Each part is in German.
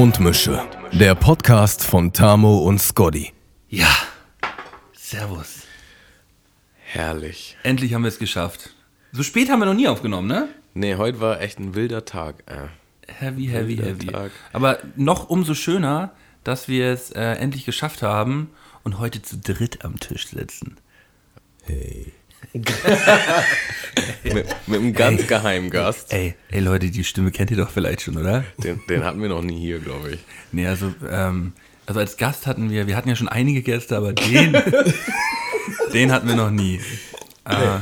Mundmische. Der Podcast von Tamo und Scotty. Ja. Servus. Herrlich. Endlich haben wir es geschafft. So spät haben wir noch nie aufgenommen, ne? Nee, heute war echt ein wilder Tag. Äh. Heavy, heavy, Wilder heavy. Tag. Aber noch umso schöner, dass wir es äh, endlich geschafft haben und heute zu dritt am Tisch sitzen. Mit, mit einem ganz geheimen Gast. Ey, ey Leute, die Stimme kennt ihr doch vielleicht schon, oder? Den, den hatten wir noch nie hier, glaube ich. Nee, also, ähm, also als Gast hatten wir, wir hatten ja schon einige Gäste, aber den, den hatten wir noch nie. Äh,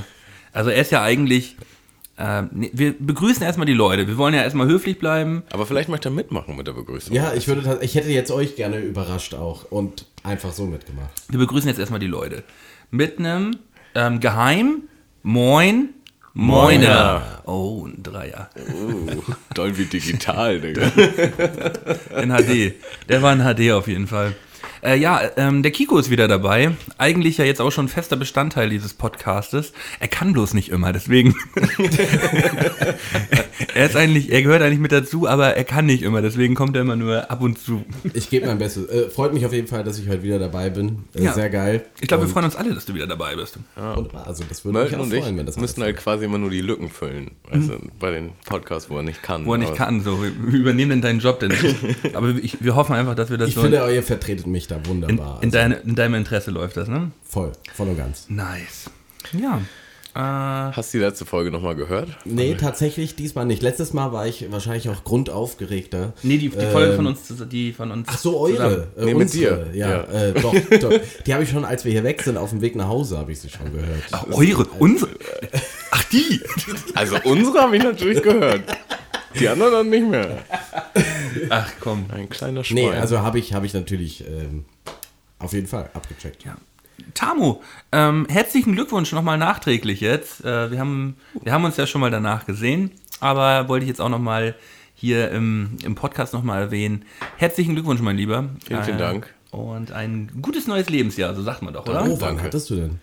also er ist ja eigentlich, äh, nee, wir begrüßen erstmal die Leute. Wir wollen ja erstmal höflich bleiben. Aber vielleicht möchte er mitmachen mit der Begrüßung. Ja, ich würde, ich hätte jetzt euch gerne überrascht auch und einfach so mitgemacht. Wir begrüßen jetzt erstmal die Leute. Mit einem ähm, Geheim, Moin, Moiner. Oh, ein Dreier. Uh, Dolby Digital, Digga. In HD. Der war in HD auf jeden Fall. Äh, ja, ähm, der Kiko ist wieder dabei. Eigentlich ja jetzt auch schon fester Bestandteil dieses Podcastes. Er kann bloß nicht immer, deswegen. er ist eigentlich, er gehört eigentlich mit dazu, aber er kann nicht immer, deswegen kommt er immer nur ab und zu. Ich gebe mein Bestes. Äh, freut mich auf jeden Fall, dass ich heute wieder dabei bin. Äh, Ja. Sehr geil. Ich glaube, wir Und- freuen uns alle, dass du wieder dabei bist. Wunderbar. Also das würde mich auch und ich freuen, wenn das müssen alles halt quasi immer nur die Lücken füllen. Weißt du, bei den Podcasts, wo er nicht kann. Wo er nicht kann, so. Wir übernehmen dann deinen Job denn nicht. Aber ich, wir hoffen einfach, dass wir das Ich so finde, ihr vertretet mich da in, wunderbar. in, Also deine, in deinem Interesse läuft das, ne? voll, voll und ganz. Nice. Ja. Äh, Hast du die letzte Folge nochmal gehört? Nee, tatsächlich diesmal nicht. Letztes Mal war ich wahrscheinlich auch grundaufgeregter. nee, die, die Folge von uns, die von uns. Ähm, Ach so, eure. Äh, Nee, mit unsere. dir. Ja, Ja. Äh, doch, doch. Die habe ich schon, als wir hier weg sind, auf dem Weg nach Hause, habe ich sie schon gehört. Ach, eure, unsere. Ach, die. Also unsere habe ich natürlich gehört. Die anderen dann nicht mehr. Ach, komm. Ein kleiner Schwein. Nee, also habe ich, habe ich natürlich ähm, auf jeden Fall abgecheckt. Ja. Tamo, ähm, herzlichen Glückwunsch nochmal nachträglich jetzt. Äh, wir, haben, wir haben uns ja schon mal danach gesehen, aber wollte ich jetzt auch nochmal hier im, im Podcast nochmal erwähnen. Herzlichen Glückwunsch, mein Lieber. Vielen, vielen Dank. Und ein gutes neues Lebensjahr, so sagt man doch, oder? Oh, wann danke. hattest du denn?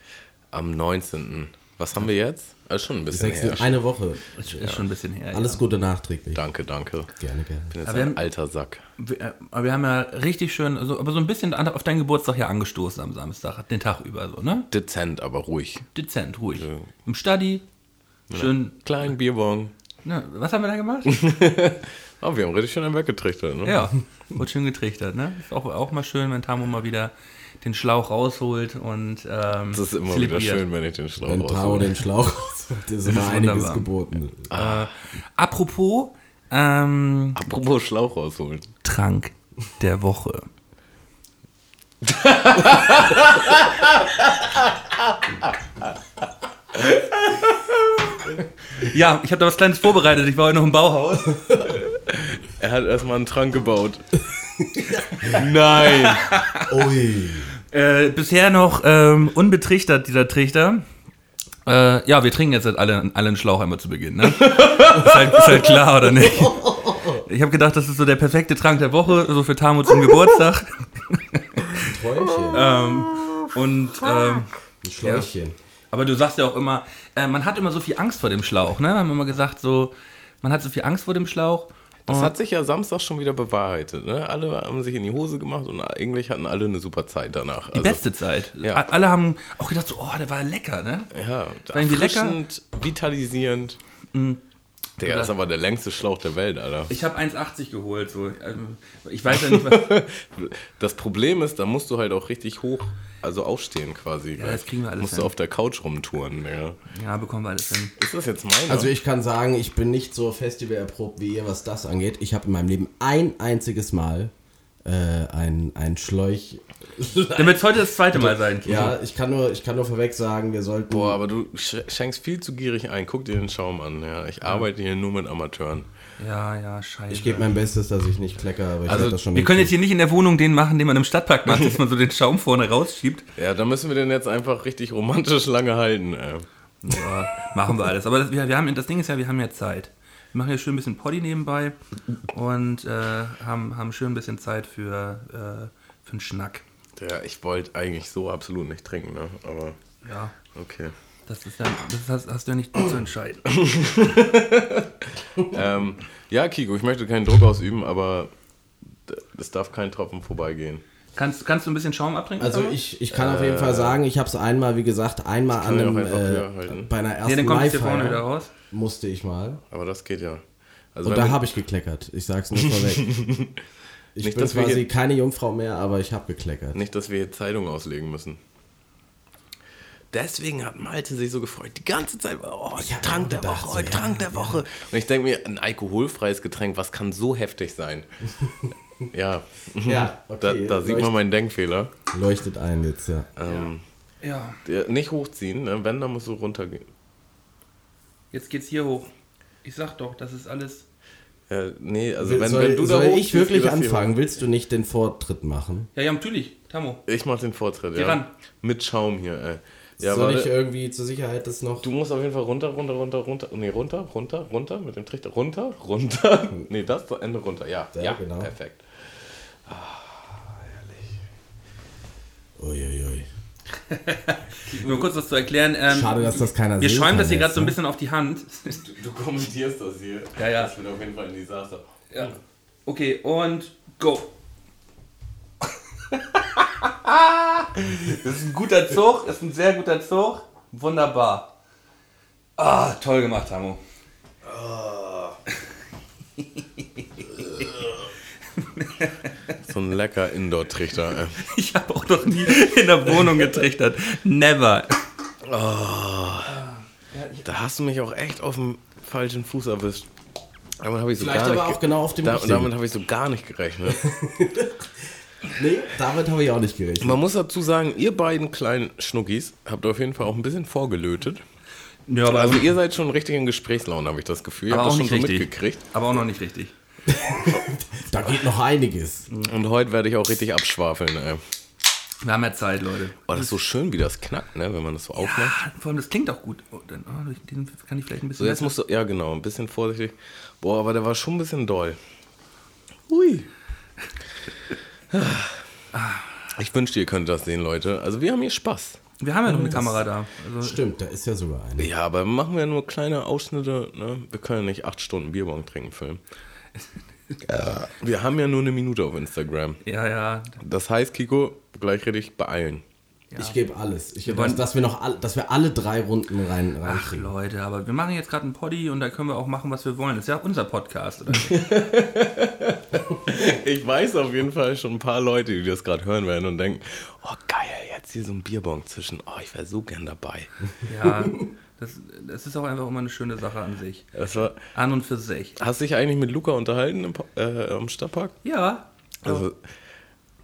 Am 19. Was haben wir jetzt? Das ist schon ein bisschen Sechs, her. eine Woche. Ist, ist schon ein bisschen her. Alles ja. Gute nachträglich. Danke, danke. Gerne, gerne. Ich bin jetzt Aber ein haben- alter Sack. Wir, äh, aber wir haben ja richtig schön, also, aber so ein bisschen auf deinen Geburtstag ja angestoßen am Samstag, den Tag über so, ne? Dezent, aber ruhig. Dezent, ruhig. Im Stadi, schön. Kleinen Bierbong. Ne, was haben wir da gemacht? Oh, wir haben richtig schön einen weggetrichtert, ne? ja, wurde schön getrichtert, ne? Ist auch, auch mal schön, wenn Tamo mal wieder den Schlauch rausholt und ähm, Das ist immer wieder zelebriert. schön, wenn ich den Schlauch Wenn Tao raushole. den Schlauch rausholt, ist immer einiges wunderbar. geboten. Äh, apropos ähm, Apropos Schlauch rausholen. Trank der Woche. ja, ich habe da was Kleines vorbereitet. Ich war heute noch im Bauhaus. Er hat erstmal einen Trank gebaut. Nein! Ui. Äh, bisher noch ähm, unbetrichtert, dieser Trichter. Äh, ja, wir trinken jetzt halt alle, alle einen Schlauch einmal zu Beginn, ne? ist, halt, ist halt klar, oder nicht? Ich habe gedacht, das ist so der perfekte Trank der Woche, so für Tamu zum Geburtstag. Träumchen. Ähm, und, ähm, Ein Schläuchchen. aber du sagst ja auch immer, äh, man hat immer so viel Angst vor dem Schlauch, ne? Wir haben immer gesagt, so, man hat so viel Angst vor dem Schlauch. Das hat sich ja Samstag schon wieder bewahrheitet. Ne? Alle haben sich in die Hose gemacht und eigentlich hatten alle eine super Zeit danach. Die beste Zeit. ja. Alle haben auch gedacht, so, oh, der war lecker, ne? Ja, War irgendwie lecker? Mhm. Der ist aber der längste Schlauch der Welt, Alter. Ich habe 1,80 geholt, so. Ähm, Ich weiß ja nicht, was. Das Problem ist, da musst du halt auch richtig hoch, also aufstehen quasi. Ja, das kriegen wir alles Musst hin. du auf der Couch rumtouren. Ja. Ja, bekommen wir alles hin. Ist das jetzt meine? Also ich kann sagen, ich bin nicht so festival erprobt wie ihr, was das angeht. Ich habe in meinem Leben ein einziges Mal äh, ein, ein Schläuch. Wird es heute das zweite Mal sein. Ja, ich kann nur, ich kann nur vorweg sagen, wir sollten. Boah, aber du sch- schenkst viel zu gierig ein. Guck dir den Schaum an. Ja. Ich arbeite hier nur mit Amateuren. Ja, ja, scheiße. ich gebe mein Bestes, dass ich nicht klecker, aber ich Also, das schon wir können jetzt hier nicht in der Wohnung den machen, den man im Stadtpark macht, dass man so den Schaum vorne rausschiebt. Ja, da müssen wir den jetzt einfach richtig romantisch lange halten. Ey. Ja, machen wir alles. Aber das, wir, wir haben, das Ding ist ja, wir haben ja Zeit. Wir machen hier schön ein bisschen Poddy nebenbei und äh, haben, haben schön ein bisschen Zeit für, äh, für einen Schnack. Ja, ich wollte eigentlich so absolut nicht trinken, ne? aber Ja. okay. Das ist ja, das hast, hast du ja nicht zu entscheiden. Ähm, ja, Kiko, ich möchte keinen Druck ausüben, aber es darf kein Tropfen vorbeigehen. Kannst, kannst du ein bisschen Schaum abtrinken? Also ich, ich kann auf jeden Fall sagen, ich habe es einmal, wie gesagt, einmal an ja einem, äh, bei einer ja, ersten dann kommt es hier vorne wieder raus. musste ich mal. Aber das geht ja. Also Und da habe ich gekleckert. Ich sag's nur vorweg. Ich Nicht, bin dass wir quasi hier- keine Jungfrau mehr, aber ich habe gekleckert. Nicht, dass wir hier Zeitung auslegen müssen. Deswegen hat Malte sich so gefreut. Die ganze Zeit, oh, Ich hab Trank der Woche, so, ja, Trank der ja. Woche. Und ich denke mir, ein alkoholfreies Getränk, was kann so heftig sein? ja, Ja, da, okay. da sieht man meinen Denkfehler. Leuchtet ein jetzt, ja. Ähm, Ja, der, nicht hochziehen, ne? wenn, dann musst du runtergehen. jetzt geht's hier hoch. Ich sag doch, das ist alles. Ja, nee, also Will- wenn, soll wenn du da soll hochziehst, ich wirklich anfangen? Willst du nicht den Vortritt machen? Ja, ja, natürlich. Tammo. hoch. Ich mach den Vortritt, Geh ja. ran. Mit Schaum hier, ey. Ja, soll ich irgendwie zur Sicherheit das noch... Du musst auf jeden Fall runter, runter, runter, runter. Nee, runter, runter, runter mit dem Trichter. Runter, runter. nee, das Ende runter. Ja, Ja, ja, genau. perfekt. Uiuiui. Nur kurz was zu erklären. Ähm, Schade, dass das keiner Wir sehen schäumen das hier gerade so ein ne? bisschen auf die Hand. Du kommentierst das hier. Ja, ja. Das wird auf jeden Fall ein Desaster. Ja. Okay, und go. das ist ein guter Zug, das ist ein sehr guter Zug. Wunderbar. Ah, toll gemacht, Tammo. So ein lecker Indoor-Trichter. Ich habe auch noch nie in der Wohnung getrichtert. Never. Da hast du mich auch echt auf dem falschen Fuß erwischt. Damit habe ich so Vielleicht gar aber nicht auch ge- genau auf dem da, richtigen. Damit habe ich so gar nicht gerechnet. Nee, damit habe ich auch nicht gerechnet. Man muss dazu sagen, ihr beiden kleinen Schnuckis habt auf jeden Fall auch ein bisschen vorgelötet. Ja, aber, Also ihr seid schon richtig in Gesprächslaune, habe ich das Gefühl. Ihr aber habt auch das schon nicht so richtig. mitgekriegt. Aber auch noch nicht richtig. Da geht noch einiges. Und heute werde ich auch richtig abschwafeln. Ey. Wir haben ja Zeit, Leute. Oh, das ist so schön, wie das knackt, ne, wenn man das so aufmacht. Ah, vor allem, das klingt auch gut. Oh, dann, oh, durch den kann ich vielleicht ein So, bisschen. jetzt musst du, ja genau, ein bisschen vorsichtig. Boah, aber der war schon ein bisschen doll. Hui. Ich wünschte, ihr könnt das sehen, Leute. Also wir haben hier Spaß. wir haben ja noch eine Kamera da. Also, Stimmt, da ist ja sogar eine. Ja, aber machen wir nur kleine Ausschnitte. Ne? Wir können ja nicht acht Stunden Bierbong trinken filmen. Ja, wir haben ja nur eine Minute auf Instagram. ja, ja. Das heißt, Kiko, gleich richtig beeilen. Ich gebe alles. Ich gebe alles, dass wir noch all, dass wir alle drei Runden rein Ach reinkriegen. Leute, aber wir machen jetzt gerade einen Poddy und da können wir auch machen, was wir wollen. Das ist ja unser Podcast. Oder? Ich weiß auf jeden Fall schon ein paar Leute, die das gerade hören werden und denken, oh geil, jetzt hier so ein Bierbong zwischen. Oh, ich wäre so gern dabei. ja, das, das ist auch einfach immer eine schöne Sache an sich. War, An und für sich. hast du dich eigentlich mit Luca unterhalten im, äh, am Stadtpark? Ja. Also,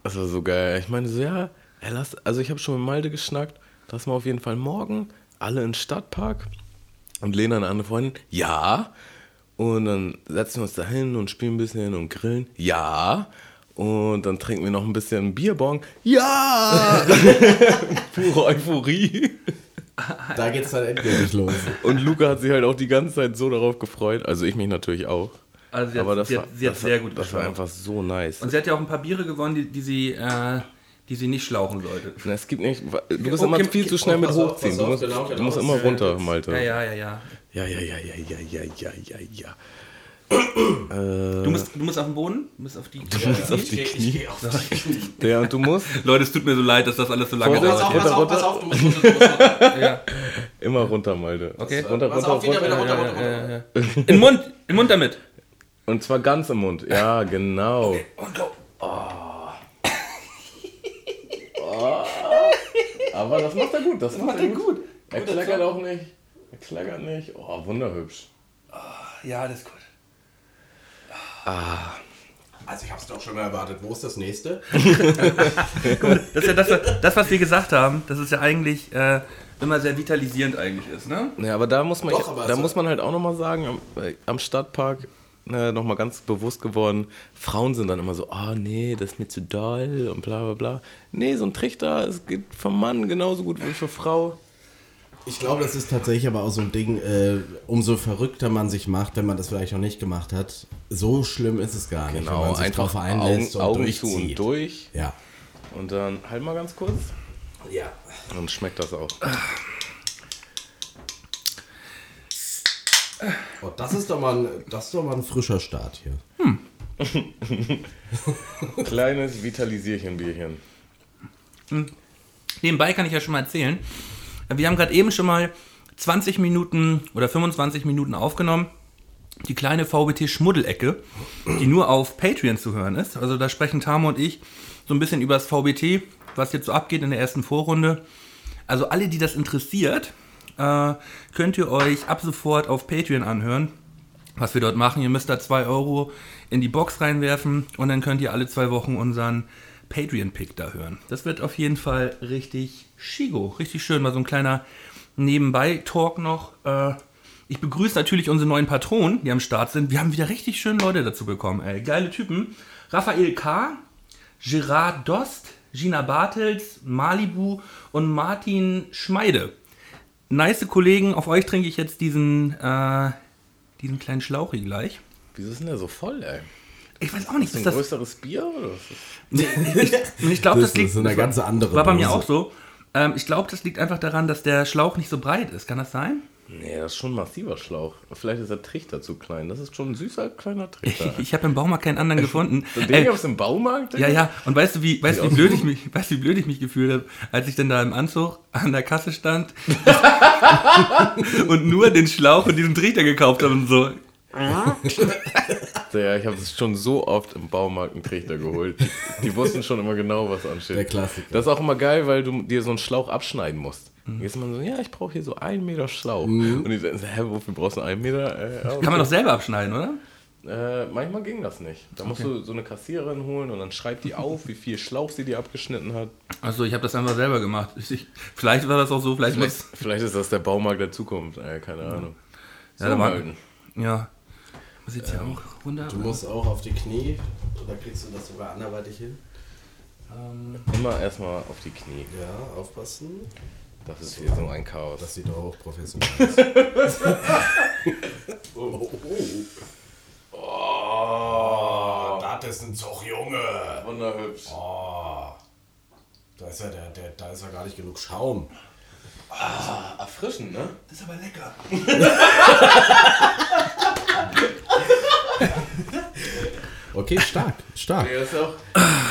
das war so geil. Ich meine so, ja, lass, also ich habe schon mit Malte geschnackt, dass wir auf jeden Fall morgen alle in den Stadtpark und Lena, eine andere Freundin, ja. Und dann setzen wir uns da hin und spielen ein bisschen und grillen, ja. Und dann trinken wir noch ein bisschen Bierbong, ja. Pure Euphorie. Da geht's dann endgültig los. Und Luca hat sich halt auch die ganze Zeit so darauf gefreut. Also ich mich natürlich auch. Also sie hat, Aber das sie war, hat, sie hat das sehr war, gut Das war einfach so nice. Und sie hat ja auch ein paar Biere gewonnen, die, die, sie, äh, die sie nicht schlauchen sollte. Na, Es gibt nicht. Du bist Oh, immer Kim- viel zu schnell oh, mit auf, hochziehen. pass Du auf, musst, genau, du genau, musst das immer runter, Malte. Ja, ja, ja, ja. Ja, ja, ja, ja, ja, ja, ja, ja, ja. Du musst, du musst auf den Boden, du musst auf die. Du musst auf die Knie. Ja, und du musst Leute, es tut mir so leid, dass das alles so lange dauert. runter, runter. auf, du musst runter, du musst runter. Ja, immer runter, Malte. Okay. Runter, Pass runter, auf, runter. runter, runter, runter. ja, ja. In den Mund, in den Mund damit. Und zwar ganz im Mund. Ja, genau. Und go. Aber das macht er gut. Das, macht er gut. Er kleckert auch nicht. Er kleckert nicht. Oh, wunderhübsch. Ja, das ist gut. Also ich hab's doch schon erwartet. Wo ist das nächste? Das ist ja das, das was wir gesagt haben, dass es ja eigentlich äh, immer sehr vitalisierend eigentlich ist, ne? Ja, aber da muss man, Doch, aber da so- muss man halt auch nochmal sagen, am, äh, am Stadtpark äh, nochmal ganz bewusst geworden, Frauen sind dann immer so, ah nee, das ist mir zu doll und bla bla bla. Nee, so ein Trichter, es geht vom Mann genauso gut wie für Frau. Ich glaube, das ist tatsächlich aber auch so ein Ding, äh, umso verrückter man sich macht, wenn man das vielleicht noch nicht gemacht hat, so schlimm ist es gar nicht, Genau, Augen, einlässt und Augen zu und durch. Ja. Und dann halt mal ganz kurz. Ja. Dann schmeckt das auch. Oh, das ist doch mal ein, das ist doch mal ein frischer Start hier. Kleines Vitalisierchen-Bierchen. Nebenbei kann ich ja schon mal erzählen. Wir haben gerade eben schon mal 20 Minuten oder 25 Minuten aufgenommen. Die kleine VBT-Schmuddelecke, die nur auf Patreon zu hören ist. Also da sprechen Tamo und ich so ein bisschen über das VBT, was jetzt so abgeht in der ersten Vorrunde. Also alle, die das interessiert, äh, könnt ihr euch ab sofort auf Patreon anhören, was wir dort machen. Ihr müsst da 2 Euro in die Box reinwerfen und dann könnt ihr alle zwei Wochen unseren Patreon-Pick da hören. Das wird auf jeden Fall richtig schigo, richtig schön. Mal so ein kleiner Nebenbei-Talk noch. Äh, ich begrüße natürlich unsere neuen Patronen, die am Start sind. Wir haben wieder richtig schöne Leute dazu bekommen, ey. Geile Typen. Raphael K., Gerard Dost, Gina Bartels, Malibu und Martin Schmeide. Nice Kollegen, auf euch trinke ich jetzt diesen, äh, diesen kleinen Schlauchi gleich. Wieso ist denn der so voll, ey? Ich weiß auch nicht, Ist ist das ein das. größeres Bier oder was ist Ich, ich glaube, das, Das liegt. ist eine ganz andere War bei mir Dose. auch so. Ähm, ich glaube, das liegt einfach daran, dass der Schlauch nicht so breit ist. Kann das sein? Nee, das ist schon ein massiver Schlauch. Vielleicht ist der Trichter zu klein. Das ist schon ein süßer kleiner Trichter. Ich habe im Baumarkt keinen anderen gefunden. Den Ey, gab's im Baumarkt? ja, ja. Und weißt du, wie, weißt, wie blöd ich mich, weißt, du, wie blöd ich mich gefühlt habe, als ich dann da im Anzug an der Kasse stand und nur den Schlauch und diesen Trichter gekauft habe und so. Ja, ich habe es schon so oft im Baumarkt einen Trichter geholt. Die wussten schon immer genau, was ansteht. Der Klassiker. Das ist auch immer geil, weil du dir so einen Schlauch abschneiden musst. Jetzt man so, ja, ich brauche hier so einen Meter Schlauch. Und die sagen, so, hä, wofür brauchst du einen Meter? Äh, ja, okay. Kann man doch selber abschneiden, oder? Äh, manchmal ging das nicht. Da musst du so eine Kassiererin holen und dann schreibt die auf, wie viel Schlauch sie dir abgeschnitten hat. Achso, ich habe das einfach selber gemacht. Ich, vielleicht war das auch so, vielleicht Vielleicht, muss. vielleicht ist das der Baumarkt der Zukunft, äh, keine Ahnung. So, Ja, da war- Malden. Ja. Was jetzt ja auch runter? Du musst auch auf die Knie, oder kriegst du das sogar anderweitig hin? Immer erstmal auf die Knie. Ja, aufpassen. Das ist hier so ein Chaos. Das sieht doch auch professionell aus. oh, oh. das ist ein Zug, Junge. Wunderhübsch. Oh. Da ist ja, der, der, da ist ja gar nicht genug Schaum. Erfrischend, ne? Das ist aber lecker. Okay, stark, stark. Ja, das ist auch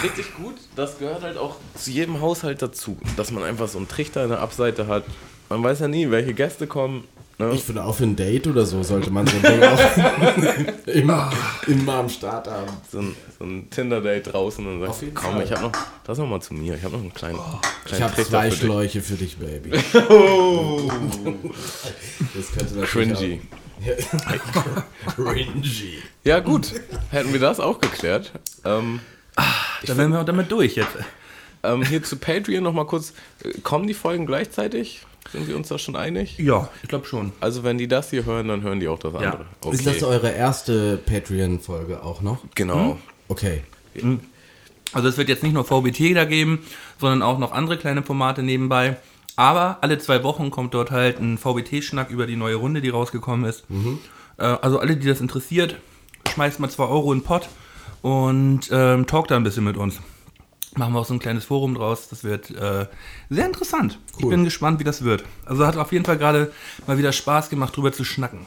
richtig gut. Das gehört halt auch zu jedem Haushalt dazu, dass man einfach so einen Trichter in der Abseite hat. Man weiß ja nie, welche Gäste kommen. Ne? Ich finde, auch für ein Date oder so sollte man so ein Ding auch immer, immer am Start haben. so ein, so ein Tinder-Date draußen und sagst, komm, Fall. ich hab noch, das noch mal zu mir, ich habe noch einen kleinen, Ich kleinen habe Trichter zwei für dich. Schläuche für dich, Baby. Das könnte natürlich Cringy. auch- Cringy. Ja gut, hätten wir das auch geklärt. Ähm, Da wären wir damit durch jetzt. ähm, hier zu Patreon noch mal kurz, äh, kommen die Folgen gleichzeitig? Sind wir uns da schon einig? Ja, ich glaube schon. Also wenn die das hier hören, dann hören die auch das Ja. andere. Ist das eure erste Patreon-Folge auch noch? Genau. Okay. Also es wird jetzt nicht nur VBT da geben, sondern auch noch andere kleine Formate nebenbei. Aber alle zwei Wochen kommt dort halt ein VBT-Schnack über die neue Runde, die rausgekommen ist. Äh, also alle, die das interessiert, schmeißt mal 2 Euro in den Pott und ähm, talkt da ein bisschen mit uns. Machen wir auch so ein kleines Forum draus. Das wird äh, sehr interessant. Ich bin gespannt, wie das wird. Also hat auf jeden Fall gerade mal wieder Spaß gemacht, drüber zu schnacken.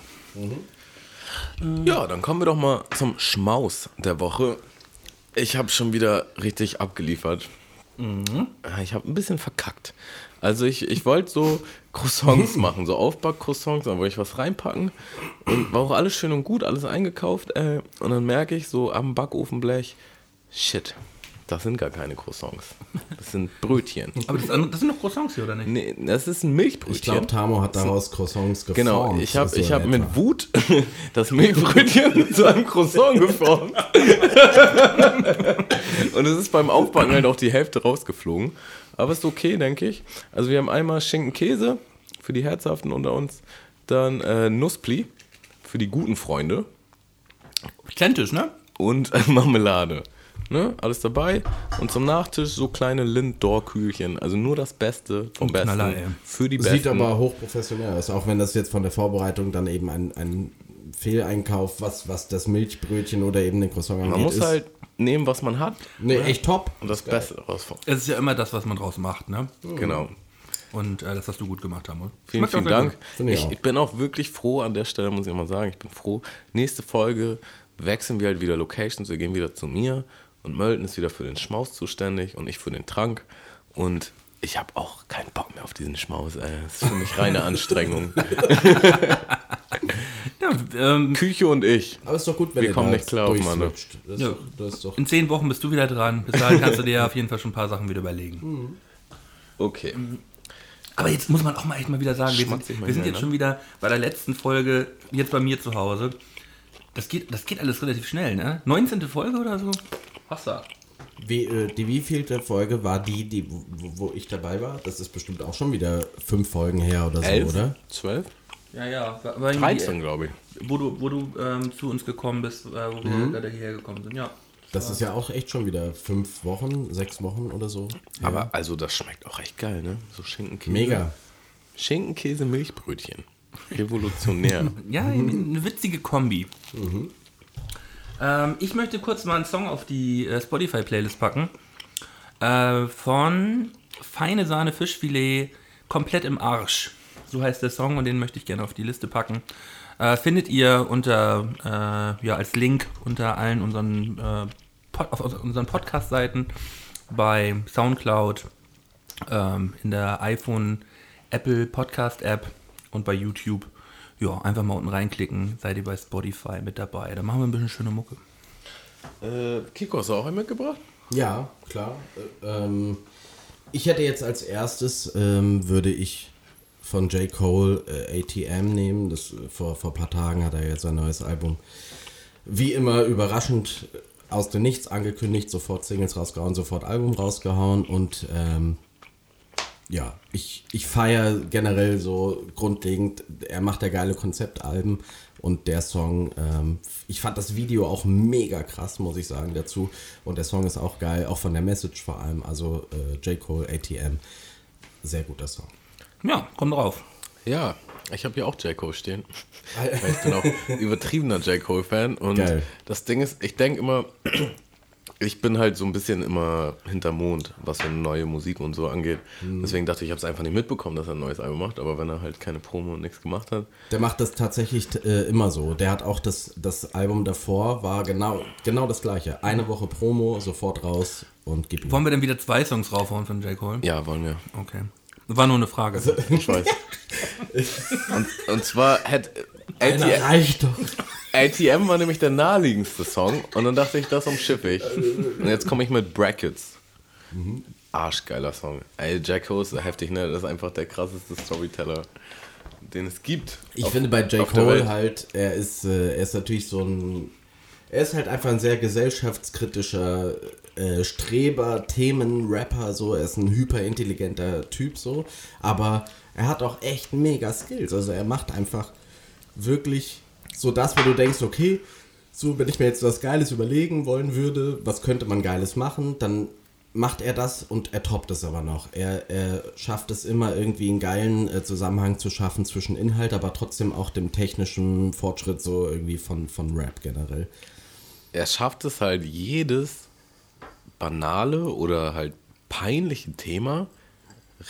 Ja, dann kommen wir doch mal zum Schmaus der Woche. Ich habe schon wieder richtig abgeliefert. Ah, Ich habe ein bisschen verkackt. Also ich, ich wollte so Croissants machen, so Aufback-Croissants, da wollte ich was reinpacken. Und war auch alles schön und gut, alles eingekauft. Äh, und dann merke ich so am Backofenblech, shit, das sind gar keine Croissants. Das sind Brötchen. Aber das, das sind doch Croissants hier, oder nicht? Nee, das ist ein Milchbrötchen. Ich glaube, Tamo hat daraus Croissants geformt. Genau, ich habe so ich hab mit etwa. Wut das Milchbrötchen zu einem Croissant geformt. Und es ist beim Aufbacken halt auch die Hälfte rausgeflogen. Aber ist okay, denke ich. Also wir haben einmal Schinken-Käse für die Herzhaften unter uns. Dann äh, Nusspli für die guten Freunde. Authentisch, ne? Und äh, Marmelade. Ne? Alles dabei. Und zum Nachtisch so kleine Lind-Dor-Kühlchen. Also nur das Beste vom Besten. Knaller, für die Besten. Sieht aber hochprofessionell aus, auch wenn das jetzt von der Vorbereitung dann eben ein, ein Fehleinkauf, was, was das Milchbrötchen oder eben den Croissant angeht, Man muss ist. halt nehmen, was man hat Nee, echt top. und das Beste rausfahren. Es ist ja immer das, was man draus macht, ne? Genau. Und äh, das hast du gut gemacht, Tamo. Vielen, vielen Dank. ich ich bin auch wirklich froh an der Stelle, muss ich mal sagen. Ich bin froh. Nächste Folge wechseln wir halt wieder Locations. Wir gehen wieder zu mir und Mölten ist wieder für den Schmaus zuständig und ich für den Trank. Und ich habe auch keinen Bock mehr auf diesen Schmaus. Ey. Das ist für mich reine Anstrengung. Ja, ähm, Küche und ich. Aber ist doch gut, wenn Wir kommen nicht klar. Das, Ja. das ist doch in zehn Wochen bist du wieder dran. Bis dahin kannst du dir auf jeden Fall schon ein paar Sachen wieder überlegen. Okay. Aber jetzt muss man auch mal echt mal wieder sagen, wir sind, wir sind jetzt ne? schon wieder bei der letzten Folge, jetzt bei mir zu Hause. Das geht, das geht alles relativ schnell, ne? 19. Folge oder so? Hossa. Wie, äh, die wievielte Folge war die, die wo, wo ich dabei war? Das ist bestimmt auch schon wieder fünf Folgen her oder so, Elf? oder? Zwölf? Ja, ja. War, war 13, glaube ich. Wo du, wo du ähm, zu uns gekommen bist, äh, wo wir gerade hierher gekommen sind, ja. Das ist ja auch echt schon wieder fünf Wochen, sechs Wochen oder so. Aber also das schmeckt auch echt geil, ne? So Schinkenkäse. Mega. Schinkenkäse, Milchbrötchen. Revolutionär. Ja, eine witzige Kombi. Ähm, ich möchte kurz mal einen Song auf die äh, Spotify-Playlist packen. Äh, von Feine Sahne Fischfilet, komplett im Arsch. So heißt der Song und den möchte ich gerne auf die Liste packen. Äh, findet ihr unter, äh, ja, als Link unter allen unseren, äh, Pod auf unseren Podcast-Seiten bei Soundcloud, ähm, in der iPhone, Apple Podcast App und bei YouTube. Ja, einfach mal unten reinklicken, seid ihr bei Spotify mit dabei. Da machen wir ein bisschen schöne Mucke. äh, Kiko, hast du auch einen mitgebracht? Ja, klar. Äh, ähm, ich hätte jetzt als erstes, ähm, würde ich von J. Cole äh, ATM nehmen. Das, äh, vor, vor ein paar Tagen hat er jetzt ein neues Album. Wie immer überraschend äh, aus dem Nichts angekündigt, sofort Singles rausgehauen, sofort Album rausgehauen und ähm, ja, ich, ich feiere generell so grundlegend, er macht ja geile Konzeptalben und der Song, ähm, ich fand das Video auch mega krass, muss ich sagen, dazu. Und der Song ist auch geil, auch von der Message vor allem, also äh, J. Cole, ATM, sehr guter Song. Ja, komm drauf. Ja, ich habe hier auch J. Cole stehen. Weil ich bin auch übertriebener J. Cole-Fan. Und Geil. das Ding ist, ich denke immer, ich bin halt so ein bisschen immer hinter Mond, was so neue Musik und so angeht. Deswegen dachte ich, ich habe es einfach nicht mitbekommen, dass er ein neues Album macht. Aber wenn er halt keine Promo und nichts gemacht hat, Der macht das tatsächlich äh, immer so. Der hat auch das, das Album davor, war genau, genau das gleiche. Eine Woche Promo, sofort raus und gib ihm. Wollen wir denn wieder zwei Songs raufhauen von J. Cole? ja, wollen wir. Okay. War nur eine Frage. Ich weiß. und, und zwar hat Einer reicht doch. ATM war nämlich der naheliegendste Song. Und dann dachte ich, das umschiff ich. Und jetzt komme ich mit Brackets. Arschgeiler Song. Ey, Jack Cole ist heftig, ne? Das ist einfach der krasseste Storyteller, den es gibt. Ich Auf- finde bei J. Cole halt, er ist, äh, er ist natürlich so ein, er ist halt einfach ein sehr gesellschaftskritischer äh, Streber, Themen-Rapper, so, er ist ein hyperintelligenter Typ, so, aber er hat auch echt mega Skills, also er macht einfach wirklich so das, wo du denkst, okay, so, wenn ich mir jetzt was Geiles überlegen wollen würde, was könnte man Geiles machen, dann macht er das und er toppt es aber noch. Er, er schafft es immer irgendwie einen geilen äh, Zusammenhang zu schaffen zwischen Inhalt, aber trotzdem auch dem technischen Fortschritt so irgendwie von, von Rap generell. er schafft es halt jedes banale oder halt peinliche Thema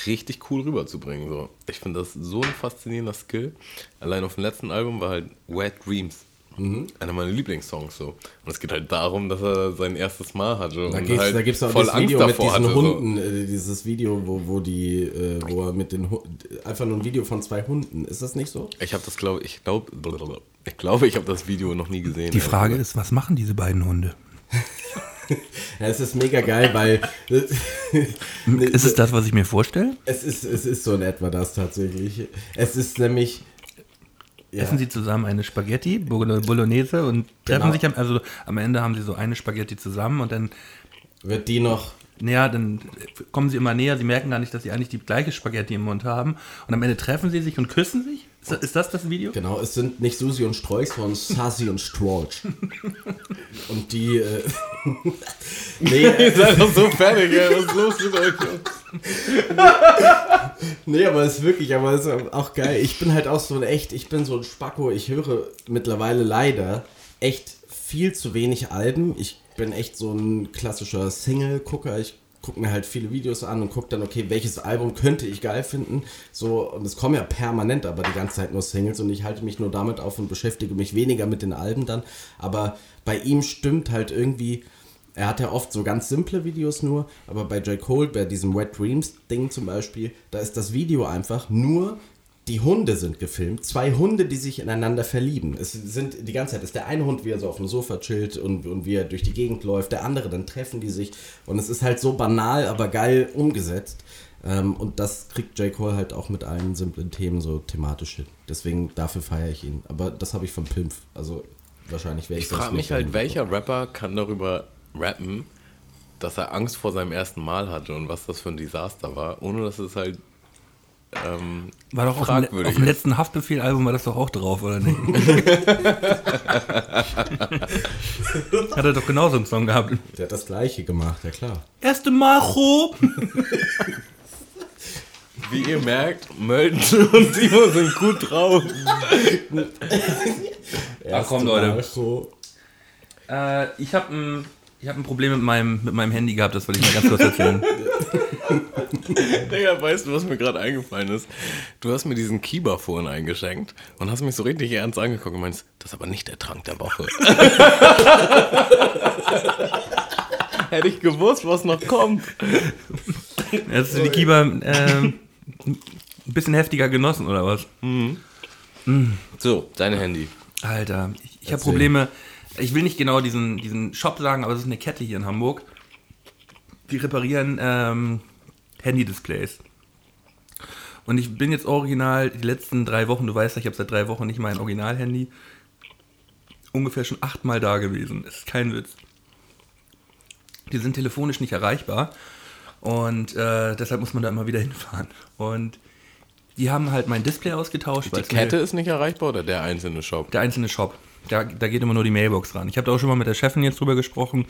richtig cool rüberzubringen. So. Ich finde das so ein faszinierender Skill. Allein auf dem letzten Album war halt Wet Dreams. Mhm. Einer meiner Lieblingssongs so. Und es geht halt darum, dass er sein erstes Mal hatte. Da und gibt's, halt da gibt's auch voll Angst Video mit davor diesen hatte. Hunden, äh, dieses Video, wo, wo die, äh, wo er mit den Hu- einfach nur ein Video von zwei Hunden. Ist das nicht so? So. Ich habe das glaube ich glaube ich glaube ich habe das Video noch nie gesehen. Die Frage ist, was machen diese beiden Hunde? Ja, es ist mega geil, weil Ist es das, was ich mir vorstelle? es ist, es ist so in etwa das tatsächlich. Es ist nämlich Ja. Essen sie zusammen eine Spaghetti, Bolo- Bolognese und treffen Genau. sich am, also am Ende haben sie so eine Spaghetti zusammen und dann, wird die noch naja, dann kommen sie immer näher, sie merken gar nicht, dass sie eigentlich die gleiche Spaghetti im Mund haben und am Ende treffen sie sich und küssen sich. Ist das ist das, das Video? Genau, es sind nicht Susi und Strolch, sondern Sassy und Strolch. und die. Äh, nee, Ihr äh, seid doch so fertig, ey. Was ist los mit euch? nee, aber es ist wirklich, aber es ist auch geil. Ich bin halt auch so ein echt, ich bin so ein Spacko. Ich höre mittlerweile leider echt viel zu wenig Alben. Ich bin echt so ein klassischer Single-Gucker. Ich gucke mir halt viele Videos an und gucke dann, okay, welches Album könnte ich geil finden. So, und es kommen ja permanent aber die ganze Zeit nur Singles und ich halte mich nur damit auf und beschäftige mich weniger mit den Alben dann. Aber bei ihm stimmt halt irgendwie. Er hat ja oft so ganz simple Videos nur, aber bei J. Cole, bei diesem Wet Dreams Ding zum Beispiel, da ist das Video einfach nur die Hunde sind gefilmt. Zwei Hunde, die sich ineinander verlieben. Es sind die ganze Zeit, ist der eine Hund, wie er so auf dem Sofa chillt und, und wie er durch die Gegend läuft, der andere, dann treffen die sich. Und es ist halt so banal, aber geil umgesetzt. Ähm, und das kriegt J. Cole halt auch mit allen simplen Themen so thematisch hin. Deswegen, dafür feiere ich ihn. Aber das habe ich von Pimp. Also wahrscheinlich wäre ich Ich frage mich halt, welcher Rapper kann darüber rappen, dass er Angst vor seinem ersten Mal hatte und was das für ein Desaster war, ohne dass es halt ähm, War doch auf dem, fragwürdig auf dem letzten Haftbefehl-Album war das doch auch drauf, oder nicht? Hat er doch genauso einen Song gehabt. Der hat das gleiche gemacht, ja klar. Erste Macho! Wie ihr merkt, Mölden und Timo sind gut drauf. Ach komm, Leute. Äh, ich habe ein, ich hab ein Problem mit meinem, mit meinem Handy gehabt, das wollte ich mal ganz kurz erzählen. Digga, weißt du, was mir gerade eingefallen ist? Du hast mir diesen Kiba vorhin eingeschenkt und hast mich so richtig ernst angeguckt und meinst, das ist aber nicht der Trank der Woche. Hätte ich gewusst, was noch kommt. Jetzt ist die Kiba ähm, ein bisschen heftiger genossen, oder was? So, dein Handy. Alter, ich, ich habe. Probleme. Ich will nicht genau diesen, diesen Shop sagen, aber es ist eine Kette hier in Hamburg. Die reparieren ähm, Handy-Displays. Und ich bin jetzt original die letzten drei Wochen, du weißt ja, ich habe seit drei Wochen nicht mein Original-Handy, ungefähr schon achtmal da gewesen. Das ist kein Witz. Die sind telefonisch nicht erreichbar und äh, deshalb muss man da immer wieder hinfahren. Und die haben halt mein Display ausgetauscht. Die weil's mir- Kette ist nicht erreichbar oder der einzelne Shop? der einzelne Shop. Da, da geht immer nur die Mailbox ran. Ich habe da auch schon mal mit der Chefin jetzt drüber gesprochen,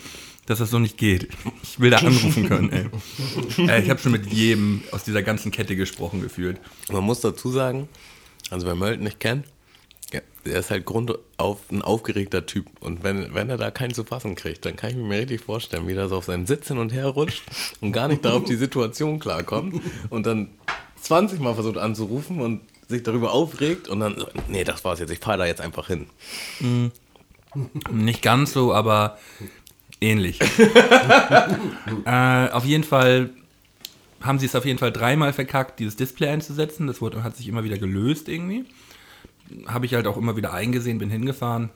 dass das so nicht geht. Ich will da anrufen können, ey. äh, ich habe schon mit jedem aus dieser ganzen Kette gesprochen gefühlt. Man muss dazu sagen, also wer Mölden nicht kennt, der ist halt Grund auf ein aufgeregter Typ. Und wenn, wenn er da keinen zu fassen kriegt, dann kann ich mir richtig vorstellen, wie er so auf seinem Sitz hin und her rutscht und gar nicht da auf die Situation klarkommt und dann 20 Mal versucht anzurufen und sich darüber aufregt und dann, nee, das war's jetzt, ich fahre da jetzt einfach hin. Nicht ganz so, aber ähnlich. äh, auf jeden Fall haben sie es auf jeden Fall dreimal verkackt, dieses Display einzusetzen. Das wurde, hat sich immer wieder gelöst irgendwie. Habe ich halt auch immer wieder eingesehen, bin hingefahren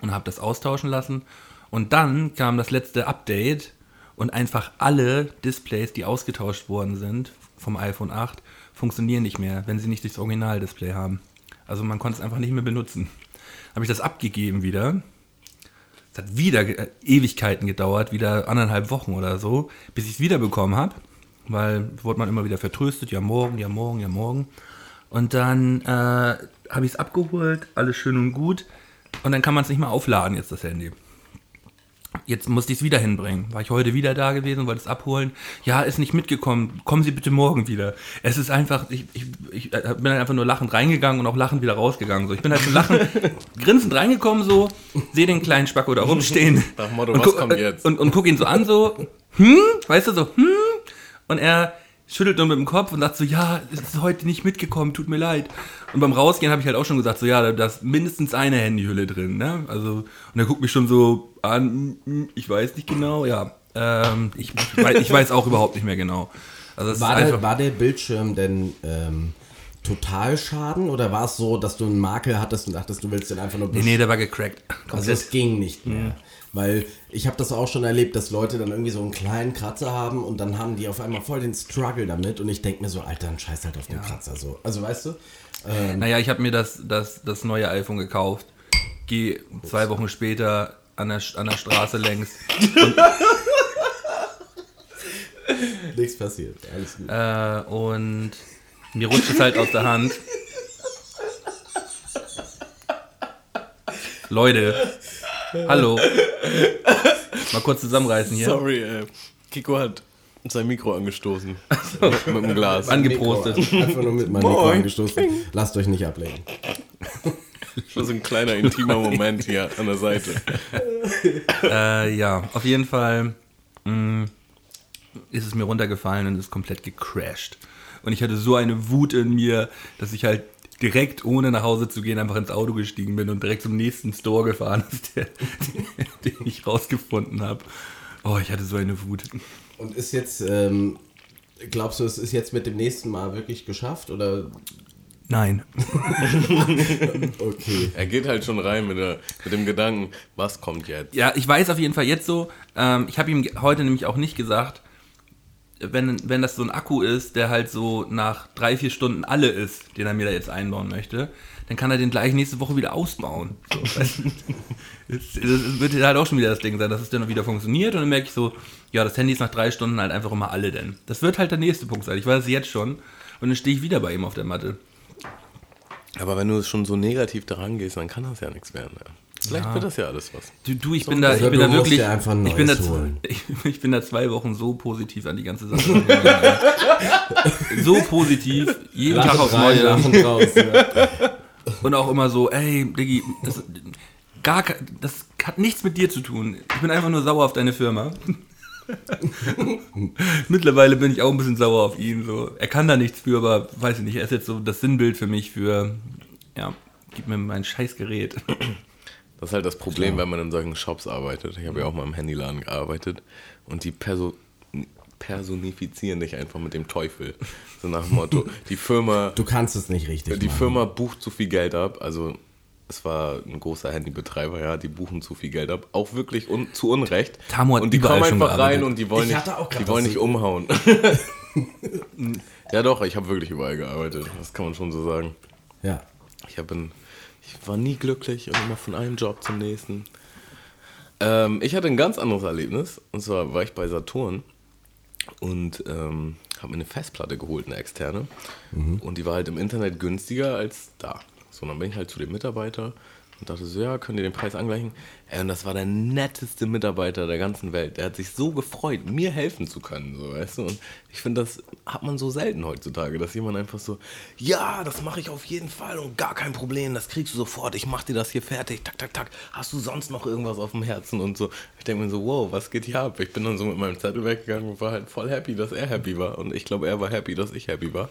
und habe das austauschen lassen. Und dann kam das letzte Update und einfach alle Displays, die ausgetauscht worden sind vom iPhone 8, funktionieren nicht mehr, wenn sie nicht das Originaldisplay haben. Also man konnte es einfach nicht mehr benutzen. Habe ich das abgegeben wieder. Es hat wieder äh, Ewigkeiten gedauert, wieder anderthalb Wochen oder so, bis ich es wiederbekommen habe. Weil wurde man immer wieder vertröstet, ja morgen, ja morgen, ja morgen. Und dann äh, habe ich es abgeholt, alles schön und gut. Und dann kann man es nicht mehr aufladen, jetzt das Handy. Jetzt musste ich es wieder hinbringen. War ich heute wieder da gewesen, wollte es abholen. Ja, ist nicht mitgekommen. Kommen Sie bitte morgen wieder. Es ist einfach, ich, ich, ich äh, bin dann einfach nur lachend reingegangen und auch lachend wieder rausgegangen. So, ich bin halt so lachend, grinsend reingekommen, so, sehe den kleinen Spacko da rumstehen. Nach Motto, und was kommt jetzt? Und, und guck ihn so an, so, hm, weißt du, so, hm. Und er schüttelt nur mit dem Kopf und sagt so, ja, es ist heute nicht mitgekommen, tut mir leid. Und beim Rausgehen habe ich halt auch schon gesagt, so, ja, da ist mindestens eine Handyhülle drin, ne? Also, und er guckt mich schon so an, hm, ich weiß nicht genau, ja. Ähm, ich, ich, weiß, ich weiß auch überhaupt nicht mehr genau. Also, War der, war der Bildschirm denn ähm, Totalschaden oder war es so, dass du einen Makel hattest und dachtest, du willst den einfach nur nee, nee, der war gecrackt. Also Komplett. es ging nicht mehr. Weil ich habe das auch schon erlebt, dass Leute dann irgendwie so einen kleinen Kratzer haben und dann haben die auf einmal voll den Struggle damit und ich denke mir so, Alter, dann scheiß halt auf den Kratzer so. Also weißt du? Naja, ich habe mir das, das, das neue iPhone gekauft. Geh zwei Wochen später an der, an der Straße längs Nichts passiert. Alles gut. äh, und mir rutscht es halt aus der Hand. Leute, hallo. Mal kurz zusammenreißen hier. Sorry, äh, Kiko hat sein Mikro angestoßen. mit, mit dem Glas. Angeprostet. Mikro, einfach nur mit meinem Mikro angestoßen. Lasst euch nicht ablenken. Das ist ein kleiner intimer Moment hier an der Seite. Äh, ja, auf jeden Fall mh, ist es mir runtergefallen und ist komplett gecrashed. Und ich hatte so eine Wut in mir, dass ich halt direkt ohne nach Hause zu gehen einfach ins Auto gestiegen bin und direkt zum nächsten Store gefahren ist, der, den ich rausgefunden habe. Oh, ich hatte so eine Wut. Und ist jetzt, ähm, glaubst du, es ist jetzt mit dem nächsten Mal wirklich geschafft oder? Nein. Okay. Er geht halt schon rein mit, der, mit dem Gedanken, was kommt jetzt? Ja, ich weiß auf jeden Fall jetzt so, ähm, ich habe ihm heute nämlich auch nicht gesagt, wenn, wenn das so ein Akku ist, der halt so nach drei, vier Stunden alle ist, den er mir da jetzt einbauen möchte, dann kann er den gleich nächste Woche wieder ausbauen. So, das wird halt auch schon wieder das Ding sein, dass es dann wieder funktioniert und dann merke ich so, ja, das Handy ist nach drei Stunden halt einfach immer alle denn. Das wird halt der nächste Punkt sein. Ich weiß es jetzt schon und dann stehe ich wieder bei ihm auf der Matte. Aber wenn du schon so negativ daran gehst, dann kann das ja nichts werden. Ja. Vielleicht Ja. wird das ja alles was. Du, du ich bin da, ich Oder bin du da wirklich, dir einfach ein ich bin da, ich, ich bin da zwei Wochen so positiv an die ganze Sache. so positiv, jeden Tag aufs Neue. lachen raus. Ja. Und auch immer so, ey, Diggi, das, gar, das hat nichts mit dir zu tun. Ich bin einfach nur sauer auf deine Firma. Mittlerweile bin ich auch ein bisschen sauer auf ihn. So. Er kann da nichts für, aber weiß ich nicht, er ist jetzt so das Sinnbild für mich für, ja, gib mir mein scheiß Gerät. Das ist halt das Problem, wenn man in solchen Shops arbeitet. Ich habe ja auch mal im Handyladen gearbeitet und die Perso personifizieren dich einfach mit dem Teufel. So nach dem Motto, die Firma, Du kannst es nicht richtig die machen. Firma bucht zu viel Geld ab. Also es war ein großer Handybetreiber, ja, die buchen zu viel Geld ab. Auch wirklich un zu Unrecht. Tamo hat und die kommen einfach rein und die wollen Ich nicht, die wollen nicht umhauen. ja doch, ich habe wirklich überall gearbeitet. Das kann man schon so sagen. Ja. Ich, hab in, ich war nie glücklich und immer von einem Job zum nächsten. Ähm, ich hatte ein ganz anderes Erlebnis. Und zwar war ich bei Saturn und ähm, habe mir eine Festplatte geholt, eine externe. Und die war halt im Internet günstiger als da. So, dann bin ich halt zu dem Mitarbeiter und dachte so, ja, könnt ihr den Preis angleichen? Ey, und das war der netteste Mitarbeiter der ganzen Welt. Der hat sich so gefreut, mir helfen zu können, so, weißt du? Und ich finde, das hat man so selten heutzutage, dass jemand einfach so, ja, das mache ich auf jeden Fall und gar kein Problem, das kriegst du sofort, ich mach dir das hier fertig, tak, tak, tak. Hast du sonst noch irgendwas auf dem Herzen und so? Ich denke mir so, wow, was geht hier ab? Ich bin dann so mit meinem Zettel weggegangen und war halt voll happy, dass er happy war. Und ich glaube, er war happy, dass ich happy war.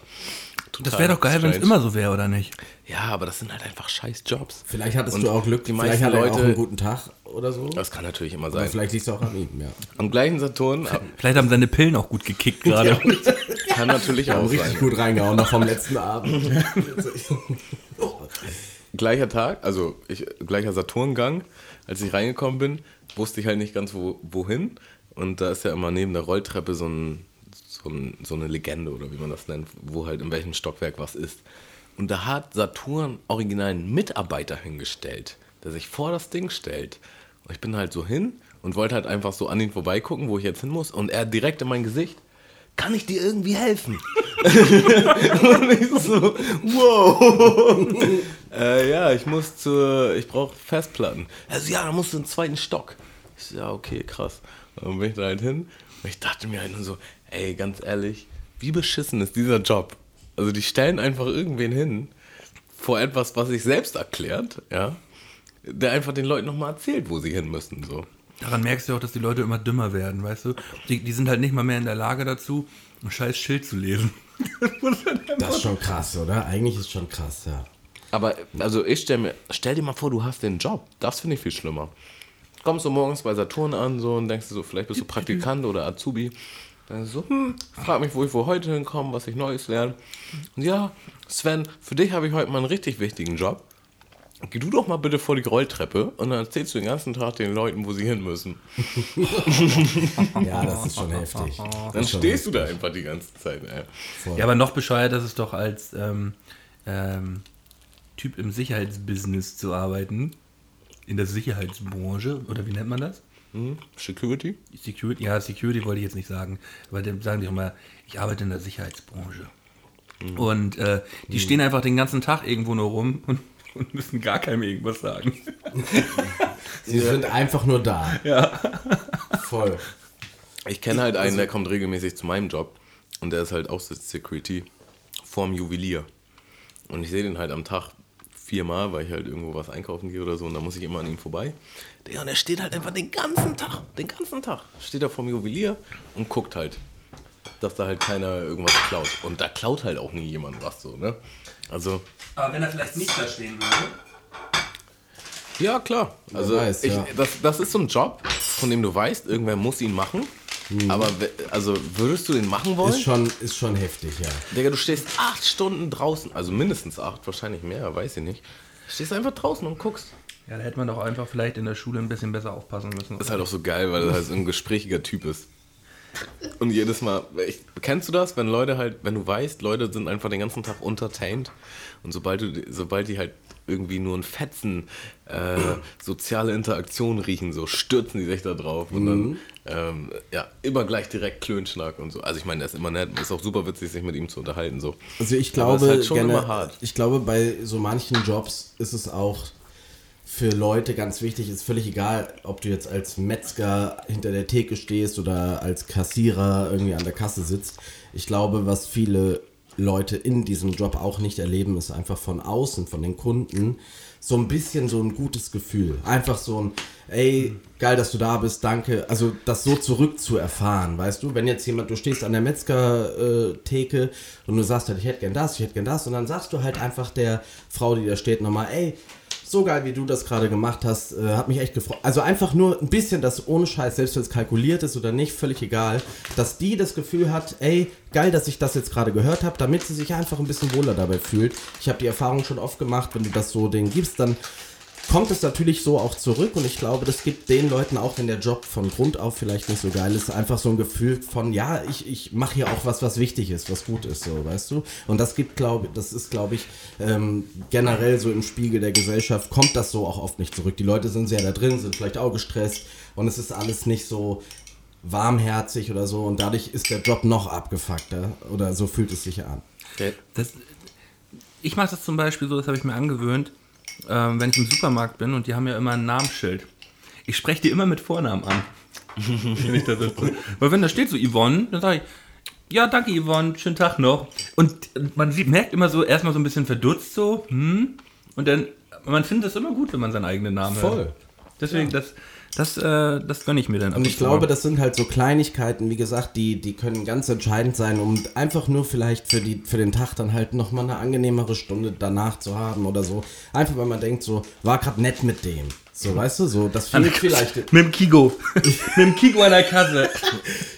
Das Total wäre doch geil, wenn es immer so wäre, oder nicht? Ja, aber das sind halt einfach scheiß Jobs. Vielleicht hattest Und du auch Glück, die vielleicht meisten hat er auch Leute- einen guten Tag oder so. Das kann natürlich immer sein. vielleicht liegt es auch an ihm, ja. Am gleichen Saturn Vielleicht haben seine Pillen auch gut gekickt gerade. kann natürlich Haben auch richtig sein. gut reingehauen, noch vom letzten Abend. Gleicher Tag, also ich, gleicher Saturngang. Als ich reingekommen bin, wusste ich halt nicht ganz wo, wohin. Und da ist ja immer neben der Rolltreppe so, ein, so, ein, so eine Legende oder wie man das nennt, wo halt in welchem Stockwerk was ist. Und da hat Saturn original einen Mitarbeiter hingestellt, der sich vor das Ding stellt. Und ich bin halt so hin und wollte halt einfach so an ihn vorbeigucken, wo ich jetzt hin muss. Und er direkt in mein Gesicht. Kann ich dir irgendwie helfen? und ich so, wow. äh, ja, ich muss zur, ich brauche Festplatten. Also ja, da musst du in den zweiten Stock. Ich so, ja, okay, krass. Und dann bin ich da halt hin und ich dachte mir halt nur so, ey, ganz ehrlich, wie beschissen ist dieser Job? Also die stellen einfach irgendwen hin vor etwas, was sich selbst erklärt, ja, der einfach den Leuten nochmal erzählt, wo sie hin müssen, so. Daran merkst du auch, dass die Leute immer dümmer werden, weißt du? Die, die sind halt nicht mal mehr in der Lage dazu, ein scheiß Schild zu lesen. Das ist schon krass, oder? Eigentlich ist schon krass, ja. Aber also ich stell mir, stell dir mal vor, du hast den Job. Das finde ich viel schlimmer. Kommst du morgens bei Saturn an so und denkst du so, vielleicht bist du Praktikant oder Azubi. Dann so, hm, frag mich, wo ich wohl heute hinkomme, was ich Neues lerne. Und ja, Sven, für dich habe ich heute mal einen richtig wichtigen Job. Geh du doch mal bitte vor die Rolltreppe und dann erzählst du den ganzen Tag den Leuten, wo sie hin müssen. Ja, das ist schon heftig. Dann stehst du da einfach die ganze Zeit. Ey. Ja, aber noch bescheuert ist es doch als ähm, ähm, Typ im Sicherheitsbusiness zu arbeiten. In der Sicherheitsbranche, oder wie nennt man das? Hm? Security? Security, ja, Security wollte ich jetzt nicht sagen, aber dann sagen die auch immer, ich arbeite in der Sicherheitsbranche. Und äh, die stehen einfach den ganzen Tag irgendwo nur rum und, und müssen gar keinem irgendwas sagen. Sie sind einfach nur da. Ja. Voll. Ich kenne halt einen, der kommt regelmäßig zu meinem Job und der ist halt auch Security vorm Juwelier. Und ich sehe den halt am Tag viermal, weil ich halt irgendwo was einkaufen gehe oder so und da muss ich immer an ihm vorbei. Der, und der steht halt einfach den ganzen Tag, den ganzen Tag, steht er vorm Juwelier und guckt halt dass da halt keiner irgendwas klaut. Und da klaut halt auch nie jemand was so, ne? Also, Aber wenn er vielleicht nicht da stehen würde. ja, klar. Also, weiß, ich, ja. das, das ist so ein Job, von dem du weißt, irgendwer muss ihn machen. Aber we- also würdest du den machen wollen? Ist schon, ist schon heftig, ja. Digga, du stehst acht Stunden draußen, also mindestens acht, wahrscheinlich mehr, weiß ich nicht. Stehst einfach draußen und guckst. Ja, da hätte man doch einfach vielleicht in der Schule ein bisschen besser aufpassen müssen. Das ist halt auch so geil, weil er halt so ein gesprächiger Typ ist. Und jedes Mal, ich, kennst du das, wenn Leute halt, wenn du weißt, Leute sind einfach den ganzen Tag entertained und sobald du, sobald die halt irgendwie nur ein Fetzen äh, soziale Interaktion riechen, so stürzen die sich da drauf und dann ähm, ja immer gleich direkt Klönschnack und so. Also ich meine, der ist immer nett, ist auch super witzig, sich mit ihm zu unterhalten so. Also ich glaube, halt hart. ich glaube, bei so manchen Jobs ist es auch für Leute ganz wichtig, ist völlig egal, ob du jetzt als Metzger hinter der Theke stehst oder als Kassierer irgendwie an der Kasse sitzt. Ich glaube, was viele Leute in diesem Job auch nicht erleben, ist einfach von außen, von den Kunden, so ein bisschen so ein gutes Gefühl. Einfach so ein, ey, geil, dass du da bist, danke. Also das so zurück zu erfahren, weißt du? Wenn jetzt jemand, du stehst an der Metzger-Theke und du sagst halt, ich hätte gern das, ich hätte gern das und dann sagst du halt einfach der Frau, die da steht, nochmal, ey, so geil, wie du das gerade gemacht hast, äh, hat mich echt gefreut. Also einfach nur ein bisschen das ohne Scheiß, selbst wenn es kalkuliert ist oder nicht, völlig egal, dass die das Gefühl hat, ey, geil, dass ich das jetzt gerade gehört habe, damit sie sich einfach ein bisschen wohler dabei fühlt. Ich habe die Erfahrung schon oft gemacht, wenn du das so denen gibst, dann kommt es natürlich so auch zurück und ich glaube, das gibt den Leuten, auch wenn der Job von Grund auf vielleicht nicht so geil ist, einfach so ein Gefühl von, ja, ich, ich mache hier auch was, was wichtig ist, was gut ist, so, weißt du? Und das gibt, glaube das ist, glaube ich, ähm, generell so im Spiegel der Gesellschaft, kommt das so auch oft nicht zurück. Die Leute sind sehr da drin, sind vielleicht auch gestresst und es ist alles nicht so warmherzig oder so und dadurch ist der Job noch abgefuckter oder so fühlt es sich an. Das, ich mache das zum Beispiel so, das habe ich mir angewöhnt, ähm, wenn ich im Supermarkt bin und die haben ja immer ein Namensschild. Ich spreche die immer mit Vornamen an. wenn ich da. Weil wenn da steht so Yvonne, dann sage ich, ja, danke Yvonne, schönen Tag noch. Und man sieht, merkt immer so, erstmal so ein bisschen verdutzt so, hm, und dann, man findet es immer gut, wenn man seinen eigenen Namen Voll. hört. Deswegen, das, das, äh, das gönne ich mir dann. Und ich glaube, das sind halt so Kleinigkeiten, wie gesagt, die, die können ganz entscheidend sein, um einfach nur vielleicht für, die, für den Tag dann halt nochmal eine angenehmere Stunde danach zu haben oder so. Einfach weil man denkt, so, war gerade nett mit dem. So, weißt du, so, das fehlt vielleicht. Mit dem Kigo. mit dem Kigo an der Kasse.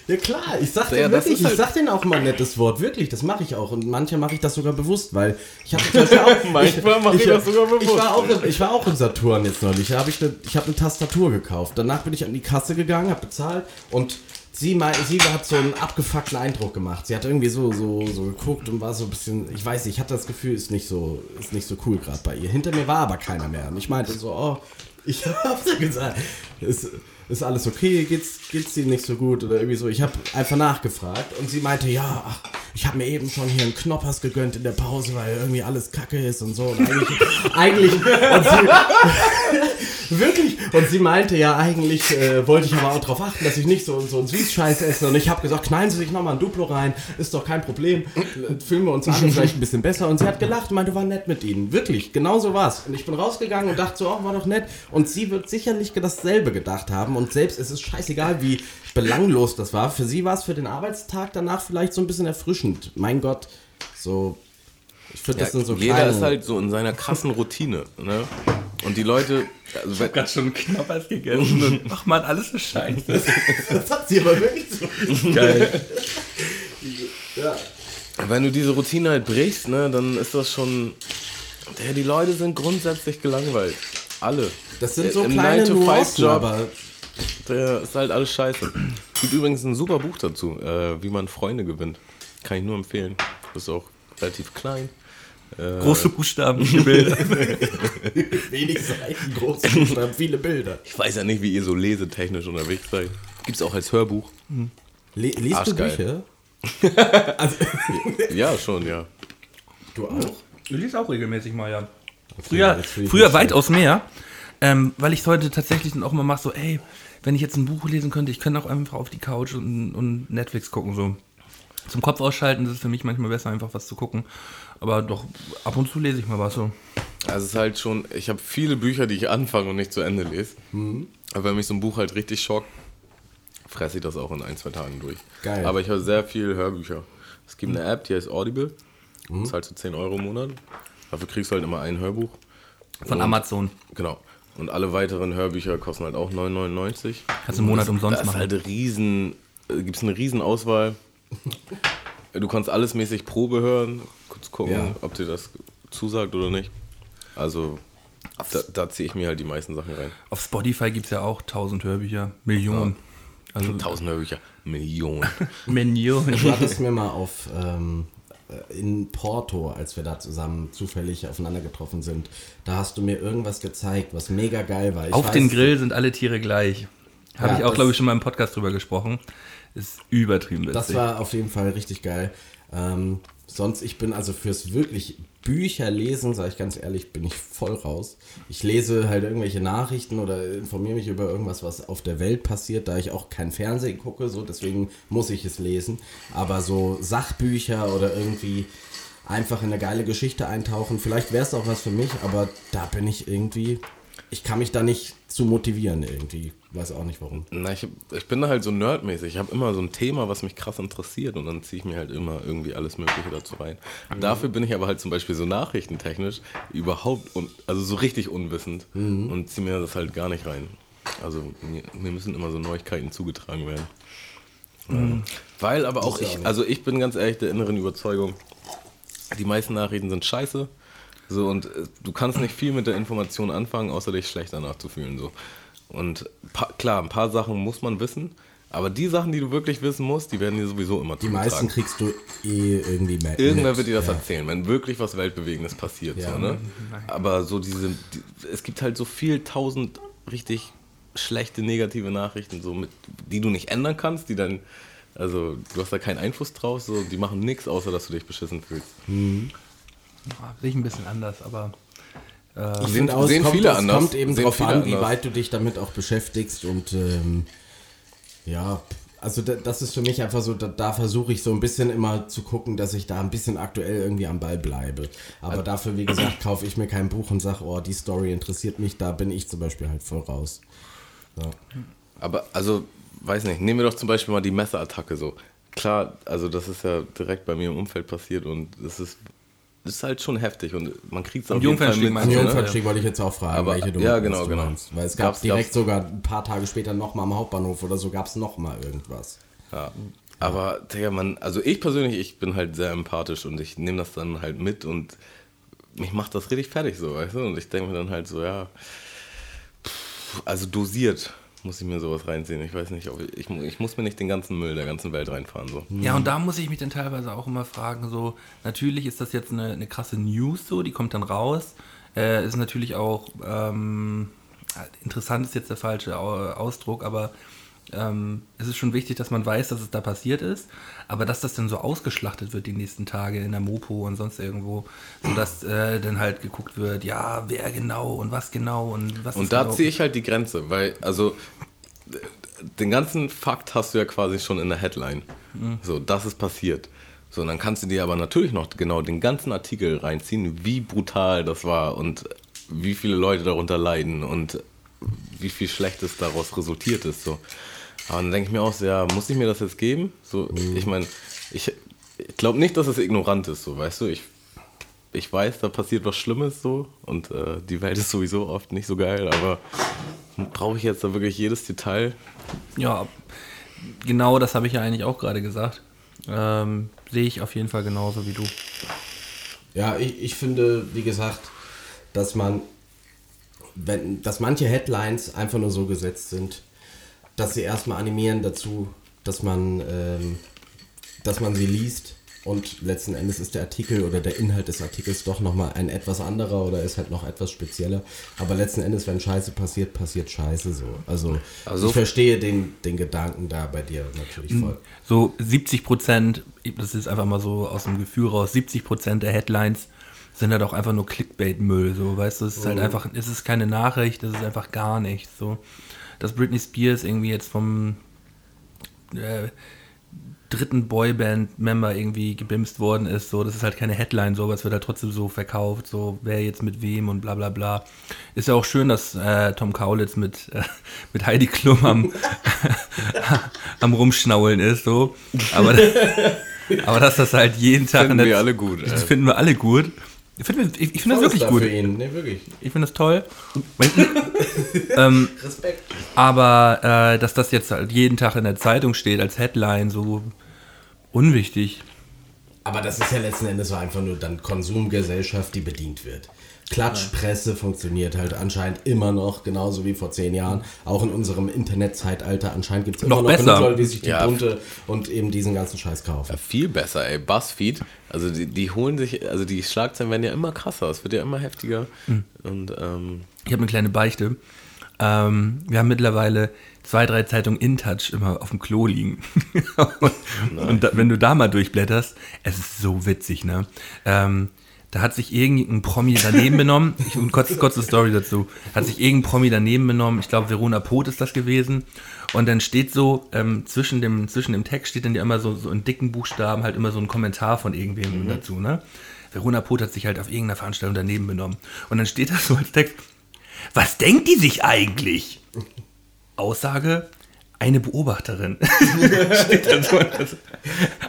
Ja klar, ich sag Ja, dir das wirklich, ich halt- sag denen auch mal ein nettes Wort, wirklich, das mache ich auch. Und manche mache ich das sogar bewusst, weil ich habe auch, Manchmal mach ich das sogar bewusst. Ich war auch, im- ich war auch im Saturn jetzt neulich, da habe ich eine, ich habe eine Tastatur gekauft. Danach bin ich an die Kasse gegangen, habe bezahlt und sie, mei- sie hat so einen abgefuckten Eindruck gemacht. Sie hat irgendwie so, so, so geguckt und war so ein bisschen, ich weiß nicht, ich hatte das Gefühl, ist nicht so, ist nicht so cool gerade bei ihr. Hinter mir war aber keiner mehr. Und ich meinte so, oh, ich hab's ja gesagt, ist, ist alles okay, geht's, geht's dir nicht so gut oder irgendwie so. Ich habe einfach nachgefragt und sie meinte, ja, ach, ich habe mir eben schon hier einen Knoppers gegönnt in der Pause, weil irgendwie alles kacke ist und so. Und eigentlich, eigentlich und sie, wirklich. Und sie meinte ja, eigentlich äh, wollte ich aber auch darauf achten, dass ich nicht so, so einen Süßscheiß esse. Und ich habe gesagt, knallen Sie sich nochmal ein Duplo rein, ist doch kein Problem. Fühlen wir uns an, vielleicht ein bisschen besser. Und sie hat gelacht und meinte, war nett mit Ihnen. Wirklich, genau so war's. Und ich bin rausgegangen und dachte so, oh, war doch nett. Und sie wird sicherlich dasselbe gedacht haben. Und selbst, es ist scheißegal, wie belanglos das war. Für sie war es für den Arbeitstag danach vielleicht so ein bisschen erfrischend. Mein Gott, so. Ich finde, das sind so jeder kleine... ist halt so in seiner krassen Routine. Ne? Und die Leute, also wenn, gerade schon Knoppers gegessen und ach man, alles ist scheiße. das hat sie aber wirklich so. Geil. Ja. wenn du diese Routine halt brichst, ne, dann ist das schon. Ja, die Leute sind grundsätzlich gelangweilt. Alle. Das sind so Im kleine 9-to-5 Nuancen, Job. aber Der ist halt alles scheiße. Gibt übrigens ein super Buch dazu, äh, wie man Freunde gewinnt. Kann ich nur empfehlen. Ist auch relativ klein. Äh, Große Buchstaben, viele Bilder. wenig Seiten, große Buchstaben, viele Bilder. Ich weiß ja nicht, wie ihr so lesetechnisch unterwegs seid. Gibt's auch als Hörbuch. Le liest du Arschgeil. Bücher? also, Ja, schon, ja. du auch? Du liest auch regelmäßig mal, ja. Früher, früher weitaus mehr, ähm, weil ich es heute tatsächlich dann auch immer mache, so, ey, wenn ich jetzt ein Buch lesen könnte, ich könnte auch einfach auf die Couch und, und Netflix gucken, so. Zum Kopf ausschalten, das ist für mich manchmal besser, einfach was zu gucken. Aber doch, ab und zu lese ich mal was so. Also es ist halt schon, ich habe viele Bücher, die ich anfange und nicht zu Ende lese. Aber wenn mich so ein Buch halt richtig schockt, fresse ich das auch in ein, zwei Tagen durch. Geil. Aber ich höre sehr viel Hörbücher. Es gibt eine App, die heißt Audible. Das zahlst du 10 Euro im Monat. Dafür kriegst du halt immer ein Hörbuch. Von Und- Amazon. Genau. Und alle weiteren Hörbücher kosten halt auch 9,99. Kannst du einen Monat umsonst ist machen. halt eine riesen, äh, gibt's eine riesen Auswahl. Du kannst alles mäßig Probe hören, kurz gucken, Ja. ob dir das zusagt oder nicht. Also da, da ziehe ich mir halt die meisten Sachen rein. Auf Spotify gibt es ja auch 1000 Hörbücher. Millionen. Also 1000 Hörbücher, Millionen. Millionen. Du hattest mir mal auf ähm, äh, in Porto, als wir da zusammen zufällig aufeinander getroffen sind, da hast du mir irgendwas gezeigt, was mega geil war. Ich Auf weiß- den Grill sind alle Tiere gleich. Habe Ja, ich auch, glaube ich, schon mal im Podcast drüber gesprochen. Ist übertrieben witzig. Das war auf jeden Fall richtig geil. Ähm, sonst, ich bin also fürs wirklich Bücher lesen, sage ich ganz ehrlich, bin ich voll raus. Ich lese halt irgendwelche Nachrichten oder informiere mich über irgendwas, was auf der Welt passiert, da ich auch kein Fernsehen gucke, so deswegen muss ich es lesen. Aber so Sachbücher oder irgendwie einfach in eine geile Geschichte eintauchen, vielleicht wäre es auch was für mich, aber da bin ich irgendwie, ich kann mich da nicht zu motivieren irgendwie. Weiß auch nicht warum. Na, ich, ich bin da halt so nerdmäßig. Ich habe immer so ein Thema, was mich krass interessiert und dann ziehe ich mir halt immer irgendwie alles Mögliche dazu rein. Dafür bin ich aber halt zum Beispiel so nachrichtentechnisch überhaupt, un, also so richtig unwissend und ziehe mir das halt gar nicht rein. Also mir, mir müssen immer so Neuigkeiten zugetragen werden. Ja. Weil aber auch ich, also ich bin ganz ehrlich der inneren Überzeugung, die meisten Nachrichten sind scheiße. So, und äh, du kannst nicht viel mit der Information anfangen, außer dich schlecht danach zu fühlen. So. Und pa klar, ein paar Sachen muss man wissen, aber die Sachen, die du wirklich wissen musst, die werden dir sowieso immer Die meisten kriegst du eh irgendwie mit. Irgendwer wird dir das ja. erzählen, wenn wirklich was Weltbewegendes passiert. Ja. So, ne? Aber so diese, die, es gibt halt so viel tausend richtig schlechte, negative Nachrichten, so mit, die du nicht ändern kannst, die dann, also du hast da keinen Einfluss drauf, so, die machen nichts, außer dass du dich beschissen fühlst. Ja, Sehe ich ein bisschen anders, aber äh, Ich Sehen- finde sehen kommt, viele es anders. kommt eben viele an, wie weit du dich damit auch beschäftigst und ähm, ja, also da, das ist für mich einfach so, da, da versuche ich so ein bisschen immer zu gucken, dass ich da ein bisschen aktuell irgendwie am Ball bleibe. Aber dafür, wie gesagt, kaufe ich mir kein Buch und sage, oh, die Story interessiert mich, da bin ich zum Beispiel halt voll raus. Ja. Aber, also, weiß nicht, nehmen wir doch zum Beispiel mal die Messerattacke so. Klar, also das ist ja direkt bei mir im Umfeld passiert und es ist, das ist halt schon heftig und man kriegt es auf jeden Fall Jungfernstieg mit. Am so, ne? Jungfernstieg wollte ich jetzt auch fragen, Aber- welche du, ja, was genau, du genau. meinst. Weil es gab Gab's- direkt gab's- sogar ein paar Tage später nochmal am Hauptbahnhof oder so gab es nochmal irgendwas. Ja. Aber, Digga, man, also ich persönlich, ich bin halt sehr empathisch und ich nehme das dann halt mit und mich macht das richtig fertig so, weißt du? Und ich denke mir dann halt so, ja, pff, also dosiert muss ich mir sowas reinziehen. Ich weiß nicht, ob ich, ich, ich muss mir nicht den ganzen Müll der ganzen Welt reinfahren. So. Ja, und da muss ich mich dann teilweise auch immer fragen, so, natürlich ist das jetzt eine, eine krasse News so, die kommt dann raus. Äh, ist natürlich auch, ähm, interessant ist jetzt der falsche Au- Ausdruck, aber ähm, es ist schon wichtig, dass man weiß, dass es da passiert ist, aber dass das dann so ausgeschlachtet wird die nächsten Tage in der Mopo und sonst irgendwo, sodass äh, dann halt geguckt wird, ja, wer genau und was genau und was Und da genau. ziehe ich halt die Grenze, weil, also, den ganzen Fakt hast du ja quasi schon in der Headline. So, das ist passiert. So, und dann kannst du dir aber natürlich noch genau den ganzen Artikel reinziehen, wie brutal das war und wie viele Leute darunter leiden und wie viel Schlechtes daraus resultiert ist. So. Aber dann denke ich mir auch so, ja, muss ich mir das jetzt geben? So, ich meine, ich, ich glaube nicht, dass es ignorant ist, so, weißt du, ich ich weiß, da passiert was Schlimmes so und äh, die Welt ist sowieso oft nicht so geil, aber brauche ich jetzt da wirklich jedes Detail? Ja, genau das habe ich ja eigentlich auch gerade gesagt. Ähm, sehe ich auf jeden Fall genauso wie du. Ja, ich, ich finde, wie gesagt, dass man, wenn, dass manche Headlines einfach nur so gesetzt sind, dass sie erstmal animieren dazu, dass man, ähm, dass man sie liest und letzten Endes ist der Artikel oder der Inhalt des Artikels doch nochmal ein etwas anderer oder ist halt noch etwas spezieller. Aber letzten Endes, wenn Scheiße passiert, passiert Scheiße so. Also, Also- ich verstehe den, den Gedanken da bei dir natürlich voll. So 70 Prozent, das ist einfach mal so aus dem Gefühl raus, 70 Prozent der Headlines sind halt auch einfach nur Clickbait-Müll, so, weißt du, es ist halt einfach, es ist keine Nachricht, es ist einfach gar nichts, so. Dass Britney Spears irgendwie jetzt vom, äh, dritten Boyband-Member irgendwie gebimst worden ist. So, das ist halt keine Headline, so, aber es wird halt trotzdem so verkauft, so wer jetzt mit wem und bla bla bla. Ist ja auch schön, dass äh, Tom Kaulitz mit, äh, mit Heidi Klum am, am Rumschnaulen ist, so. Aber, aber dass das halt jeden Tag Finden wir alle gut, Das ey. finden wir alle gut. Ich finde ich, find das wirklich gut. Nee, wirklich. Ich finde das toll. ähm, Respekt. aber äh, dass das jetzt halt jeden Tag in der Zeitung steht als Headline, so unwichtig. Aber das ist ja letzten Endes so einfach nur dann Konsumgesellschaft, die bedient wird. Klatschpresse funktioniert halt anscheinend immer noch, genauso wie vor zehn Jahren. Auch in unserem Internetzeitalter anscheinend gibt es immer Noch noch, besser. Leute, die sich die Ja. bunte und eben diesen ganzen Scheiß kaufen. Ja, viel besser, ey. Buzzfeed, also die, die holen sich, also die Schlagzeilen werden ja immer krasser, es wird ja immer heftiger. Und ähm, Ich habe eine kleine Beichte. Ähm, wir haben mittlerweile zwei, drei Zeitungen in Touch immer auf dem Klo liegen. und und da, wenn du da mal durchblätterst, es ist so witzig, ne? Ähm, da hat sich irgendein Promi daneben benommen. Ich, und kurz, kurze Story dazu. Hat sich irgendein Promi daneben benommen. Ich glaube, Verona Poth ist das gewesen. Und dann steht so, ähm, zwischen, dem, zwischen dem Text steht dann ja immer so, so in dicken Buchstaben halt immer so ein Kommentar von irgendwem dazu, ne? Verona Poth hat sich halt auf irgendeiner Veranstaltung daneben benommen. Und dann steht da so als Text, was denkt die sich eigentlich? Aussage, eine Beobachterin.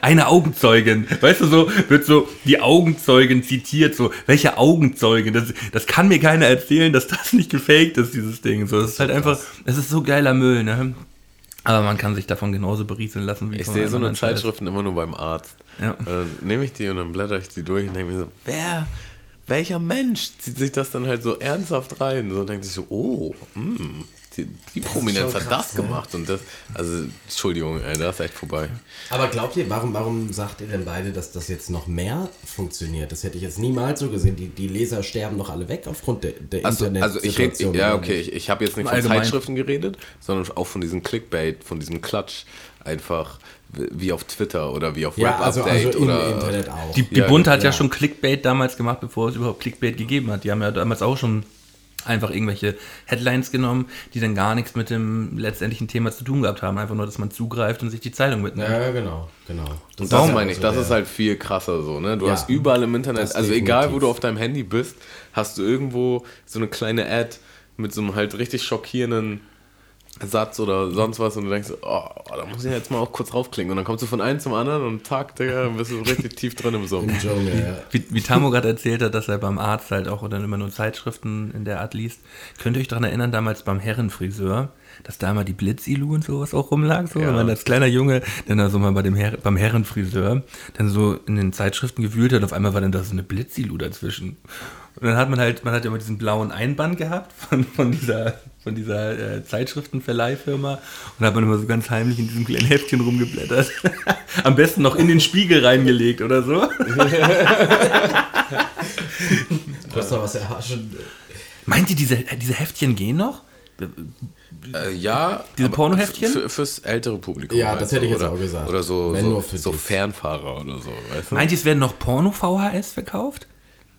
Eine Augenzeugin. Weißt du, so wird so die Augenzeugin zitiert, so, welche Augenzeugin? Das, das kann mir keiner erzählen, dass das nicht gefaked ist, dieses Ding. So, das ist halt einfach, es ist so geiler Müll, ne? Aber man kann sich davon genauso berieseln lassen wie ich sehe so eine. Zeitschriften immer nur beim Arzt. Ja. Dann nehme ich die und dann blätter ich die durch und denke mir so, wer, welcher Mensch zieht sich das dann halt so ernsthaft rein? So denkt sich so, oh, mh, die, die Prominenz hat krass, das gemacht und das, also Entschuldigung, ey, das ist echt vorbei. Aber glaubt ihr, warum, warum sagt ihr denn beide, dass das jetzt noch mehr funktioniert? Das hätte ich jetzt niemals so gesehen. Die, die Leser sterben doch alle weg aufgrund der, der Also, internet also ich rede, ja okay, ich, ich habe jetzt nicht von. Zeitschriften geredet, sondern auch von diesem Clickbait, von diesem Klatsch, einfach wie auf Twitter oder wie auf Ja, Web also, Update also im oder Internet auch. Die, die Ja, Bund hat ja. ja. schon Clickbait damals gemacht, bevor es überhaupt Clickbait gegeben hat. Die haben ja damals auch schon einfach irgendwelche Headlines genommen, die dann gar nichts mit dem letztendlichen Thema zu tun gehabt haben. Einfach nur, dass man zugreift und sich die Zeitung mitnimmt. ja, genau, genau. Das Und das ist meine ja ich, so das der- ist halt viel krasser so, ne? Du Ja. hast überall im Internet, Das also egal wo du auf deinem Handy bist, hast du irgendwo so eine kleine Ad mit so einem halt richtig schockierenden Satz oder sonst was und du denkst, oh, da muss ich jetzt mal auch kurz raufklicken und dann kommst du von einem zum anderen und zack, Digga, dann bist du richtig tief drin im Sumpf. Wie, wie Tamo gerade erzählt hat, dass er beim Arzt halt auch oder immer nur Zeitschriften in der Art liest. Könnt ihr euch daran erinnern, damals beim Herrenfriseur, dass da mal die Blitzilu und sowas auch rumlag? So, Ja. wenn man als kleiner Junge dann da so mal bei dem Her beim Herrenfriseur dann so in den Zeitschriften gewühlt hat, und auf einmal war dann da so eine Blitzilu dazwischen. Und dann hat man halt, man hat ja immer diesen blauen Einband gehabt von, von dieser, von dieser äh, Zeitschriftenverleihfirma und da hat man immer so ganz heimlich in diesem kleinen Heftchen rumgeblättert. Am besten noch in den Spiegel reingelegt oder so. Du hast doch was erhaschen. Meint ihr, diese, diese Heftchen gehen noch? Äh, ja. Diese Pornoheftchen? Für, fürs ältere Publikum. Ja, das hätte ich jetzt oder, auch gesagt. Oder so, Wenn so, nur für so. Fernfahrer oder so, weißt du? Meint ihr, es werden noch Porno-VHS verkauft?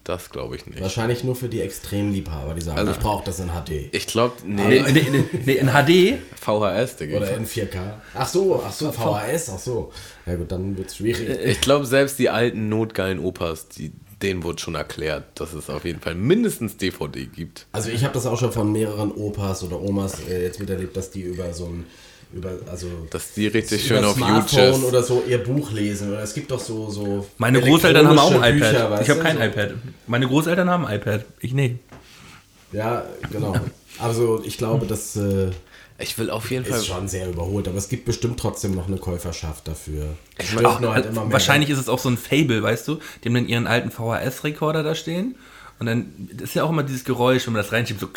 Das glaube ich nicht. Wahrscheinlich nur für die Extremliebhaber, die sagen, Also- ich brauche das in HD. Ich glaube, nee, Nee, nee, nee, nee, in HD? VHS, Digga. Oder in 4K. Ach so, ach so, VHS, ach so. Ja gut, dann wird es schwierig. Ich glaube, selbst die alten notgeilen Opas, die, denen wurde schon erklärt, dass es auf jeden Fall mindestens DVD gibt. Also ich habe das auch schon von mehreren Opas oder Omas äh, jetzt miterlebt, dass die über so ein über also Dass die richtig über schön auf Smartphone YouTube. oder so ihr Buch lesen oder es gibt doch so so Meine Großeltern haben auch ein iPad. Bücher, weißt ich habe kein so. iPad. Meine Großeltern haben ein iPad. Ich nicht. Ja, genau. Also ich glaube, das äh, Ich will auf jeden Fall. ist schon sehr überholt, aber es gibt bestimmt trotzdem noch eine Käuferschaft dafür. Stirbt nur halt immer mehr. Wahrscheinlich ist es auch so ein Fable, weißt du? Die haben dann ihren alten VHS-Rekorder da stehen. Und dann das ist ja auch immer dieses Geräusch, wenn man das reinschiebt, so.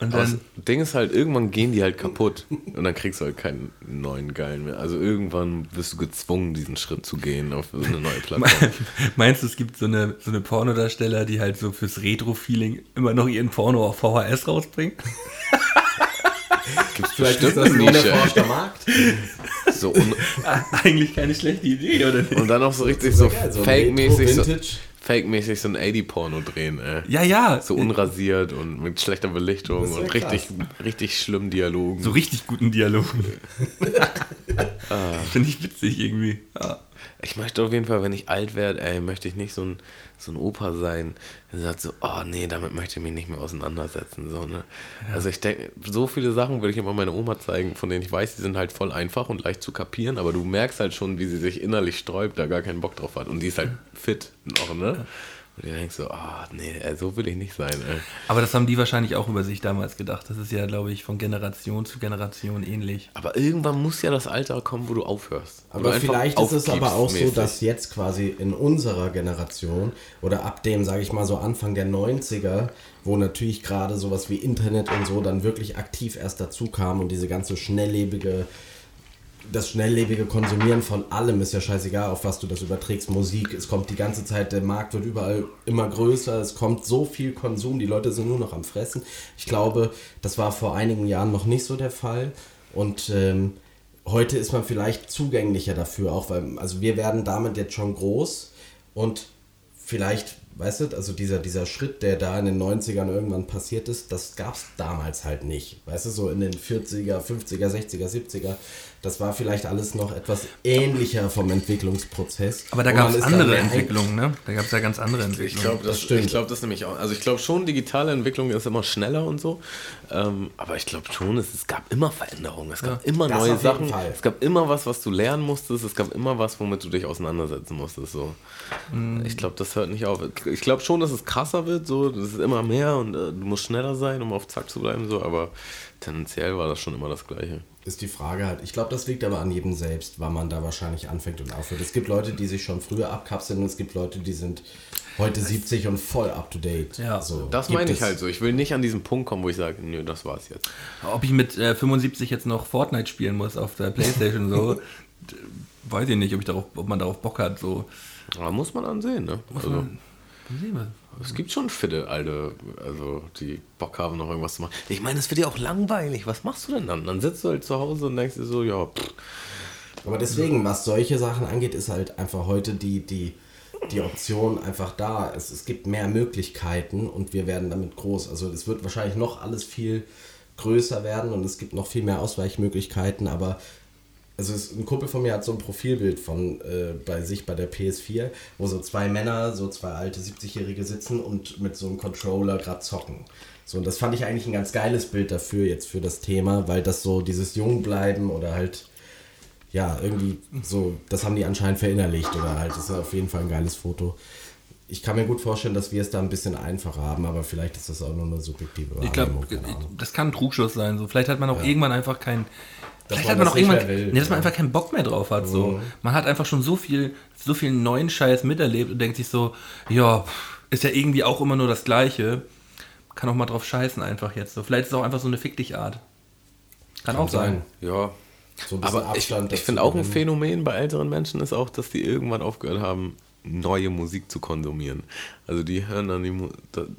Und Aber das dann. Ding ist halt, irgendwann gehen die halt kaputt. Und dann kriegst du halt keinen neuen geilen mehr. Also irgendwann wirst du gezwungen, diesen Schritt zu gehen auf so eine neue Plattform. Meinst du, es gibt so eine, so eine Pornodarsteller, die halt so fürs Retro-Feeling immer noch ihren Porno auf VHS rausbringen? Gibt's Vielleicht ist das eine ein Nische. unerforschter Markt. So Eigentlich keine schlechte Idee, oder nicht? und dann auch so richtig so so fake-mäßig so. Fake-mäßig so ein 80-Porno drehen, ey. Ja, ja. So unrasiert und mit schlechter Belichtung und richtig, richtig schlimmen Dialogen. so richtig guten Dialogen. Finde ich witzig irgendwie. Ja. Ich möchte auf jeden Fall, wenn ich alt werde, ey, möchte ich nicht so ein, so ein Opa sein, der sagt so, oh nee, damit möchte ich mich nicht mehr auseinandersetzen. So, ne? Also ich denke, so viele Sachen würde ich immer meiner Oma zeigen, von denen ich weiß, die sind halt voll einfach und leicht zu kapieren, aber du merkst halt schon, wie sie sich innerlich sträubt, da gar keinen Bock drauf hat. Und die ist halt fit noch, ne? Und du denkst so, ah, nee, ey, so will ich nicht sein, ey. Aber das haben die wahrscheinlich auch über sich damals gedacht. Das ist ja, glaube ich, von Generation zu Generation ähnlich. Aber irgendwann muss ja das Alter kommen, wo du aufhörst. Wo du Aber einfach vielleicht ist es aber auch so, aufgibst dass jetzt quasi in unserer Generation oder ab dem, sage ich mal so Anfang der 90er, wo natürlich gerade sowas wie Internet und so dann wirklich aktiv erst dazu kam und diese ganze schnelllebige, das schnelllebige Konsumieren von allem ist ja scheißegal, auf was du das überträgst. Musik, es kommt die ganze Zeit, der Markt wird überall immer größer, es kommt so viel Konsum, die Leute sind nur noch am Fressen. Ich glaube, das war vor einigen Jahren noch nicht so der Fall und ähm, heute ist man vielleicht zugänglicher dafür, auch weil, also wir werden damit jetzt schon groß und vielleicht, weißt du, also dieser, dieser Schritt, der da in den 90ern irgendwann passiert ist, das gab es damals halt nicht. Weißt du, so in den 40er, 50er, 60er, 70er, das war vielleicht alles noch etwas ähnlicher vom Entwicklungsprozess. Aber da gab es andere Entwicklungen, ne? Da gab es ja ganz andere Entwicklungen. Ich glaube, das, stimmt. ich glaub, das nämlich auch. Also ich glaube schon, digitale Entwicklung ist immer schneller und so. Ähm, aber ich glaube schon, es, es gab immer Veränderungen. Es gab immer Das neue Sachen. Fall. Es gab immer was, was du lernen musstest. Es gab immer was, womit du dich auseinandersetzen musstest. So. Ich glaube, das hört nicht auf. Ich glaube schon, dass es krasser wird. So, das ist immer mehr und äh, du musst schneller sein, um auf Zack zu bleiben. So. Aber tendenziell war das schon immer das Gleiche. Ist die Frage halt. Ich glaube, das liegt aber an jedem selbst, wann man da wahrscheinlich anfängt und aufhört. Es gibt Leute, die sich schon früher abkapseln und es gibt Leute, die sind heute 70 und voll up to date. Ja, so, Das meine ich halt so. Ich will nicht an diesen Punkt kommen, wo ich sage, nö, das war's jetzt. Ob ich mit äh, 75 jetzt noch Fortnite spielen muss auf der Playstation, so, weiß ich nicht, ob, ich darauf, ob man darauf Bock hat. So. Aber muss man dann sehen, ne? Also, Dann sehen wir. Es gibt schon fitte Alte, also die Bock haben, noch irgendwas zu machen. Ich meine, es wird ja auch langweilig. Was machst du denn dann? Dann sitzt du halt zu Hause und denkst dir so, ja, pff, Aber deswegen, was solche Sachen angeht, ist halt einfach heute die, die, die Option einfach da. Es, es gibt mehr Möglichkeiten und wir werden damit groß. Also es wird wahrscheinlich noch alles viel größer werden und es gibt noch viel mehr Ausweichmöglichkeiten, aber also es, ein Kumpel von mir hat so ein Profilbild von äh, bei sich bei der PS4, wo so zwei Männer, so zwei alte 70-Jährige sitzen und mit so einem Controller gerade zocken. So, und das fand ich eigentlich ein ganz geiles Bild dafür, jetzt für das Thema, weil das so dieses Jungbleiben oder halt ja, irgendwie so, das haben die anscheinend verinnerlicht oder halt, das ist auf jeden Fall ein geiles Foto. Ich kann mir gut vorstellen, dass wir es da ein bisschen einfacher haben, aber vielleicht ist das auch nur eine subjektive Ich glaube, Wahrnehmung, keine Ahnung. das kann ein Trugschluss sein. So. Vielleicht hat man auch irgendwann einfach keinen. Vielleicht hat man auch irgendwann, will, nee, dass man ja. einfach keinen Bock mehr drauf hat. So. Man hat einfach schon so viel, so viel neuen Scheiß miterlebt und denkt sich so, ja, ist ja irgendwie auch immer nur das Gleiche. Kann auch mal drauf scheißen einfach jetzt. So. Vielleicht ist es auch einfach so eine Fick dich Art. Kann, auch sein. ja. So ein Aber ich, Abstand ich finde auch ein. Phänomen bei älteren Menschen ist auch, dass die irgendwann aufgehört haben, neue Musik zu konsumieren. Also die hören dann die,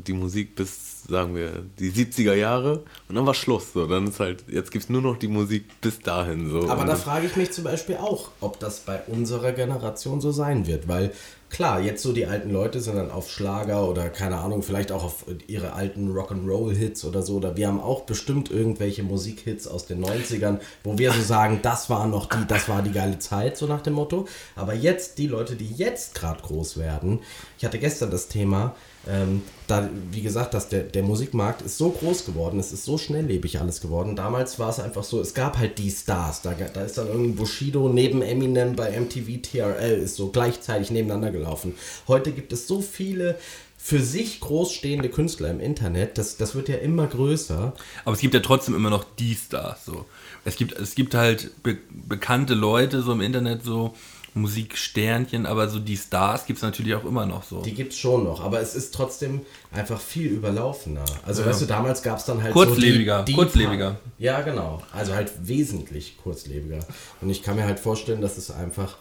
die Musik bis, sagen wir, die 70er Jahre und dann war Schluss. So. Dann ist halt, jetzt gibt es nur noch die Musik bis dahin. So. Aber Und da frage ich mich zum Beispiel auch, ob das bei unserer Generation so sein wird, weil klar, jetzt so die alten Leute sind dann auf Schlager oder keine Ahnung, vielleicht auch auf ihre alten Rock'n'Roll-Hits oder so, oder wir haben auch bestimmt irgendwelche Musikhits aus den 90ern, wo wir so sagen, das war noch die, das war die geile Zeit, so nach dem Motto. Aber jetzt, die Leute, die jetzt gerade groß werden, ich hatte gestern das Thema, ähm, da, wie gesagt, dass der, der Musikmarkt ist so groß geworden, es ist so schnelllebig alles geworden. Damals war es einfach so, es gab halt die Stars. Da, da ist dann irgendein Bushido neben Eminem bei MTV TRL, ist so gleichzeitig nebeneinander gelaufen. Heute gibt es so viele für sich groß stehende Künstler im Internet, das, das wird ja immer größer. Aber es gibt ja trotzdem immer noch die Stars. So. Es, gibt, es gibt halt be bekannte Leute so im Internet, so Musiksternchen, aber so die Stars gibt es natürlich auch immer noch so. Die gibt es schon noch, aber es ist trotzdem einfach viel überlaufener. Also weißt du, damals gab es dann halt Kurzlebiger, so die, die kurzlebiger. Ja, genau. Also halt wesentlich kurzlebiger. Und ich kann mir halt vorstellen, dass es einfach,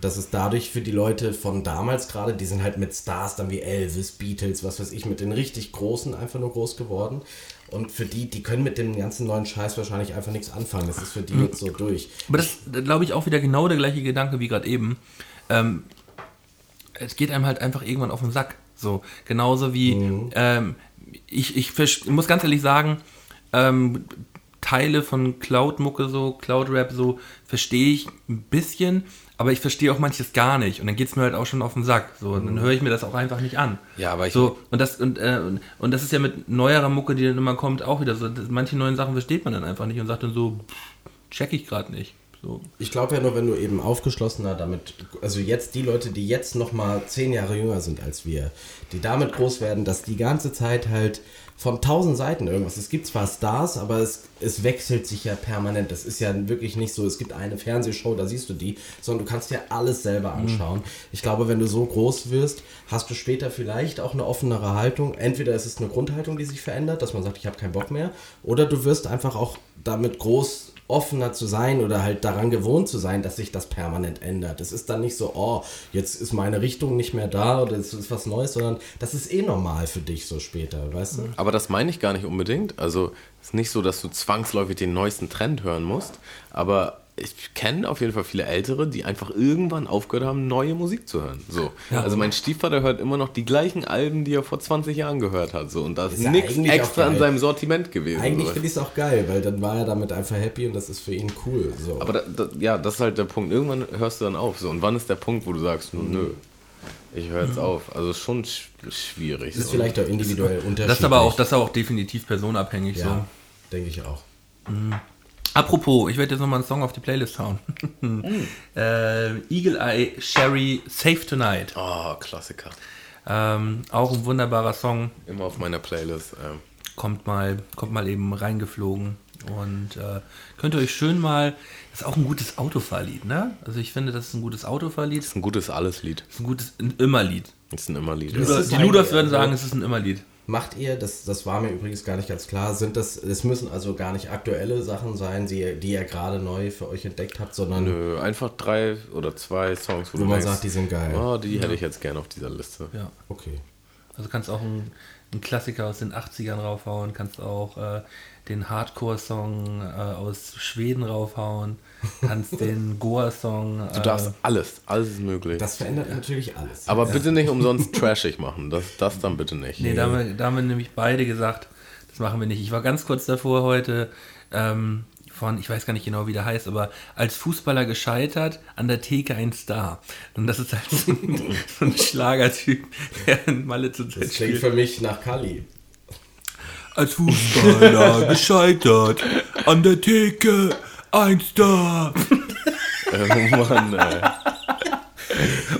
dass es dadurch für die Leute von damals gerade, die sind halt mit Stars dann wie Elvis, Beatles, was weiß ich, mit den richtig Großen einfach nur groß geworden. Und für die, die können mit dem ganzen neuen Scheiß wahrscheinlich einfach nichts anfangen. Das ist für die jetzt so durch. Aber das glaube ich auch wieder genau der gleiche Gedanke wie gerade eben. Ähm, es geht einem halt einfach irgendwann auf den Sack. So, genauso wie ähm, ich, ich muss ganz ehrlich sagen, ähm, Teile von Cloud-Mucke so, Cloud-Rap so, verstehe ich ein bisschen, aber ich verstehe auch manches gar nicht. Und dann geht es mir halt auch schon auf den Sack. So, und dann höre ich mir das auch einfach nicht an. Ja, aber ich- So, und das, und, äh, und- und das ist ja mit neuerer Mucke, die dann immer kommt, auch wieder so. Manche neuen Sachen versteht man dann einfach nicht und sagt dann so, check ich gerade nicht. So. Ich glaube ja nur, wenn du eben aufgeschlossener damit, also jetzt die Leute, die jetzt noch mal zehn Jahre jünger sind als wir, die damit groß werden, dass die ganze Zeit halt von tausend Seiten irgendwas. Es gibt zwar Stars, aber es, es wechselt sich ja permanent. Das ist ja wirklich nicht so, es gibt eine Fernsehshow, da siehst du die, sondern du kannst dir alles selber anschauen. Ich glaube, wenn du so groß wirst, hast du später vielleicht auch eine offenere Haltung. Entweder ist es eine Grundhaltung, die sich verändert, dass man sagt, ich habe keinen Bock mehr, oder du wirst einfach auch damit groß offener zu sein oder halt daran gewohnt zu sein, dass sich das permanent ändert. Es ist dann nicht so, oh, jetzt ist meine Richtung nicht mehr da oder es ist was Neues, sondern das ist eh normal für dich so später, weißt du? Aber das meine ich gar nicht unbedingt. Also es ist nicht so, dass du zwangsläufig den neuesten Trend hören musst. Aber ich kenne auf jeden Fall viele Ältere, die einfach irgendwann aufgehört haben, neue Musik zu hören. So. Also mein Stiefvater hört immer noch die gleichen Alben, die er vor 20 Jahren gehört hat. So. Und da ist Ist ja nichts extra in seinem Sortiment gewesen. Eigentlich so. finde ich es auch geil, weil dann war er damit einfach happy und das ist für ihn cool. So. Aber da, da, ja, das ist halt der Punkt. Irgendwann hörst du dann auf. So. Und wann ist der Punkt, wo du sagst, nö, ich höre jetzt auf. Also ist schon sch schwierig. das ist so. vielleicht auch individuell unterschiedlich. Das ist aber auch, das ist aber auch definitiv personabhängig. So. ja, denke ich auch. Apropos, ich werde jetzt nochmal einen Song auf die Playlist hauen. äh, Eagle Eye Sherry Safe Tonight. Oh, Klassiker. Ähm, auch ein wunderbarer Song. Immer auf meiner Playlist. Ähm. Kommt mal, kommt mal eben reingeflogen. Und äh, könnt ihr euch schön mal. Das ist auch ein gutes Autofahrlied, ne? Also ich finde, das ist ein gutes Autofahrlied. Das ist ein gutes Alles-Lied. ist ein gutes Immer-Lied. Das ist ein Immer-Lied. Die Ja. Die eigentlich- würden also- sagen, es ist ein Immer-Lied. Macht ihr, das, das war mir übrigens gar nicht ganz klar, sind das, es müssen also gar nicht aktuelle Sachen sein, die, ihr- die ihr gerade neu für euch entdeckt habt, sondern Nö, einfach drei oder zwei Songs, wo, wo du man denkst, sagt, die sind geil. oh, die hätte ich jetzt gerne auf dieser Liste. Ja. Okay. Also kannst auch einen, einen Klassiker aus den 80ern raufhauen, kannst auch äh, den Hardcore-Song äh, aus Schweden raufhauen, kannst den Goa-Song. Du darfst alles, alles ist möglich. Das verändert natürlich alles. Aber bitte nicht umsonst trashig machen. Das, das dann bitte nicht. Nee, da haben, wir, da haben wir nämlich beide gesagt, das machen wir nicht. Ich war ganz kurz davor heute ähm, von, ich weiß gar nicht genau, wie der heißt, aber als Fußballer gescheitert, an der Theke ein Star. Und das ist halt so ein, so ein Schlagertyp, der in Malle zu das klingt spielt. für mich nach Kali. Als Fußballer gescheitert, an der Theke ein Star. Oh Mann, ey.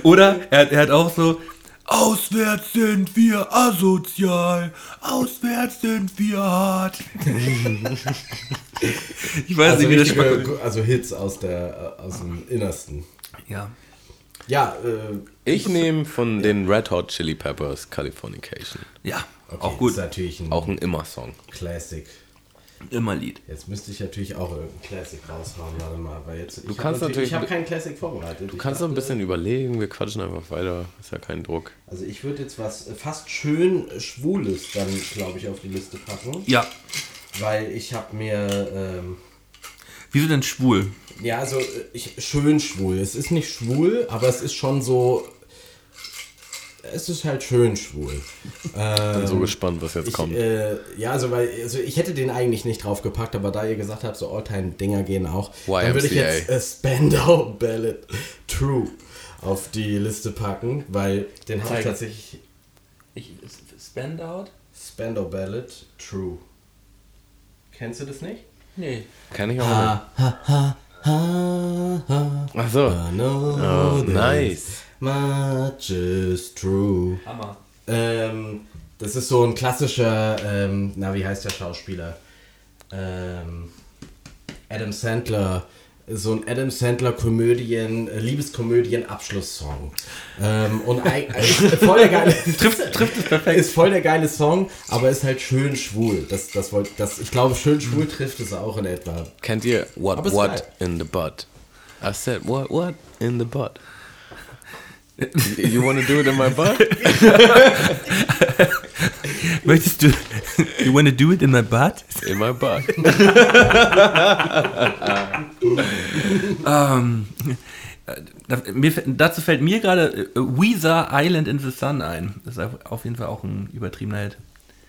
Oder er, hat- er hat auch so, auswärts sind wir asozial, auswärts sind wir hart. ich weiß Also, nicht, wie das richtige, schmeckt. also Hits aus, der, äh, aus dem Innersten. Ja. Ja, äh, Ich nehme von den Red Hot Chili Peppers Californication. Ja, okay, auch gut. Ist natürlich ein Auch ein Immer-Song. Classic. Immer Lied. Jetzt müsste ich natürlich auch irgendein Classic raushauen, warte mal, weil jetzt. Du kannst natürlich- Ich habe keinen Classic vorbereitet. Du kannst noch ein bisschen überlegen, wir quatschen einfach weiter. Ist ja kein Druck. Also ich würde jetzt was fast schön Schwules dann, glaube ich, auf die Liste packen, Ja. weil ich habe mir, ähm, Wieso denn schwul? ja, also äh, ich, schön schwul. Es ist nicht schwul, aber es ist schon so, es ist halt schön schwul. Bin so gespannt, was jetzt Ähm, Ich, kommt. äh, ja, also weil also ich hätte den eigentlich nicht draufgepackt, aber da ihr gesagt habt, so Alltime-Dinger gehen auch, dann würde ich YMCA. jetzt äh, Spandau Ballad True auf die Liste packen, weil den habe ich tatsächlich Ich, Spandout? Spandau Ballad True. Kennst du das nicht? Nee. Kann ich auch nicht. Ha, ha, ha, ha, ha. Ach so. Oh, nice. Much is true. Hammer. Ähm, das ist so ein klassischer, ähm, na, wie heißt der Schauspieler? Ähm, Adam Sandler. So ein Adam Sandler Komödien, äh, Liebeskomödien-Abschlusssong. Ähm, und ist voll der geile, Trifft, trifft es perfekt. ist voll der geile Song, aber ist halt schön schwul. Das, das wollt, das, ich glaube, schön schwul trifft es auch in etwa. Kennt ihr What What geil. in the Butt? I said What What in the Butt? You wanna do it in my butt? Möchtest du. You wanna do it in my butt? In my butt. Ähm, äh, mir, fä- dazu fällt mir gerade äh, Weezer Island in the Sun ein. Das ist auf jeden Fall auch ein übertriebener Held.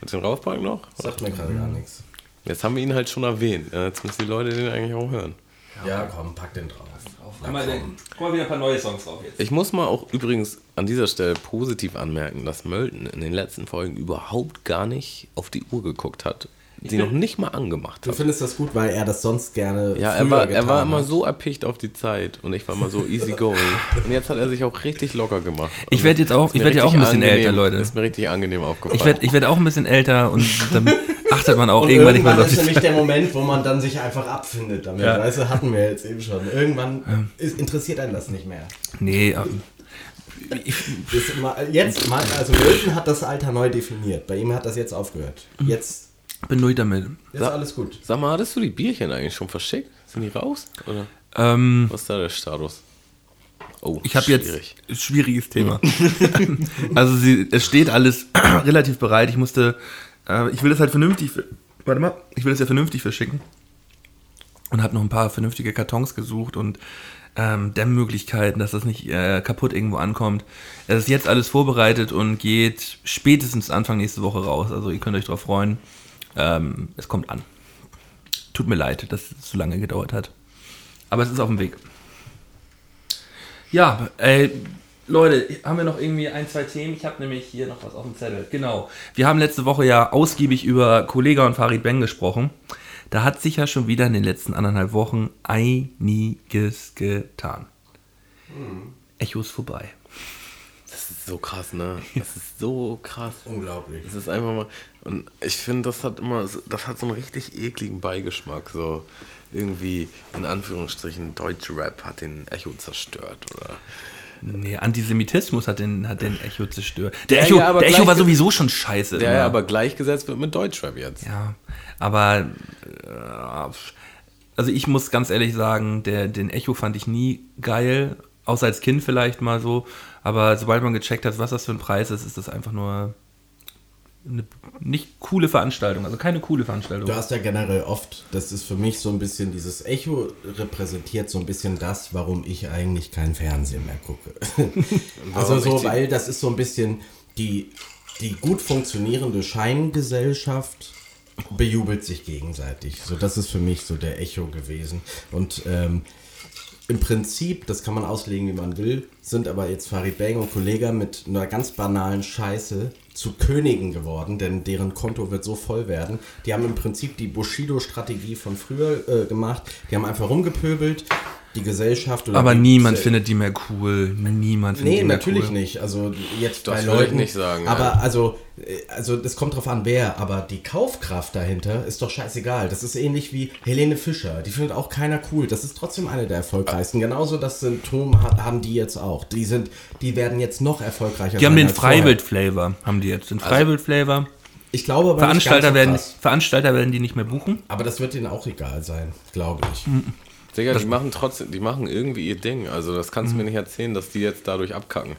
Willst du den raufpacken noch? Sagt mir gerade gar nichts. Jetzt haben wir ihn halt schon erwähnt. Ja, Jetzt müssen die Leute den eigentlich auch hören. Ja, komm, pack den drauf. Guck mal, guck mal wieder ein paar neue Songs drauf jetzt. Ich muss mal auch übrigens an dieser Stelle positiv anmerken, dass Mölten in den letzten Folgen überhaupt gar nicht auf die Uhr geguckt hat. Sie noch nicht mal angemacht Du hat. findest das gut, weil er das sonst gerne. Ja, er war, er war immer hat. so erpicht auf die Zeit und ich war immer so easy going. Und jetzt hat er sich auch richtig locker gemacht. Also, Ich werd jetzt auch- ich werd ja auch ein bisschen angenehm- älter, Leute. Ist mir richtig angenehm aufgefallen. Ich werde ich werd auch ein bisschen älter und dann achtet man auch Und irgendwann nicht mehr so auf ist nämlich der Moment, wo man dann sich einfach abfindet damit. Ja. Weißt du, hatten wir jetzt eben schon. Irgendwann ist, interessiert einen das nicht mehr. Nee, ähm, jetzt mal, also Milton hat das Alter neu definiert. Bei ihm hat das jetzt aufgehört. Jetzt bin durch damit. ist alles gut. Sag mal, hattest du die Bierchen eigentlich schon verschickt? Sind die raus? Oder Ähm, was ist da der Status? Oh, ich habe jetzt schwierig. schwieriges Thema. also sie, es steht alles relativ bereit. Ich musste, äh, ich will das halt vernünftig, ver- warte mal, ich will das ja vernünftig verschicken und habe noch ein paar vernünftige Kartons gesucht und ähm, Dämmmöglichkeiten, dass das nicht äh, kaputt irgendwo ankommt. Es ist jetzt alles vorbereitet und geht spätestens Anfang nächste Woche raus. Also ihr könnt euch darauf freuen. Ähm, es kommt an. Tut mir leid, dass es so lange gedauert hat. Aber es ist auf dem Weg. Ja, ey, Leute, haben wir noch irgendwie ein, zwei Themen? Ich habe nämlich hier noch was auf dem Zettel. Genau. Wir haben letzte Woche ja ausgiebig über Kollega und Farid Beng gesprochen. Da hat sich ja schon wieder in den letzten anderthalb Wochen einiges getan. Echo ist vorbei. Das ist so krass, ne? Das ist so krass. Unglaublich. Das ist einfach mal. Und ich finde, das hat immer, so- das hat so einen richtig ekligen Beigeschmack. So irgendwie, in Anführungsstrichen, deutsche Rap hat den Echo zerstört, oder? Nee, Antisemitismus hat den, hat den Echo zerstört. Der Echo, ja, der Echo war sowieso schon scheiße. Der immer. ja aber gleichgesetzt wird mit Deutschrap jetzt. Ja, aber äh, also ich muss ganz ehrlich sagen, der, den Echo fand ich nie geil, außer als Kind vielleicht mal so. Aber sobald man gecheckt hat, was das für ein Preis ist, ist das einfach nur eine nicht coole Veranstaltung. Also keine coole Veranstaltung. Du hast ja generell oft, das ist für mich so ein bisschen, dieses Echo repräsentiert so ein bisschen das, warum ich eigentlich kein Fernsehen mehr gucke. also so, weil das ist so ein bisschen die, die gut funktionierende Scheingesellschaft bejubelt sich gegenseitig. So, das ist für mich so der Echo gewesen. Und ähm, im Prinzip, das kann man auslegen, wie man will, sind aber jetzt Farid Bang und Kollega mit einer ganz banalen Scheiße zu Königen geworden, denn deren Konto wird so voll werden. Die haben im Prinzip die Bushido-Strategie von früher äh, gemacht. Die haben einfach rumgepöbelt, die Gesellschaft oder aber niemand findet die mehr cool. Niemand findet Nee, die mehr natürlich cool. nicht. Also jetzt Das bei würde ich Leuten nicht sagen, Aber ja. also, äh, also das kommt drauf an, wer. Aber die Kaufkraft dahinter ist doch scheißegal. Das ist ähnlich wie Helene Fischer. Die findet auch keiner cool. Das ist trotzdem eine der erfolgreichsten. Genauso das Symptom ha- haben die jetzt auch. Die sind, die werden jetzt noch erfolgreicher. Die haben den. Freiwild-Flavor, haben die jetzt. Den Freiwild-Flavor. Ich glaube aber Veranstalter, nicht ganz so werden. Veranstalter werden die nicht mehr buchen. Aber das wird denen auch egal sein, glaube ich. Digga, die machen trotzdem, die machen irgendwie ihr Ding. Also das kannst du mir nicht erzählen, dass die jetzt dadurch abkacken.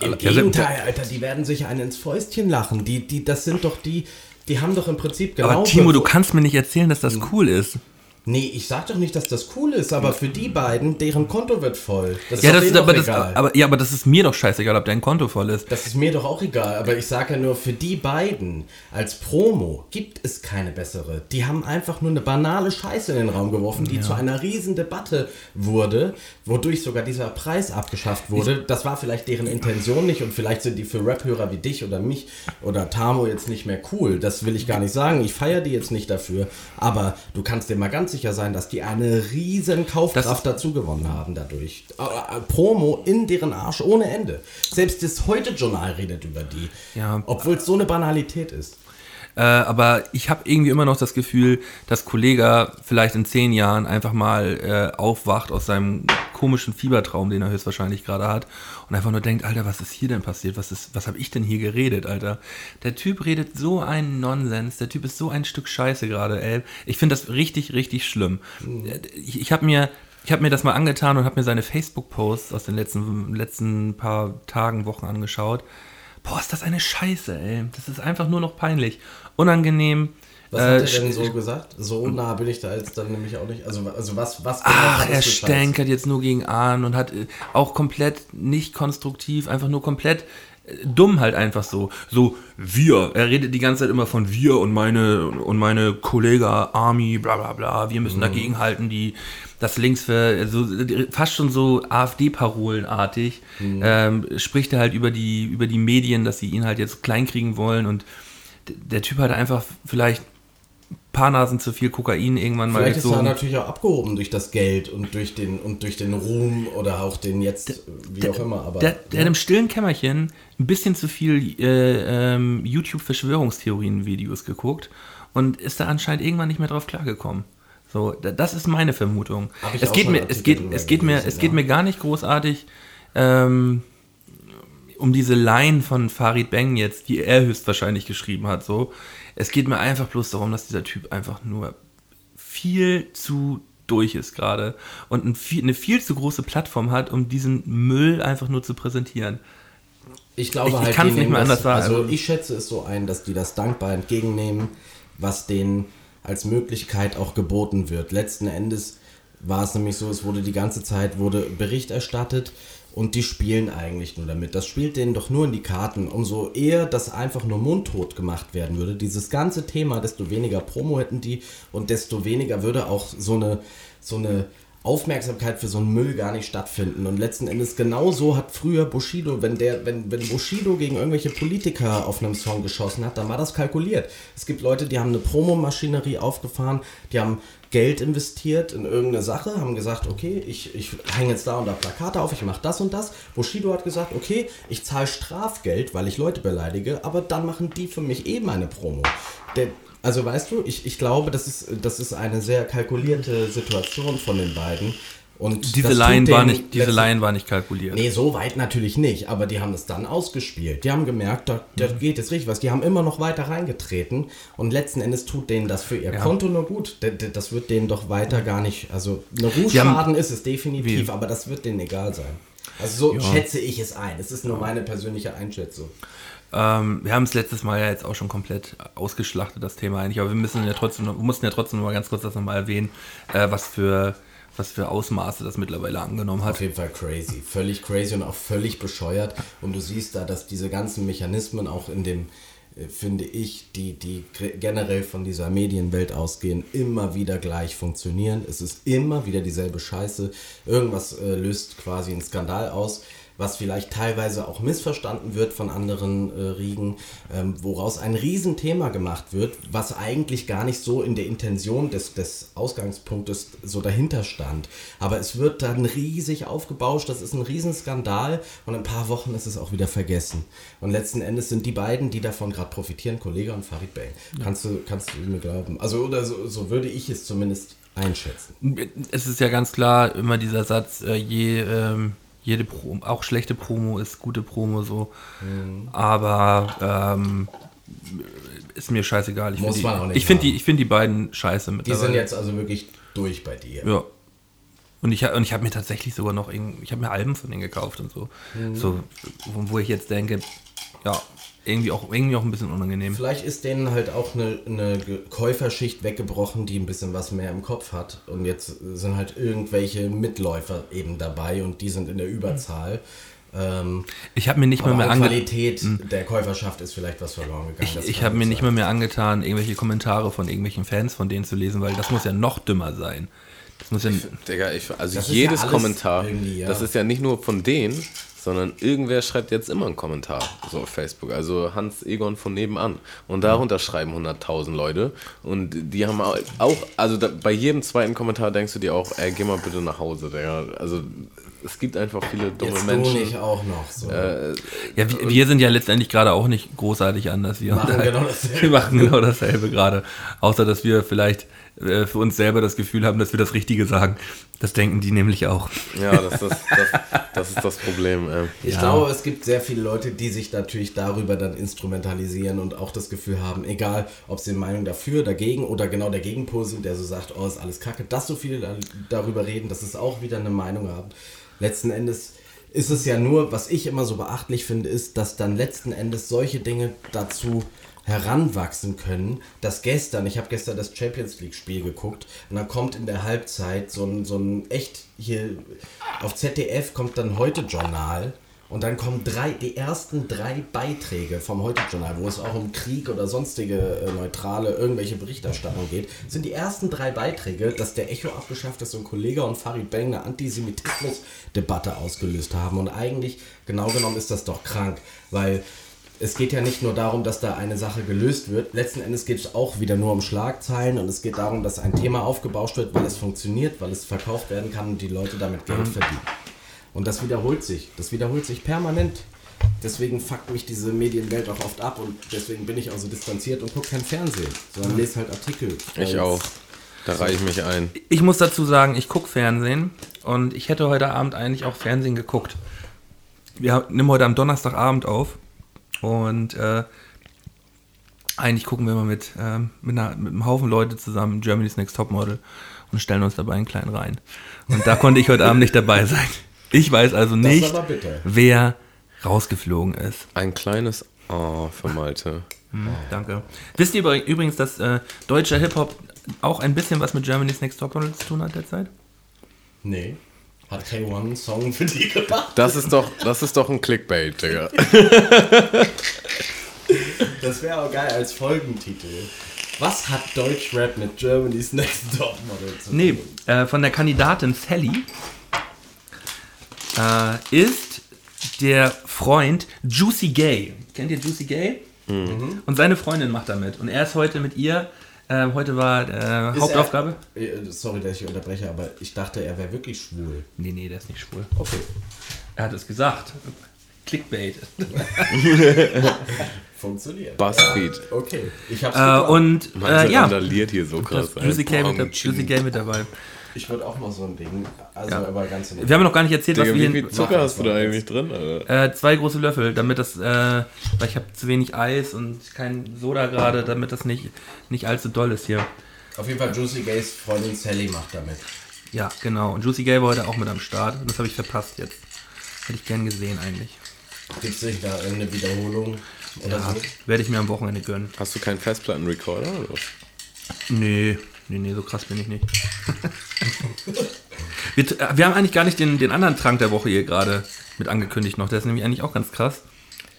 Im Ja, Gegenteil, Alter, die werden sich einen ins Fäustchen lachen. Die, die, das sind doch die, die haben doch im Prinzip genau. Aber Timo, du kannst mir nicht erzählen, dass das cool ist. Nee, ich sag doch nicht, dass das cool ist, aber für die beiden, deren Konto wird voll. Das Ja, das ist, denen aber, das, aber, ja, aber das ist mir doch scheißegal, ob dein Konto voll ist. das ist mir doch auch egal, aber ich sage ja nur, für die beiden als Promo gibt es keine bessere. Die haben einfach nur eine banale Scheiße in den Raum geworfen, die zu einer riesen Debatte wurde, wodurch sogar dieser Preis abgeschafft wurde. Das war vielleicht deren Intention nicht und vielleicht sind die für Rap-Hörer wie dich oder mich oder Tamo jetzt nicht mehr cool. Das will ich gar nicht sagen. Ich feiere die jetzt nicht dafür, aber du kannst dir mal ganz sicher sein, dass die eine riesen Kaufkraft dazu gewonnen haben dadurch. Äh, äh, Promo in deren Arsch ohne Ende. Selbst das Heute-Journal redet über die. Ja. Obwohl es so eine Banalität ist. Äh, aber ich habe irgendwie immer noch das Gefühl, dass Kollega vielleicht in zehn Jahren einfach mal äh, aufwacht aus seinem komischen Fiebertraum, den er höchstwahrscheinlich gerade hat, und einfach nur denkt, Alter, was ist hier denn passiert? Was, ist, was habe ich denn hier geredet, Alter? Der Typ redet so einen Nonsens, der Typ ist so ein Stück Scheiße gerade, ey. Ich finde das richtig, richtig schlimm. Ich, ich habe mir, ich hab mir das mal angetan und habe mir seine Facebook-Posts aus den letzten, letzten paar Tagen, Wochen angeschaut. Boah, ist das eine Scheiße, ey. Das ist einfach nur noch peinlich. Unangenehm. Was Äh, hat er denn sch- so gesagt? So nah bin ich da jetzt dann nämlich auch nicht. Also, also was, was genau Ach, hat er stänkert jetzt nur gegen Ahn und hat äh, auch komplett nicht konstruktiv, einfach nur komplett dumm halt einfach so. So, wir. Er redet die ganze Zeit immer von wir und meine und meine Kollege Army, bla bla bla. Wir müssen dagegen halten, die das links für also fast schon so AfD-Parolenartig ähm, spricht er halt über die über die Medien, dass sie ihn halt jetzt kleinkriegen wollen und der Typ hat einfach vielleicht paar Nasen zu viel Kokain irgendwann mal Vielleicht ist er natürlich auch abgehoben durch das Geld und durch den und durch den Ruhm oder auch den jetzt, wie auch immer. Aber Der, hat im stillen Kämmerchen ein bisschen zu viel äh, ähm, YouTube-Verschwörungstheorien-Videos geguckt und ist da anscheinend irgendwann nicht mehr drauf klargekommen. So, da- das ist meine Vermutung. Es geht mir, es geht, es geht mir, gelesen, es geht ja. mir gar nicht großartig ähm, um diese Line von Farid Bang jetzt, die er höchstwahrscheinlich geschrieben hat. So, es geht mir einfach bloß darum, dass dieser Typ einfach nur viel zu durch ist gerade und ein viel, eine viel zu große Plattform hat, um diesen Müll einfach nur zu präsentieren. Ich glaube Ich- ich halt, kann's die nicht nehmen mehr anders sagen. Also ich schätze es so ein, dass die das dankbar entgegennehmen, was denen als Möglichkeit auch geboten wird. Letzten Endes war es nämlich so, es wurde die ganze Zeit wurde Bericht erstattet und die spielen eigentlich nur damit. Das spielt denen doch nur in die Karten. Umso eher das einfach nur mundtot gemacht werden würde, dieses ganze Thema, desto weniger Promo hätten die und desto weniger würde auch so eine, so eine Aufmerksamkeit für so einen Müll gar nicht stattfinden. Und letzten Endes genauso hat früher Bushido, wenn der, wenn, wenn Bushido gegen irgendwelche Politiker auf einem Song geschossen hat, dann war das kalkuliert. Es gibt Leute, die haben eine Promomaschinerie aufgefahren, die haben Geld investiert in irgendeine Sache, haben gesagt, okay, ich, ich hänge jetzt da und da Plakate auf, ich mache das und das. Bushido hat gesagt, okay, ich zahle Strafgeld, weil ich Leute beleidige, aber dann machen die für mich eben eine Promo. Der, also weißt du, ich, ich glaube, das ist, das ist eine sehr kalkulierte Situation von den beiden. Und Diese Line war nicht, diese letzten- Line war nicht kalkuliert. Nee, so weit natürlich nicht, aber die haben es dann ausgespielt. Die haben gemerkt, da, da Mhm. geht jetzt richtig was. Die haben immer noch weiter reingetreten und letzten Endes tut denen das für ihr Ja. Konto nur gut. Das wird denen doch weiter gar nicht, also eine Rufschaden ist es definitiv, aber das wird denen egal sein. Also so schätze ich es ein. Es ist nur meine persönliche Einschätzung. Ähm, wir haben es letztes Mal ja jetzt auch schon komplett ausgeschlachtet, das Thema eigentlich, aber wir müssen ja trotzdem, wir mussten ja trotzdem noch mal ganz kurz das nochmal erwähnen, äh, was für was für Ausmaße das mittlerweile angenommen hat. Auf jeden Fall crazy. Völlig crazy und auch völlig bescheuert. Und du siehst da, dass diese ganzen Mechanismen auch in dem, äh, finde ich, die, die generell von dieser Medienwelt ausgehen, immer wieder gleich funktionieren. Es ist immer wieder dieselbe Scheiße. Irgendwas äh, löst quasi einen Skandal aus. Was vielleicht teilweise auch missverstanden wird von anderen äh, Riegen, ähm, woraus ein Riesenthema gemacht wird, was eigentlich gar nicht so in der Intention des, des Ausgangspunktes so dahinter stand. Aber es wird dann riesig aufgebauscht, das ist ein Riesenskandal und in ein paar Wochen ist es auch wieder vergessen. Und letzten Endes sind die beiden, die davon gerade profitieren, Kollege und Farid Bang. Kannst, du, kannst du mir glauben? Also, oder so, so würde ich es zumindest einschätzen. Es ist ja ganz klar immer dieser Satz, äh, je, ähm, jede Pro auch schlechte Promo ist gute Promo so. Mhm. Aber ähm, ist mir scheißegal. Ich Muss finde man auch die, nicht ich find die, ich find die beiden scheiße Die mittlerweile. sind jetzt also wirklich durch bei dir. Ja. Und ich, und ich habe mir tatsächlich sogar noch, irgend- ich habe mir Alben von denen gekauft und so. Mhm. So, wo, wo ich jetzt denke, ja, irgendwie auch, irgendwie auch ein bisschen unangenehm. Vielleicht ist denen halt auch eine, eine Käuferschicht weggebrochen, die ein bisschen was mehr im Kopf hat. Und jetzt sind halt irgendwelche Mitläufer eben dabei und die sind in der Überzahl. Ähm, Ich habe mir nicht mal mehr an ange Qualität der Käuferschaft ist vielleicht was verloren gegangen. ich, ich habe mir nicht mal mehr angetan, irgendwelche Kommentare von irgendwelchen Fans von denen zu lesen, weil das muss ja noch dümmer sein. Das muss ja, Digga, ich, also jedes ja Kommentar, ja. das ist ja nicht nur von denen, sondern irgendwer schreibt jetzt immer einen Kommentar so auf Facebook. Also Hans Egon von nebenan. Und darunter schreiben 100.000 Leute. Und die haben auch, also da, bei jedem zweiten Kommentar denkst du dir auch, ey, geh mal bitte nach Hause, Digga. Also es gibt einfach viele dumme Jetzt Menschen. nicht auch noch. So. Äh, ja wir, wir sind ja letztendlich gerade auch nicht großartig anders. Wir Machen genau dasselbe. Wir machen genau dasselbe gerade. Außer, dass wir vielleicht äh, für uns selber das Gefühl haben, dass wir das Richtige sagen. Das denken die nämlich auch. ja, das, ist das, das ist das Problem. Äh. Ich Ja. glaube, es gibt sehr viele Leute, die sich natürlich darüber dann instrumentalisieren und auch das Gefühl haben, egal ob sie eine Meinung dafür, dagegen oder genau der Gegenpol sind, der so sagt, oh, ist alles kacke, dass so viele da- darüber reden, dass es auch wieder eine Meinung haben. Letzten Endes ist es ja nur, was ich immer so beachtlich finde, ist, dass dann letzten Endes solche Dinge dazu heranwachsen können, dass gestern, ich habe gestern das Champions League Spiel geguckt und dann kommt in der Halbzeit so ein, so ein echt hier auf ZDF kommt dann heute Journal Und dann kommen drei, die ersten drei Beiträge vom Heute-Journal, wo es auch um Krieg oder sonstige äh, neutrale, irgendwelche Berichterstattung geht, sind die ersten drei Beiträge, dass der Echo abgeschafft ist und Kollege und Farid Bang eine Antisemitismus-Debatte ausgelöst haben. Und eigentlich, genau genommen, ist das doch krank, weil es geht ja nicht nur darum, dass da eine Sache gelöst wird. Letzten Endes geht es auch wieder nur um Schlagzeilen und es geht darum, dass ein Thema aufgebauscht wird, weil es funktioniert, weil es verkauft werden kann und die Leute damit Geld verdienen. Und das wiederholt sich. Das wiederholt sich permanent. Deswegen fuckt mich diese Medienwelt auch oft ab und deswegen bin ich auch so distanziert und gucke kein Fernsehen, sondern lese halt Artikel. Ich auch. Da reiche ich mich ein. Ich muss dazu sagen, ich gucke Fernsehen und ich hätte heute Abend eigentlich auch Fernsehen geguckt. Wir nehmen heute am Donnerstagabend auf und äh, eigentlich gucken wir mal mit, ähm, mit, einer, mit einem Haufen Leute zusammen Germany's Next Topmodel und stellen uns dabei einen kleinen rein. Und da konnte ich heute Abend nicht dabei sein. Ich weiß also nicht, wer rausgeflogen ist. Ein kleines Oh für Malte. Hm, Danke. Wisst ihr übrig- übrigens, dass äh, deutscher Hip-Hop auch ein bisschen was mit Germany's Next Topmodel zu tun hat derzeit? Nee. Hat K1 einen Song für die gemacht? Das ist doch, das ist doch ein Clickbait, Digga. Das wäre auch geil als Folgentitel. Was hat Deutschrap mit Germany's Next Topmodel zu tun? Nee, äh, von der Kandidatin Sally äh, ist der Freund Juicy Gay. Kennt ihr Juicy Gay? Mhm. Und seine Freundin macht da mit. Und er ist heute mit ihr. Äh, heute war äh, Hauptaufgabe. Er, äh, sorry, dass ich unterbreche, aber ich dachte, er wäre wirklich schwul. Nee, nee, der ist nicht schwul. Okay. Er hat es gesagt. Clickbait. Funktioniert. Buzzfeed. Okay. Ich hab's äh, und äh, ja, hier so krass. Gay, mit, mit dabei. Ich würde auch mal so ein Ding. Also Ja. aber ganz in Wir haben noch gar nicht erzählt, was Digga, wir wie hin, viel Zucker hast du da eigentlich drin? Äh, zwei große Löffel, damit das, äh, weil ich habe zu wenig Eis und kein Soda gerade, damit das nicht, nicht allzu doll ist hier. Auf jeden Fall Juicy Gays Freundin Sally macht damit. Ja, genau. Und Juicy Gay war heute auch mit am Start. Das habe ich verpasst jetzt. Hätte ich gern gesehen eigentlich. Gibt es nicht da irgendeine Wiederholung oder Ja, so? werde ich mir am Wochenende gönnen. Hast du keinen Festplattenrecorder? oder was? Nee, nee, nee, so krass bin ich nicht. wir, äh, wir haben eigentlich gar nicht den, den anderen Trank der Woche hier gerade mit angekündigt noch. Der ist nämlich eigentlich auch ganz krass.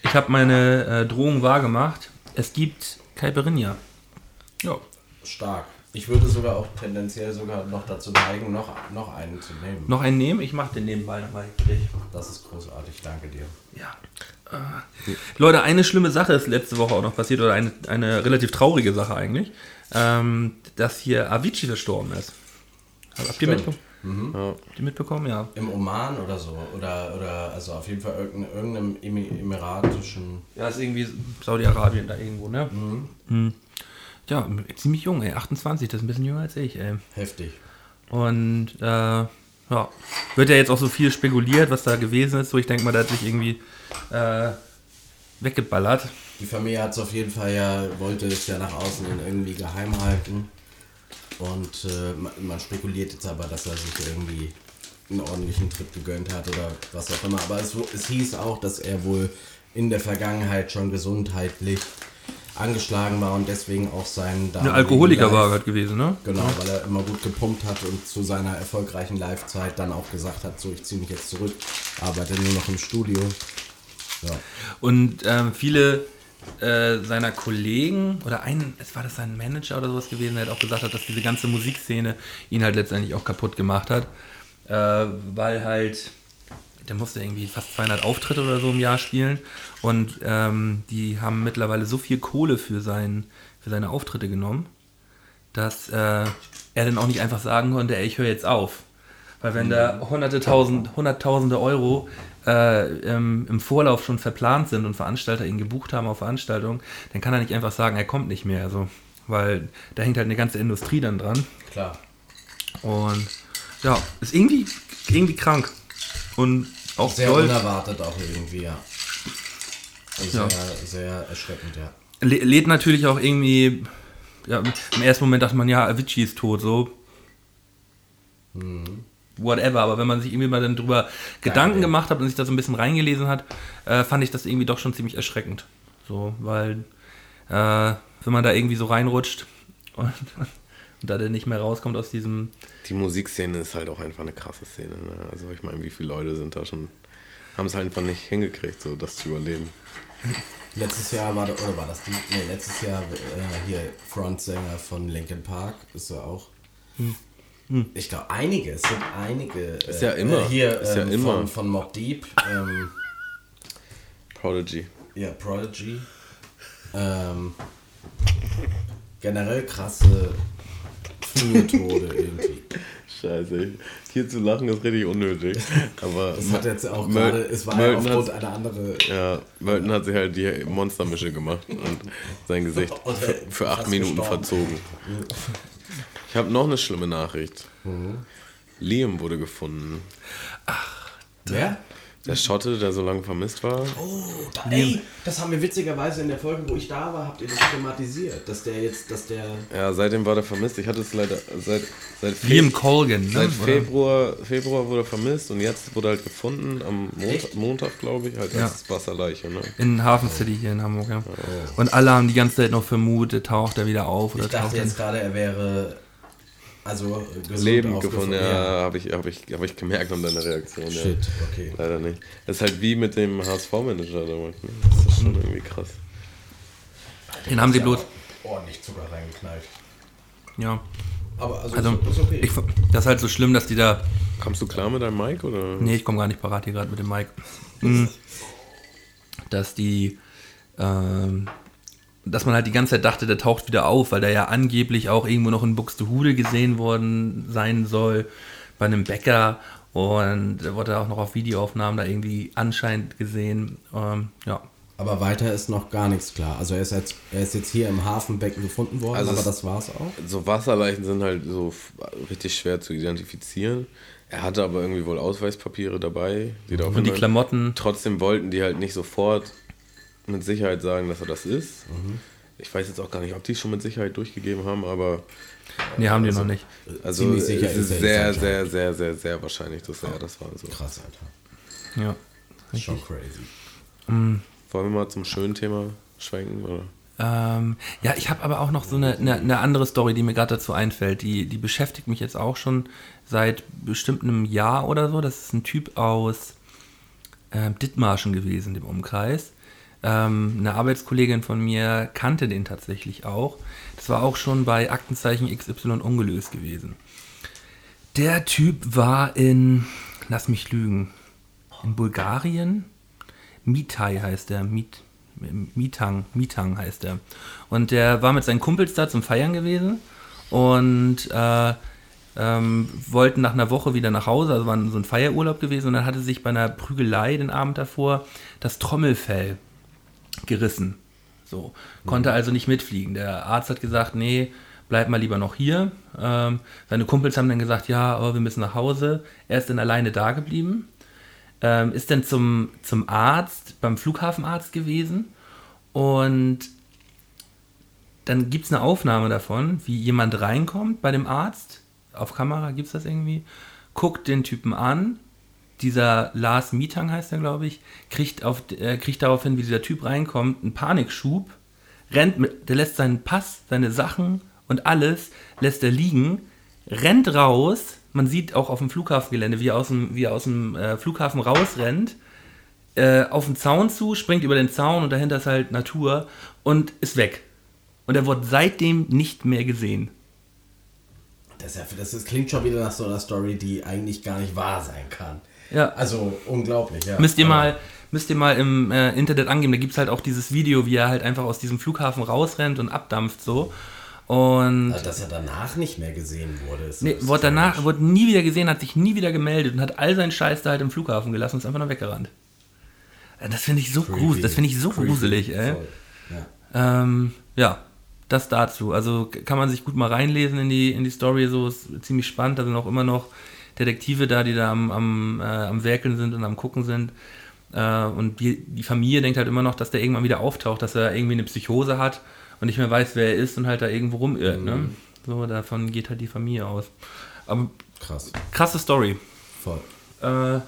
Ich habe meine äh, Drohung wahrgemacht. Es gibt Caipirinha. Ja. Stark. Ich würde sogar auch tendenziell sogar noch dazu neigen, noch, noch einen zu nehmen. Noch einen nehmen? Ich mache den nebenbei nochmal. Das ist großartig, danke dir. Ja. Äh, Leute, eine schlimme Sache ist letzte Woche auch noch passiert, oder eine, eine relativ traurige Sache eigentlich, ähm, dass hier Avicii verstorben ist. Habt ihr, Stimmt. mitbe Habt ihr mitbekommen? Ja. Im Oman oder so. Oder, oder also auf jeden Fall irgendein, irgendeinem Emi- emiratischen. Ja, ist irgendwie Saudi-Arabien da irgendwo, ne? Mhm. Ja, ziemlich jung, ey. 28, das ist ein bisschen jünger als ich, ey. Heftig. Und äh, ja, wird ja jetzt auch so viel spekuliert, was da gewesen ist. So, ich denke mal, da hat sich irgendwie äh, weggeballert. Die Familie hat es auf jeden Fall ja, wollte es ja nach außen irgendwie geheim halten. Und äh, man, spekuliert jetzt aber, dass er sich irgendwie einen ordentlichen Trip gegönnt hat oder was auch immer. Aber es, es hieß auch, dass er wohl in der Vergangenheit schon gesundheitlich angeschlagen war und deswegen auch seinen Ein Alkoholiker war er halt gewesen, ne? Genau, weil er immer gut gepumpt hat und zu seiner erfolgreichen Live-Zeit dann auch gesagt hat, so ich ziehe mich jetzt zurück, arbeite nur noch im Studio. Ja. Und ähm, viele äh, seiner Kollegen oder ein, es war das sein Manager oder sowas gewesen, der hat auch gesagt hat, dass diese ganze Musikszene ihn halt letztendlich auch kaputt gemacht hat, äh, weil halt der musste irgendwie fast 200 Auftritte oder so im Jahr spielen und ähm, die haben mittlerweile so viel Kohle für, sein, für seine Auftritte genommen, dass äh, er dann auch nicht einfach sagen konnte, ey, ich höre jetzt auf. Weil wenn da hunderte tausend, hunderttausende Euro äh, im, im Vorlauf schon verplant sind und Veranstalter ihn gebucht haben auf Veranstaltungen, dann kann er nicht einfach sagen, er kommt nicht mehr. Also, weil da hängt halt eine ganze Industrie dann dran. Klar. Und ja, ist irgendwie, irgendwie krank. Und auch Sehr doll. unerwartet auch irgendwie, ja. Also Ja. Sehr, sehr erschreckend, ja. lä- lädt natürlich auch irgendwie, ja, im ersten Moment dachte man, ja, Avicii ist tot, so. Whatever, aber wenn man sich irgendwie mal dann drüber Gedanken gemacht hat und sich da so ein bisschen reingelesen hat, äh, fand ich das irgendwie doch schon ziemlich erschreckend. So, weil, äh, wenn man da irgendwie so reinrutscht und, und da dann nicht mehr rauskommt aus diesem, Die Musikszene ist halt auch einfach eine krasse Szene. Ne? Also ich meine, wie viele Leute sind da schon haben es halt einfach nicht hingekriegt, so das zu überleben. Letztes Jahr war, oder war das die, nee, letztes Jahr äh, hier Frontsänger von Linkin Park, ist er auch. Ich glaube, einige, es sind einige. Ist ja immer, Äh, hier ist ja ähm, immer. Von, von Mob Deep, ähm, Prodigy. ja, Prodigy. Ähm, generell krasse Tode irgendwie. Scheiße. Hier zu lachen ist richtig unnötig. Aber Das hat jetzt auch Mel- gerade, es war ja Melton aufgrund hat- einer anderen. Ja, Melton hat sich halt die Monstermische gemacht und sein Gesicht für, für acht Minuten gestorben. verzogen. Ich habe noch eine schlimme Nachricht. Mhm. Liam wurde gefunden. Wer? Der Schotte, der so lange vermisst war. Oh, da, ey, das haben wir witzigerweise in der Folge, wo ich da war, habt ihr das thematisiert, dass der jetzt, dass der. Ja, seitdem war der vermisst. Ich hatte es leider seit, seit, Fe Liam Colgan, ne? seit Oder? Februar, Februar wurde er vermisst und jetzt wurde er halt gefunden am Montag? Montag glaube ich, halt Ja. als Wasserleiche. Ne? In Hafen City hier in Hamburg, ja. Und alle haben die ganze Zeit noch vermutet, taucht er wieder auf oder Ich dachte jetzt er gerade, er wäre. Also gesund Leben gefunden, ja, habe ich, hab ich, hab ich gemerkt an deiner Reaktion. Ja. Shit, okay. Leider nicht. Das ist halt wie mit dem HSV-Manager damals. Ne? Das ist schon irgendwie krass. Den haben sie bloß. Ordentlich Zucker reingeknallt. Ja. Aber also, Also, ist okay. ich, das ist halt so schlimm, dass die da. Kommst du klar mit deinem Mike oder? Nee, ich komme gar nicht parat hier gerade mit dem Mike. Mhm. Dass die. Ähm, dass man halt die ganze Zeit dachte, der taucht wieder auf, weil der ja angeblich auch irgendwo noch in Buxtehude gesehen worden sein soll, bei einem Bäcker. Und da wurde auch noch auf Videoaufnahmen da irgendwie anscheinend gesehen. Ähm, ja. aber weiter ist noch gar nichts klar. Also er ist jetzt, er ist jetzt hier im Hafenbecken gefunden worden, Also aber das war's auch. So Wasserleichen sind halt so richtig schwer zu identifizieren. Er hatte aber irgendwie wohl Ausweispapiere dabei, die da Und die Klamotten. Trotzdem wollten die halt nicht sofort mit Sicherheit sagen, dass er das ist. Mhm. Ich weiß jetzt auch gar nicht, ob die es schon mit Sicherheit durchgegeben haben, aber Nee, haben die noch nicht. also Ziemlich sicher es ist ist er sehr, jetzt sehr, sehr, sehr, sehr wahrscheinlich, dass er das war. So. Krass, Alter. Ja. Schon crazy. Wollen wir mal zum schönen Thema schwenken? Oder? Ähm, ja, ich habe aber auch noch so eine, eine, eine andere Story, die mir gerade dazu einfällt. Die, die beschäftigt mich jetzt auch schon seit bestimmt einem Jahr oder so. Das ist ein Typ aus äh, Dithmarschen gewesen, dem Umkreis. Ähm, eine Arbeitskollegin von mir kannte den tatsächlich auch. Das war auch schon bei Aktenzeichen XY ungelöst gewesen. Der Typ war in, lass mich lügen, in Bulgarien. Mitai heißt der, Mit, Mitang, Mitang heißt er. Und der war mit seinen Kumpels da zum Feiern gewesen und äh, ähm, wollten nach einer Woche wieder nach Hause, also war so ein Feierurlaub gewesen und dann hatte sich bei einer Prügelei den Abend davor das Trommelfell gerissen. So, konnte also nicht mitfliegen. Der Arzt hat gesagt, nee, bleib mal lieber noch hier. Ähm, seine Kumpels haben dann gesagt, ja, aber wir müssen nach Hause. Er ist dann alleine da geblieben ähm, ist dann zum, zum Arzt, beim Flughafenarzt gewesen und dann gibt es eine Aufnahme davon, wie jemand reinkommt bei dem Arzt, auf Kamera gibt es das irgendwie, guckt den Typen an, dieser Lars Mietang heißt er, glaube ich, kriegt, auf, äh, kriegt daraufhin, wie dieser Typ reinkommt, einen Panikschub, rennt mit, der lässt seinen Pass, seine Sachen und alles, lässt er liegen, rennt raus, man sieht auch auf dem Flughafengelände, wie er aus dem, wie er aus dem äh, Flughafen rausrennt, äh, auf den Zaun zu, springt über den Zaun und dahinter ist halt Natur und ist weg. Und er wurde seitdem nicht mehr gesehen. Das, ja, das ist, klingt schon wieder nach so einer Story, die eigentlich gar nicht wahr sein kann. Ja. Also unglaublich, ja. Müsst ihr Aber- mal, müsst ihr mal im äh, Internet angeben, da gibt es halt auch dieses Video, wie er halt einfach aus diesem Flughafen rausrennt und abdampft so. Und Also, dass er danach nicht mehr gesehen wurde. Ist, nee, wurde danach, wurde nie wieder gesehen, hat sich nie wieder gemeldet und hat all seinen Scheiß da halt im Flughafen gelassen und ist einfach nur weggerannt. Äh, Das finde ich so Creepy. gruselig, das finde ich so Creepy. gruselig, ey. Ja. Ähm, ja, das dazu. Also kann man sich gut mal reinlesen in die, in die Story, so ist ziemlich spannend. Da sind auch immer noch Detektive da, die da am, am, äh, am Werkeln sind und am Gucken sind. Äh, und die, die Familie denkt halt immer noch, dass der irgendwann wieder auftaucht, dass er irgendwie eine Psychose hat und nicht mehr weiß, wer er ist und halt da irgendwo rumirrt. Ne? So, davon geht halt die Familie aus. Aber Krass. krasse Story. Voll. Äh,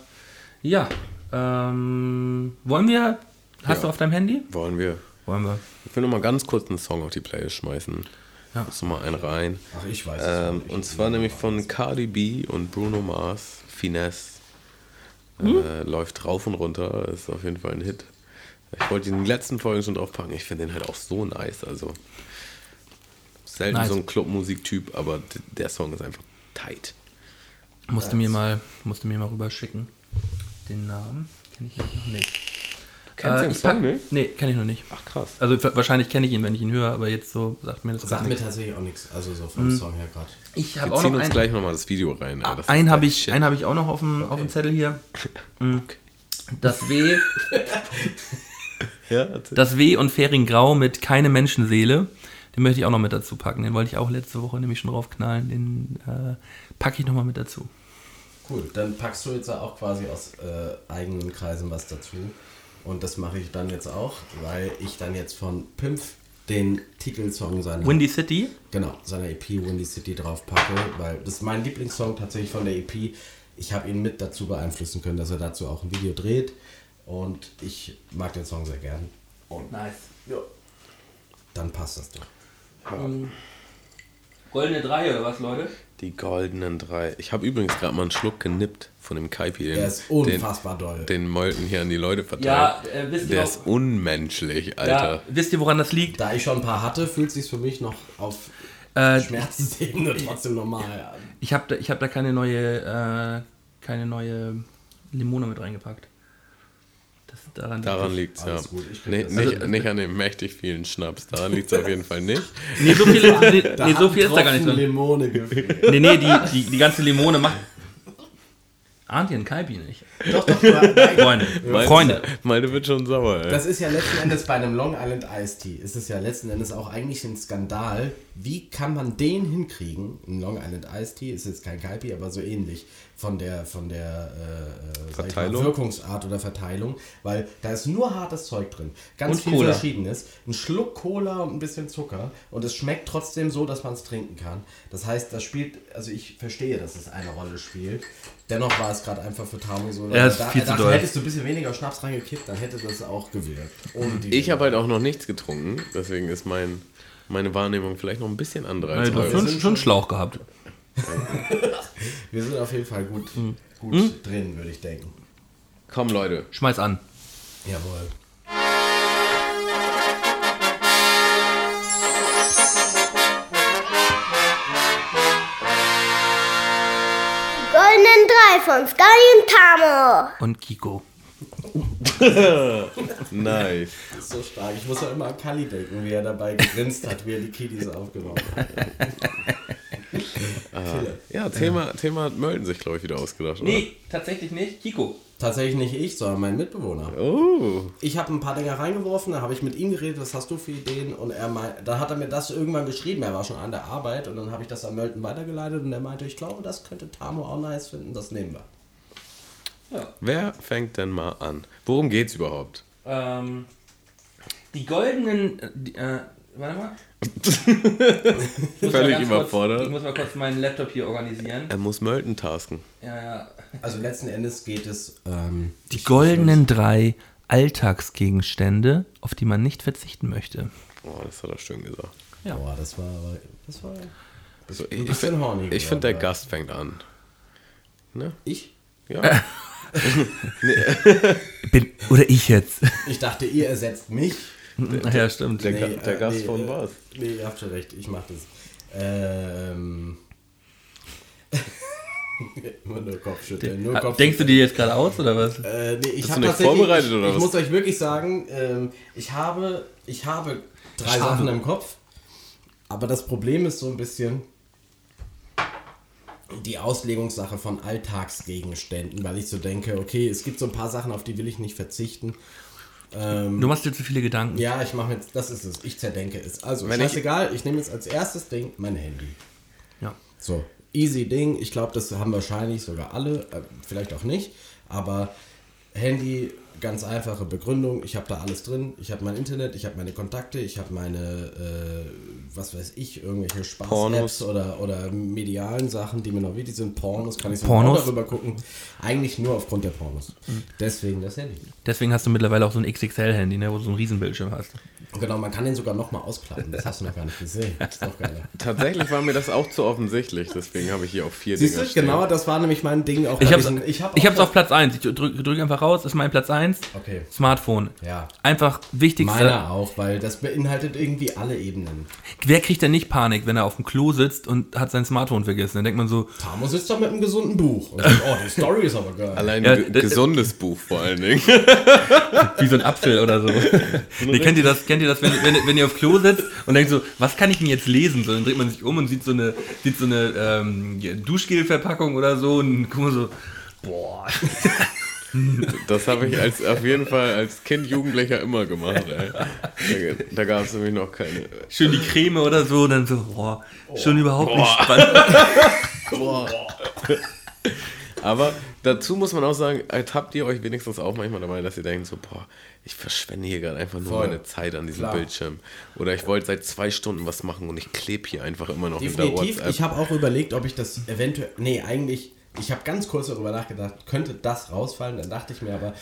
ja, ähm, wollen wir, hast Ja. du auf deinem Handy? Wollen wir. Wollen wir. Ich will noch mal ganz kurz einen Song auf die Playlist schmeißen. Ja. Lass mal einen rein. Ach, ich weiß es Ähm, nicht. und zwar nämlich von Cardi B und Bruno Mars, Finesse. Äh, läuft rauf und runter, ist auf jeden Fall ein Hit. Ich wollte ihn in den letzten Folgen schon draufpacken. Ich finde den halt auch so nice. Also selten Nice. so ein Clubmusiktyp, aber der Song ist einfach tight. Musste mir mal, musste mir mal rüberschicken. Den Namen kenne ich noch nicht. Kennst du den ich Song nicht? Nee, kenne ich noch nicht. Ach krass. Also wahrscheinlich kenne ich ihn, wenn ich ihn höre, aber jetzt so sagt mir das Sagt gar mir tatsächlich auch nichts. Also so vom Song her gerade. Ich Wir habe auch ziehen noch uns einen, gleich nochmal das Video rein. ey. Das einen habe ich, einen habe ich auch noch auf dem, auf dem Zettel hier. Mm. Das W, Ja, das W und Fähring Grau mit keine Menschenseele. Den möchte ich auch noch mit dazu packen. Den wollte ich auch letzte Woche nämlich schon draufknallen. Den äh, packe ich noch mal mit dazu. Cool, dann packst du jetzt auch quasi aus äh, eigenen Kreisen was dazu. Und das mache ich dann jetzt auch, weil ich dann jetzt von Pimpf den Titelsong seiner, Windy City. genau, seiner EP Windy City drauf packe, weil das ist mein Lieblingssong tatsächlich von der EP. Ich habe ihn mit dazu beeinflussen können, dass er dazu auch ein Video dreht. Und ich mag den Song sehr gern. Und Nice. ja, dann passt das doch. Goldene Drei oder was, Leute? Die goldenen drei. Ich habe übrigens gerade mal einen Schluck genippt von dem Kaipi. Den, Er ist unfassbar doll. Den, Molten hier an die Leute verteilt. Ja, äh, wisst ihr Der auch- ist unmenschlich, Ja, Alter. wisst ihr, woran das liegt? Da ich schon ein paar hatte, fühlt sich für mich noch auf Äh, Schmerzebene trotzdem normal an. ich habe da, ich hab da keine neue, äh, keine neue Limone mit reingepackt. Daran, Daran liegt es, ja. Nee, nicht, Also- nicht an dem mächtig vielen Schnaps. Daran liegt es auf jeden Fall nicht. Nee, so viel, nee, Da nee, so viel ist da gar nicht drin. Limone gefehlt. Nee, nee, die, die, die ganze Limone macht. Ahnt ihr einen Kaipi nicht? doch, doch, nein. Freunde, Meine- Freunde. Meine wird schon sauer, ey. Das ist ja letzten Endes bei einem Long Island Iced Tea, ist es ja letzten Endes auch eigentlich ein Skandal. Wie kann man den hinkriegen? Ein Long Island Iced Tea ist jetzt kein Kaipi, aber so ähnlich von der, von der äh, äh, mal? Wirkungsart oder Verteilung, weil da ist nur hartes Zeug drin. Ganz Und viel Cola. Verschiedenes. Ein Schluck Cola und ein bisschen Zucker und es schmeckt trotzdem so, dass man es trinken kann. Das heißt, das spielt, also ich verstehe, dass es eine Rolle spielt. Dennoch war es gerade einfach für Tamu so. Ja, ist da, viel zu doll. Hättest du ein bisschen weniger Schnaps reingekippt, dann hätte das auch gewirkt. Ohne die Ich habe halt auch noch nichts getrunken. Deswegen ist mein, meine Wahrnehmung vielleicht noch ein bisschen andere als Du hast schon, schon einen Schlauch gehabt. Wir sind auf jeden Fall gut, gut Hm? drin, würde ich denken. Komm, Leute. Schmeiß an. Jawohl. Goldenen Drei von Sky und Tamo. Und Kiko. Nice. Das ist so stark. Ich muss ja immer an Kali denken, wie er dabei gegrinst hat, wie er die Kiddies aufgenommen hat. Ja, Thema, Thema hat Mölden sich, glaube ich, wieder ausgedacht, oder? Nee, tatsächlich nicht. Kiko. Tatsächlich nicht ich, sondern mein Mitbewohner. Oh. Ich habe ein paar Dinge reingeworfen, da habe ich mit ihm geredet, was hast du für Ideen? Und er mein, da hat er mir das irgendwann geschrieben, er war schon an der Arbeit und dann habe ich das an Mölten weitergeleitet und er meinte, ich glaube, das könnte Tamo auch nice finden, das nehmen wir. Wer fängt denn mal an? Worum geht's überhaupt? Ähm, die goldenen. äh, Die, äh, warte mal. Ich muss mal Völlig überfordert. Kurz, ich muss mal kurz meinen Laptop hier organisieren. Er muss Mölden tasken. Ja, ja. Also letzten Endes geht es. Ähm, Die goldenen drei Alltagsgegenstände, auf die man nicht verzichten möchte. Oh, das hat er schön gesagt. Ja. Boah, das war. aber- Das war So, ich bisschen horny. ich finde, der geworden, Gast fängt an. Ne? Ich? Ja. Bin, oder ich jetzt. Ich dachte, ihr ersetzt mich. Ach ja, stimmt. Der, Nee, der äh, Gast nee, von äh, was? Nee, ihr habt schon recht, ich mach das. Ähm. Immer nur Kopfschütteln, nur Ah, Kopfschütteln. Denkst du dir jetzt gerade aus oder was? Äh, nee, ich Bist habe du nicht vorbereitet, ich, oder ich was? muss euch wirklich sagen, ähm, ich habe, ich habe drei Schade. Sachen im Kopf, aber das Problem ist so ein bisschen die Auslegungssache von Alltagsgegenständen, weil ich so denke, okay, es gibt so ein paar Sachen, auf die will ich nicht verzichten. Ähm, Du machst dir zu viele Gedanken. ja, ich mache jetzt, das ist es, ich zerdenke es. Also, Wenn ich- scheißegal, ich, nehme jetzt als erstes Ding mein Handy. Ja. So, easy Ding. Ich glaube, das haben wahrscheinlich sogar alle, äh, vielleicht auch nicht. Aber Handy ganz einfache Begründung. Ich habe da alles drin. Ich habe mein Internet, ich habe meine Kontakte, ich habe meine, äh, was weiß ich, irgendwelche. Spaß-Apps oder, oder medialen Sachen, die mir noch wichtig sind. Pornos kann ich so Pornos? darüber gucken. Eigentlich nur aufgrund der Pornos. Deswegen das Handy. Deswegen hast du mittlerweile auch so ein XXL-Handy, ne, wo du so einen Riesenbildschirm hast. Genau, man kann den sogar nochmal ausklappen. Das hast du noch gar nicht gesehen. Das ist doch geil. Tatsächlich war mir das auch zu offensichtlich, deswegen habe ich hier auch vier Siehst Dinger du, stehen. genau, das war nämlich mein Ding. Auch Ich hab's, diesen- ich hab ich auch auf Platz 1. Ich drücke drück einfach raus, ist mein Platz 1. Okay. Smartphone. Ja. Einfach wichtigste. Meiner auch, weil das beinhaltet irgendwie alle Ebenen. Wer kriegt denn nicht Panik, wenn er auf dem Klo sitzt und hat sein Smartphone vergessen? Dann denkt man so, Tamo sitzt da mit einem gesunden Buch und sagt, oh, die Story ist aber geil. Allein Ja, ein gesundes Buch vor allen Dingen. wie so ein Apfel oder so. nee, kennt ihr das, kennt ihr das wenn, wenn, wenn ihr auf Klo sitzt und denkt so, was kann ich denn jetzt lesen? So, dann dreht man sich um und sieht so eine, sieht so eine ähm, Duschgel-Verpackung oder so und guck mal so, boah. Das habe ich als, auf jeden Fall als Kind, Jugendlicher immer gemacht. Ey. Da, da gab es nämlich noch keine. Schön die Creme oder so und dann so, boah, schon überhaupt nicht spannend. Aber dazu muss man auch sagen, ertappt ihr euch wenigstens auch manchmal dabei, dass ihr denkt so, boah, ich verschwende hier gerade einfach nur Voll. meine Zeit an diesem Klar. Bildschirm. Oder ich wollte seit zwei Stunden was machen und ich klebe hier einfach immer noch Definitiv. WhatsApp. Ich habe auch überlegt, ob ich das eventuell. Nee, eigentlich. Ich habe ganz kurz darüber nachgedacht, könnte das rausfallen? Dann dachte ich mir aber,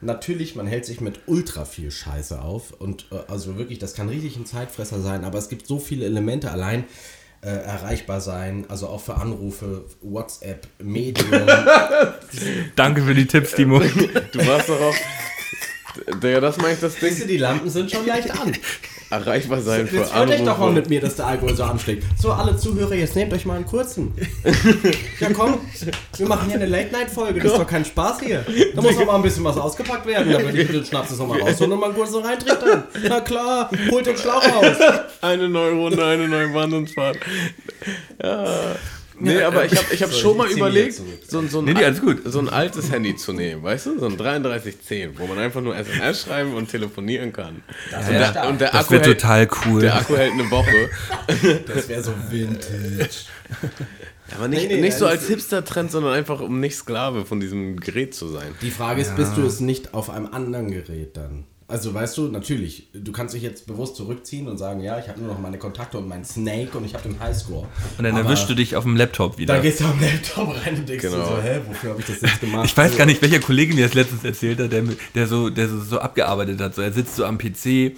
natürlich, man hält sich mit ultra viel Scheiße auf. Und äh, also wirklich, das kann richtig ein Zeitfresser sein. Aber es gibt so viele Elemente allein. Äh, erreichbar sein, also auch für Anrufe, WhatsApp, Medium. Danke für die Tipps, Timo. Du warst doch auch. Der, das meine ich das Siehst du, Ding. die Lampen sind schon leicht an. Erreichbar sein für Jetzt freut euch doch mal Anrufe. mit mir, dass der Alkohol so anschlägt. So, alle Zuhörer, jetzt nehmt euch mal einen kurzen. Ja, komm, wir machen hier eine Late-Night-Folge. Das ist doch kein Spaß hier. Da muss noch mal ein bisschen was ausgepackt werden. Da würde ich den Schnaps jetzt noch mal rausholen und mal einen kurzen reintrichtern. Na klar, holt den Schlauch raus. Eine neue Runde, eine neue Wahnsinnsfahrt. Ja. Nee, aber ich habe ich hab schon mal ich überlegt, so, ein- so, ein, Nee, nee, alles gut. so ein altes Handy zu nehmen, weißt du? So ein 3310, wo man einfach nur SMS schreiben und telefonieren kann. und, wär der, und der Das Akku wäre hält, total cool. Der Akku hält eine Woche. Das wäre so vintage. Aber nicht, Nee, nee, nicht so das als Hipster-Trend, sondern einfach, um nicht Sklave von diesem Gerät zu sein. Die Frage ist, bist du es nicht auf einem anderen Gerät dann? Also weißt du, natürlich, du kannst dich jetzt bewusst zurückziehen und sagen, ja, ich habe nur noch meine Kontakte und meinen Snake und ich habe den Highscore. Und dann Aber erwischst du dich auf dem Laptop wieder. Da gehst du am Laptop rein und denkst Genau. so, hä, wofür habe ich das jetzt gemacht? Ich weiß gar nicht, welcher Kollege mir das letztens erzählt hat, der, der, so, der so, so abgearbeitet hat. So, er sitzt so am PC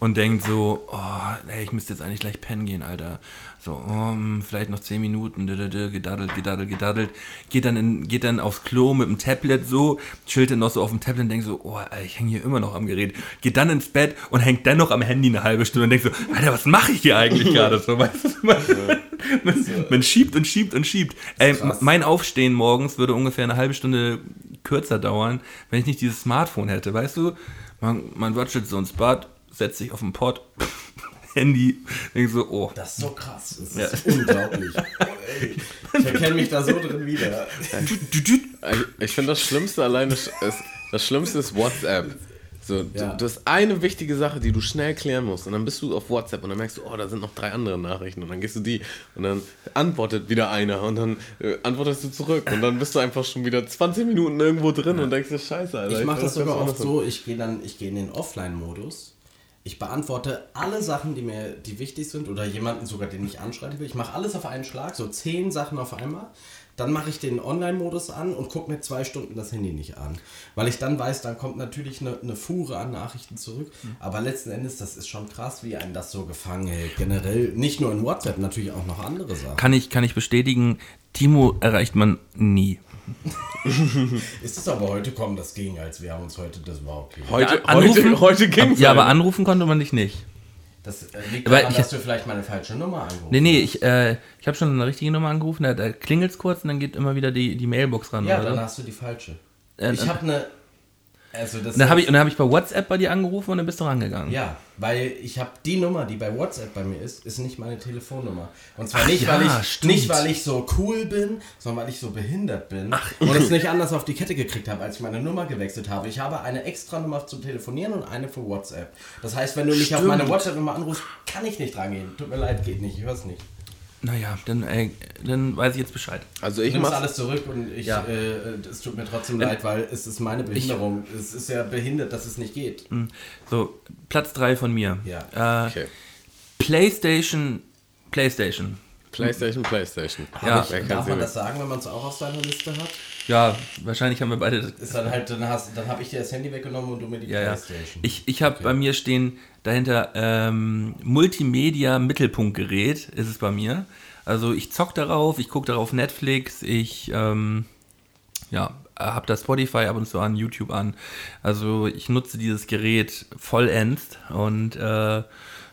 und denkt so, oh, ey, ich müsste jetzt eigentlich gleich pennen gehen, Alter. So, oh, hm, vielleicht noch 10 Minuten, gedaddelt, gedaddelt, gedaddelt. Geht dann, in, geht dann aufs Klo mit dem Tablet so, chillt dann noch so auf dem Tablet und denkt so, oh, ich hänge hier immer noch am Gerät. Geht dann ins Bett und hängt dann noch am Handy eine halbe Stunde und denkt so, Alter, was mache ich hier eigentlich gerade? So, weißt du, man, man, man schiebt und schiebt und schiebt. Ey, mein Aufstehen morgens würde ungefähr eine halbe Stunde kürzer dauern, wenn ich nicht dieses Smartphone hätte. Weißt du, man, man rutscht so ins Bad, setzt sich auf den Pott, Handy, denkt so, oh. Das ist so krass. Das ist unglaublich. Oh, ey. Ich erkenne mich da so drin wieder. Ich, ich finde das Schlimmste alleine ist, das Schlimmste ist WhatsApp. So, Ja. du, du hast eine wichtige Sache, die du schnell klären musst. Und dann bist du auf WhatsApp und dann merkst du, oh, da sind noch drei andere Nachrichten. Und dann gehst du die und dann antwortet wieder einer und dann äh, antwortest du zurück. Und dann bist du einfach schon wieder 20 Minuten irgendwo drin und denkst dir, scheiße, Alter. Ich mache das sogar oft so, ich gehe dann, ich gehe in den Offline-Modus. Ich beantworte alle Sachen, die mir, die wichtig sind oder jemanden sogar, den ich anschreiben will. Ich mache alles auf einen Schlag, so zehn Sachen auf einmal. Dann mache ich den Online-Modus an und gucke mir zwei Stunden das Handy nicht an. Weil ich dann weiß, dann kommt natürlich eine, eine Fuhre an Nachrichten zurück. Aber letzten Endes, das ist schon krass, wie einen das so gefangen hält. Generell, nicht nur in WhatsApp, natürlich auch noch andere Sachen. Kann ich, kann ich bestätigen, Timo erreicht man nie. Ist es aber heute, komm, das ging, als wir haben uns heute, das war okay. Heute, Ja, anrufen? heute, heute ging's Ja, aber halt. anrufen konnte man dich nicht. Das äh, liegt Aber daran, ich- dass du vielleicht meine falsche Nummer angerufen Nee, nee, ich, äh, ich habe schon eine richtige Nummer angerufen, da, da klingelt es kurz und dann geht immer wieder die, die Mailbox ran. Ja, oder? dann hast du die falsche. Äh, ich dann- habe eine. Also das Und dann habe ich, ist- und dann hab ich bei WhatsApp bei dir angerufen und dann bist du rangegangen. ja, weil ich habe die Nummer, die bei WhatsApp bei mir ist, ist nicht meine Telefonnummer. Und zwar Ach nicht, ja, weil ich stimmt. nicht, weil ich so cool bin, sondern weil ich so behindert bin und es nicht anders auf die Kette gekriegt habe, als ich meine Nummer gewechselt habe. Ich habe eine extra Nummer zum Telefonieren und eine für WhatsApp. Das heißt, wenn du mich auf meine WhatsApp-Nummer anrufst, kann ich nicht rangehen. Tut mir leid, geht nicht. Ich hör's nicht. Naja, dann, ey, dann weiß ich jetzt Bescheid. Also Ich ich nehme mach alles zurück und ich, Ja. äh, es tut mir trotzdem leid, weil es ist meine Behinderung. es ist ja behindert, dass es nicht geht. So, Platz 3 von mir. Ja. Äh, Okay. PlayStation. PlayStation. PlayStation, PlayStation. Ja. Wer kann Darf man das sagen, wenn man es auch auf seiner Liste hat? Ja, wahrscheinlich haben wir beide das Ist dann halt, dann, hast- dann habe ich dir das Handy weggenommen und du mir die Ja, ja. Playstation. Ich, ich habe bei mir stehen dahinter ähm, Multimedia Mittelpunktgerät ist es bei mir. Also ich zock darauf, ich gucke darauf Netflix, ich ähm, ja, habe da Spotify ab und zu an, YouTube an. Also ich nutze dieses Gerät vollends und äh,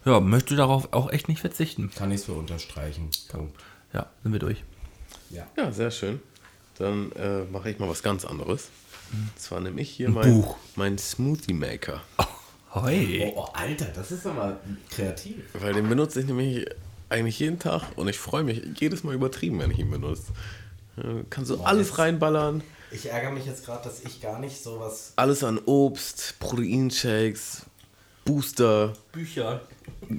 ja, möchte darauf auch echt nicht verzichten. Kann ich so unterstreichen. Punkt. Ja, sind wir durch. Ja. Ja, sehr schön. Dann äh, mache ich mal was ganz anderes. Und zwar nehme ich hier Ein mein, Buch. mein Smoothie Maker. Hoi. Oh, oh, Alter, das ist aber kreativ. Weil den benutze ich nämlich eigentlich jeden Tag und ich freue mich jedes Mal übertrieben, wenn ich ihn benutze. Ja, kannst du alles jetzt- reinballern. Ich ärgere mich jetzt gerade, dass ich gar nicht sowas. Alles an Obst, Proteinshakes, Booster. Bücher.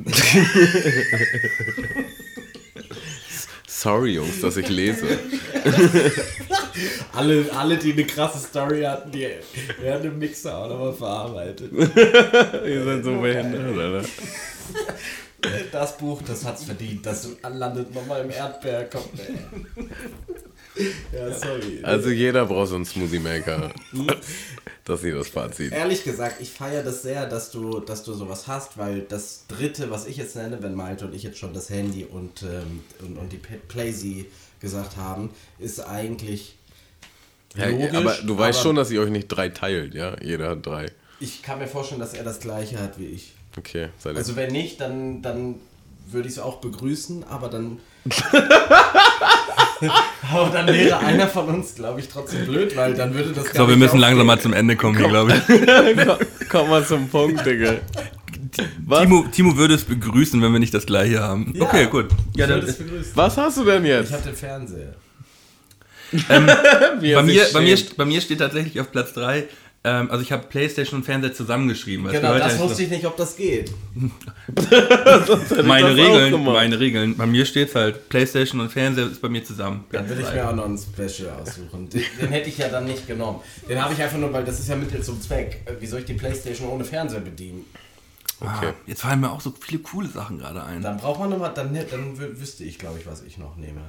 Sorry, Jungs, dass ich lese. Alle, alle, die eine krasse Story hatten, die werden im Mixer auch nochmal verarbeitet. Ihr seid so behindert, Alter. Das Buch, das hat's verdient. Das landet nochmal im Erdbeer. Komm, ey. Ja, sorry. Also jeder braucht so einen Smoothie Maker. Das ist das Fazit. Ehrlich gesagt, ich feiere das sehr, dass du, dass du sowas hast, weil das dritte, was ich jetzt nenne, wenn Malte und ich jetzt schon das Handy und, ähm, und, und die Playsee gesagt haben, ist eigentlich Ja, logisch. aber du weißt aber schon, dass ihr euch nicht drei teilt, ja? Jeder hat drei. Ich kann mir vorstellen, dass er das gleiche hat wie ich. Okay, ihr. Also wenn nicht, dann, dann würde ich es auch begrüßen, aber dann... aber dann wäre einer von uns, glaube ich, trotzdem blöd, weil dann würde das So, wir müssen langsam mal zum Ende kommen hier, glaube ich. Komm mal zum Punkt, Digga. Was, Timo, Timo würde es begrüßen, wenn wir nicht das gleiche haben. Ja, okay, gut. Ja, Ich dann, würde es begrüßen. was hast du denn Ich jetzt? habe den Fernseher. Wie bei, mir, bei, mir, bei mir steht tatsächlich auf Platz 3, ähm, also ich habe Playstation und Fernseher zusammengeschrieben. Genau, das wusste ich nicht, ob das geht. Meine das Regeln, meine Regeln. Bei mir steht halt, Playstation und Fernseher ist bei mir zusammen. Dann würde ich mir auch noch einen Special aussuchen. Den, den hätte ich ja dann nicht genommen. Den habe ich einfach nur, weil das ist ja Mittel zum Zweck. Wie soll ich die Playstation ohne Fernseher bedienen? Okay. Ah, jetzt fallen mir auch so viele coole Sachen gerade ein. Dann braucht man nochmal, dann, dann wü- wüsste ich, glaube ich, was ich noch nehme.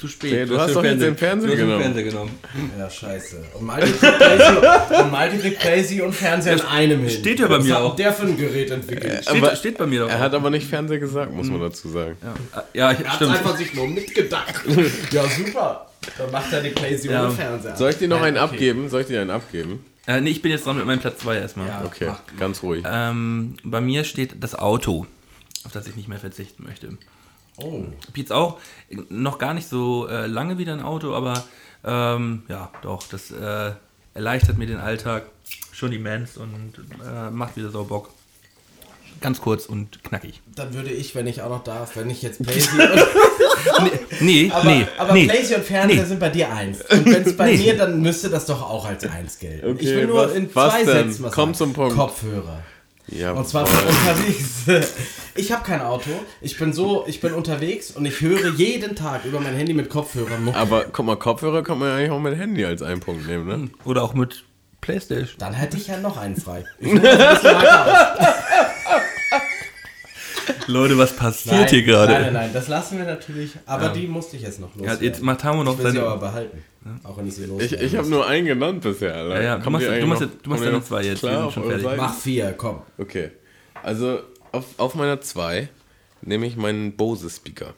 Zu spät. Nee, du hast doch jetzt den Fernseher du genommen. Genommen. Ja, scheiße. Und Malte kriegt Playsee, und, Malte kriegt Playsee und Fernseher in einem hin. steht ja bei mir auch. der für ein Gerät entwickelt? Steht, Aber steht bei mir doch. Er hat aber nicht Fernseher gesagt, muss man dazu sagen. ja, ja ich, Er hat einfach sich nur mitgedacht. Ja, super. Dann macht er die Playsee Ja. ohne Fernseher. Soll ich dir noch einen okay. abgeben? Soll ich dir einen abgeben? Äh, nee, ich bin jetzt dran mit meinem Platz 2 erstmal. Ja. Okay, Mach. ganz ruhig. Ähm, bei mir steht das Auto, auf das ich nicht mehr verzichten möchte. Oh. Ich jetzt auch noch gar nicht so äh, lange wieder ein Auto, aber ähm, ja, doch, das äh, erleichtert mir den Alltag schon immens und äh, macht wieder so Bock. Ganz kurz und knackig. Dann würde ich, wenn ich auch noch darf, wenn ich jetzt Playsee und Nee, Aber, nee, aber nee. Playsee und Fernseher Nee. sind bei dir eins. Und wenn es bei Nee. mir, dann müsste das doch auch als eins gelten. Okay, ich will nur was- in was zwei denn? Sätzen was Komm sagen. zum Punkt. Kopfhörer. Ja, Und zwar von unterwegs. Ich habe kein Auto. Ich bin so, ich bin unterwegs und ich höre jeden Tag über mein Handy mit Kopfhörern aber guck mal, Kopfhörer kann man ja eigentlich auch mit Handy als einen Punkt nehmen, ne? Oder auch mit Playstation. Dann hätte ich ja noch einen frei. Leute, was passiert Nein, hier gerade? Nein, nein, nein, das lassen wir natürlich. Aber die musste ich jetzt noch Ja, loswerden. jetzt macht Tamo noch ich will sie aber seine. behalten. Auch wenn ich sie Ich, loswerden ich habe nur einen genannt bisher, Alter. Ja, ja, du machst- du machst noch- jetzt- du machst deine noch zwei jetzt, wir Klar, schon fertig. Mach vier, komm. Okay. Also auf, auf meiner 2 nehme ich meinen Bose-Speaker.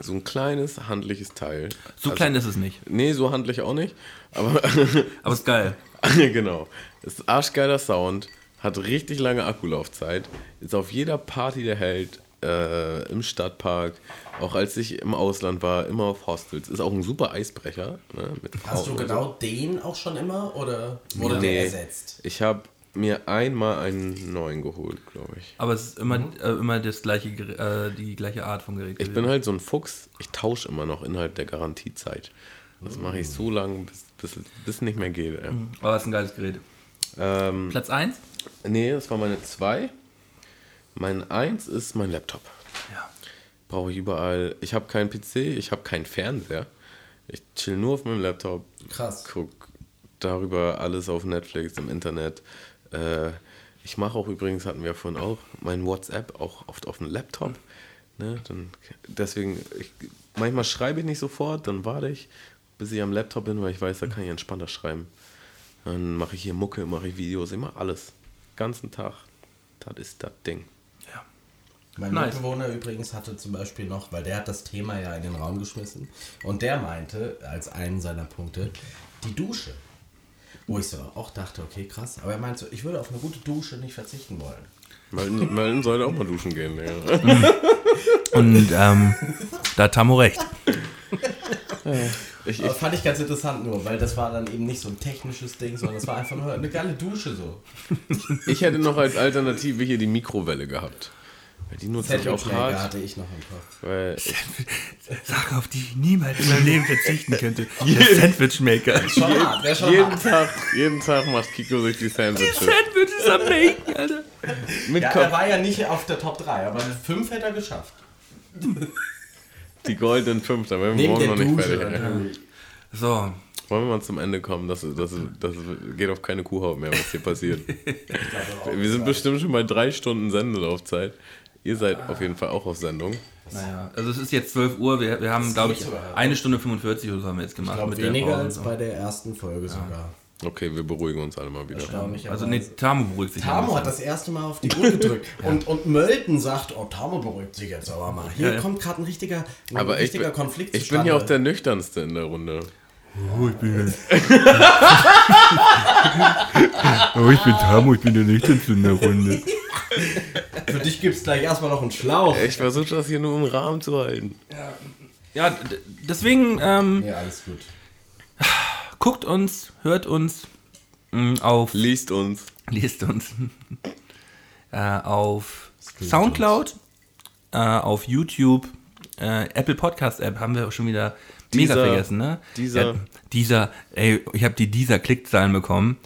So ein kleines, handliches Teil. So also, klein ist es nicht. Nee, so handlich auch nicht. Aber Aber ist geil. genau. Ist arschgeiler Sound, hat richtig lange Akkulaufzeit, ist auf jeder Party der Held, äh, im Stadtpark, auch als ich im Ausland war, immer auf Hostels. Ist auch ein super Eisbrecher. Ne, mit Hast du genau den auch schon immer oder wurde Nee. der ersetzt? Ich habe mir einmal einen neuen geholt, glaube ich. Aber es ist immer, äh, immer das gleiche, äh, die gleiche Art von Gerät. Ich bin halt so ein Fuchs, ich tausche immer noch innerhalb der Garantiezeit. Das mache ich so lange, bis, bis, bis nicht mehr geht. Ey. Aber es ist ein geiles Gerät. Ähm, Platz 1? nee, das war meine 2. Mein 1 ist mein Laptop. Ja. brauche ich überall. Ich habe keinen PC, ich habe keinen Fernseher. Ich chill nur auf meinem Laptop. Krass. Guck darüber alles auf Netflix, im Internet. Äh, ich mache auch übrigens, hatten wir vorhin auch, mein WhatsApp auch oft auf dem Laptop. Ne? Dann, deswegen, ich, manchmal schreibe ich nicht sofort, dann warte ich, bis ich am Laptop bin, weil ich weiß, da kann ich entspannter schreiben. Dann mache ich hier Mucke, mache ich Videos, immer alles. Ganzen Tag. Das ist das Ding. Mein Nice. Mitbewohner übrigens hatte zum Beispiel noch, weil der hat das Thema ja in den Raum geschmissen und der meinte als einen seiner Punkte die Dusche. Wo ich so auch dachte, okay, krass. Aber er meinte so, ich würde auf eine gute Dusche nicht verzichten wollen. Melden, Melden sollte auch mal duschen gehen. Ja. Und ähm, da hat Tammo recht. Ich, ich, fand ich ganz interessant nur, weil das war dann eben nicht so ein technisches Ding, sondern es war einfach nur eine geile Dusche so. ich hätte noch als Alternative hier die Mikrowelle gehabt. Weil die nutze ich auch hart. hatte ich noch im Kopf. Weil Sache, auf die ich niemals in meinem Leben verzichten könnte. Der Sandwichmaker. Schon hart, wär schon jeden hart. Tag, jeden Tag macht Kiko sich die Sandwiches. Sandwiches am Bacon, Alter. Mit Ja, er war ja nicht auf der Top 3, aber 5 hätte er geschafft. Die goldenen fünf, da werden wir morgen noch nicht Dusche. fertig. So, Wollen wir mal zum Ende kommen? Das, das, das geht auf keine Kuhhaut mehr, was hier passiert. wir sind bestimmt schon bei drei Stunden Sendelaufzeit. Ihr seid auf jeden Fall auch auf Sendung. naja. Also es ist jetzt 12 Uhr. Wir, wir haben, glaube ich, sogar. eine Stunde 45 oder so haben wir jetzt Ich gemacht. glaube, mit der weniger als so. bei der ersten Folge sogar. Okay, wir beruhigen uns alle mal wieder. Also nee, Tamo beruhigt sich. Tamo hat das erste Mal auf die Uhr gedrückt. und, und Mölten sagt, oh, Tamo beruhigt sich jetzt aber mal. Hier Ja, ja. kommt gerade ein richtiger, ein Aber ich richtiger bin, Konflikt ich bin hier auch zustande. der nüchternste in der Runde. Oh, ich bin, oh, ich bin Tamo, ich bin der Nüchternste in der Runde. Für dich gibt es gleich erstmal noch einen Schlauch. Ich versuche das hier nur im Rahmen zu halten. Ja, d- deswegen ähm, Ja, alles gut. guckt uns, hört uns mh, auf, Liest uns. liest uns äh, auf Soundcloud, äh, auf YouTube, äh, Apple Podcast App haben wir auch schon wieder mega Dieser- vergessen, ne? dieser- ja, dieser, ey, ich habe die dieser Klickzahlen bekommen.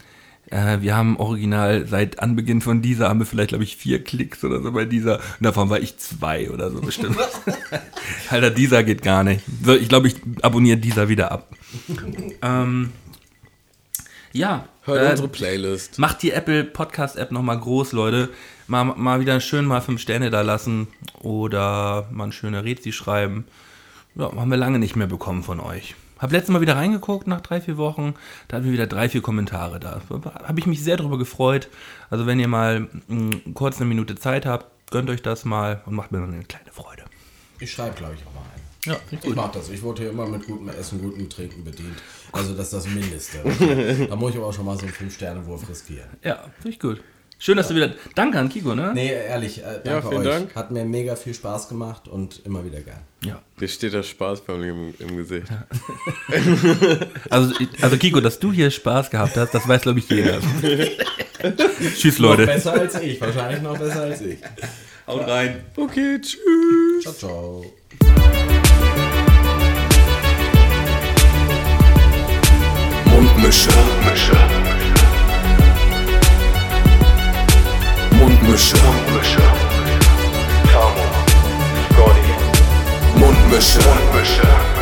Äh, wir haben original seit Anbeginn von dieser haben wir vielleicht, glaube ich, vier Klicks oder so bei dieser. Und davon war ich zwei oder so bestimmt. Alter, dieser geht gar nicht. Ich glaube, ich abonniere dieser wieder ab. ähm, ja. Hört äh, unsere Playlist. Macht die Apple Podcast App nochmal groß, Leute. Mal, mal wieder schön mal fünf Sterne da lassen oder mal eine schöne Rezi schreiben. Ja, haben wir lange nicht mehr bekommen von euch. Hab letztes Mal wieder reingeguckt nach drei, vier Wochen. Da hatten wir wieder drei, vier Kommentare da. Habe ich mich sehr drüber gefreut. Also wenn ihr mal mh, kurz eine Minute Zeit habt, gönnt euch das mal und macht mir noch eine kleine Freude. Ich schreibe, glaube ich, auch mal ein. Ja, Ich mach das. Ich wurde hier immer mit gutem Essen, gutem Trinken bedient. Also das ist das Mindeste. da muss ich aber auch schon mal so einen 5-Sterne-Wurf riskieren. Ja, finde ich gut. Schön, dass du wieder. Danke an Kiko, ne? Nee, ehrlich, äh, danke Ja, vielen euch. Dank. Hat mir mega viel Spaß gemacht und immer wieder gern. Ja. Dir steht der Spaß förmlich im, im Gesicht. Also, also Kiko, dass du hier Spaß gehabt hast, das weiß, glaube ich, jeder. Tschüss, Noch Leute. besser als ich, wahrscheinlich noch besser als ich. Haut rein. Okay, tschüss. Ciao, ciao. Mundmische. Mische. Mundmische. Mundmische. Tamo. Scotty. Mundmische. Mundmische.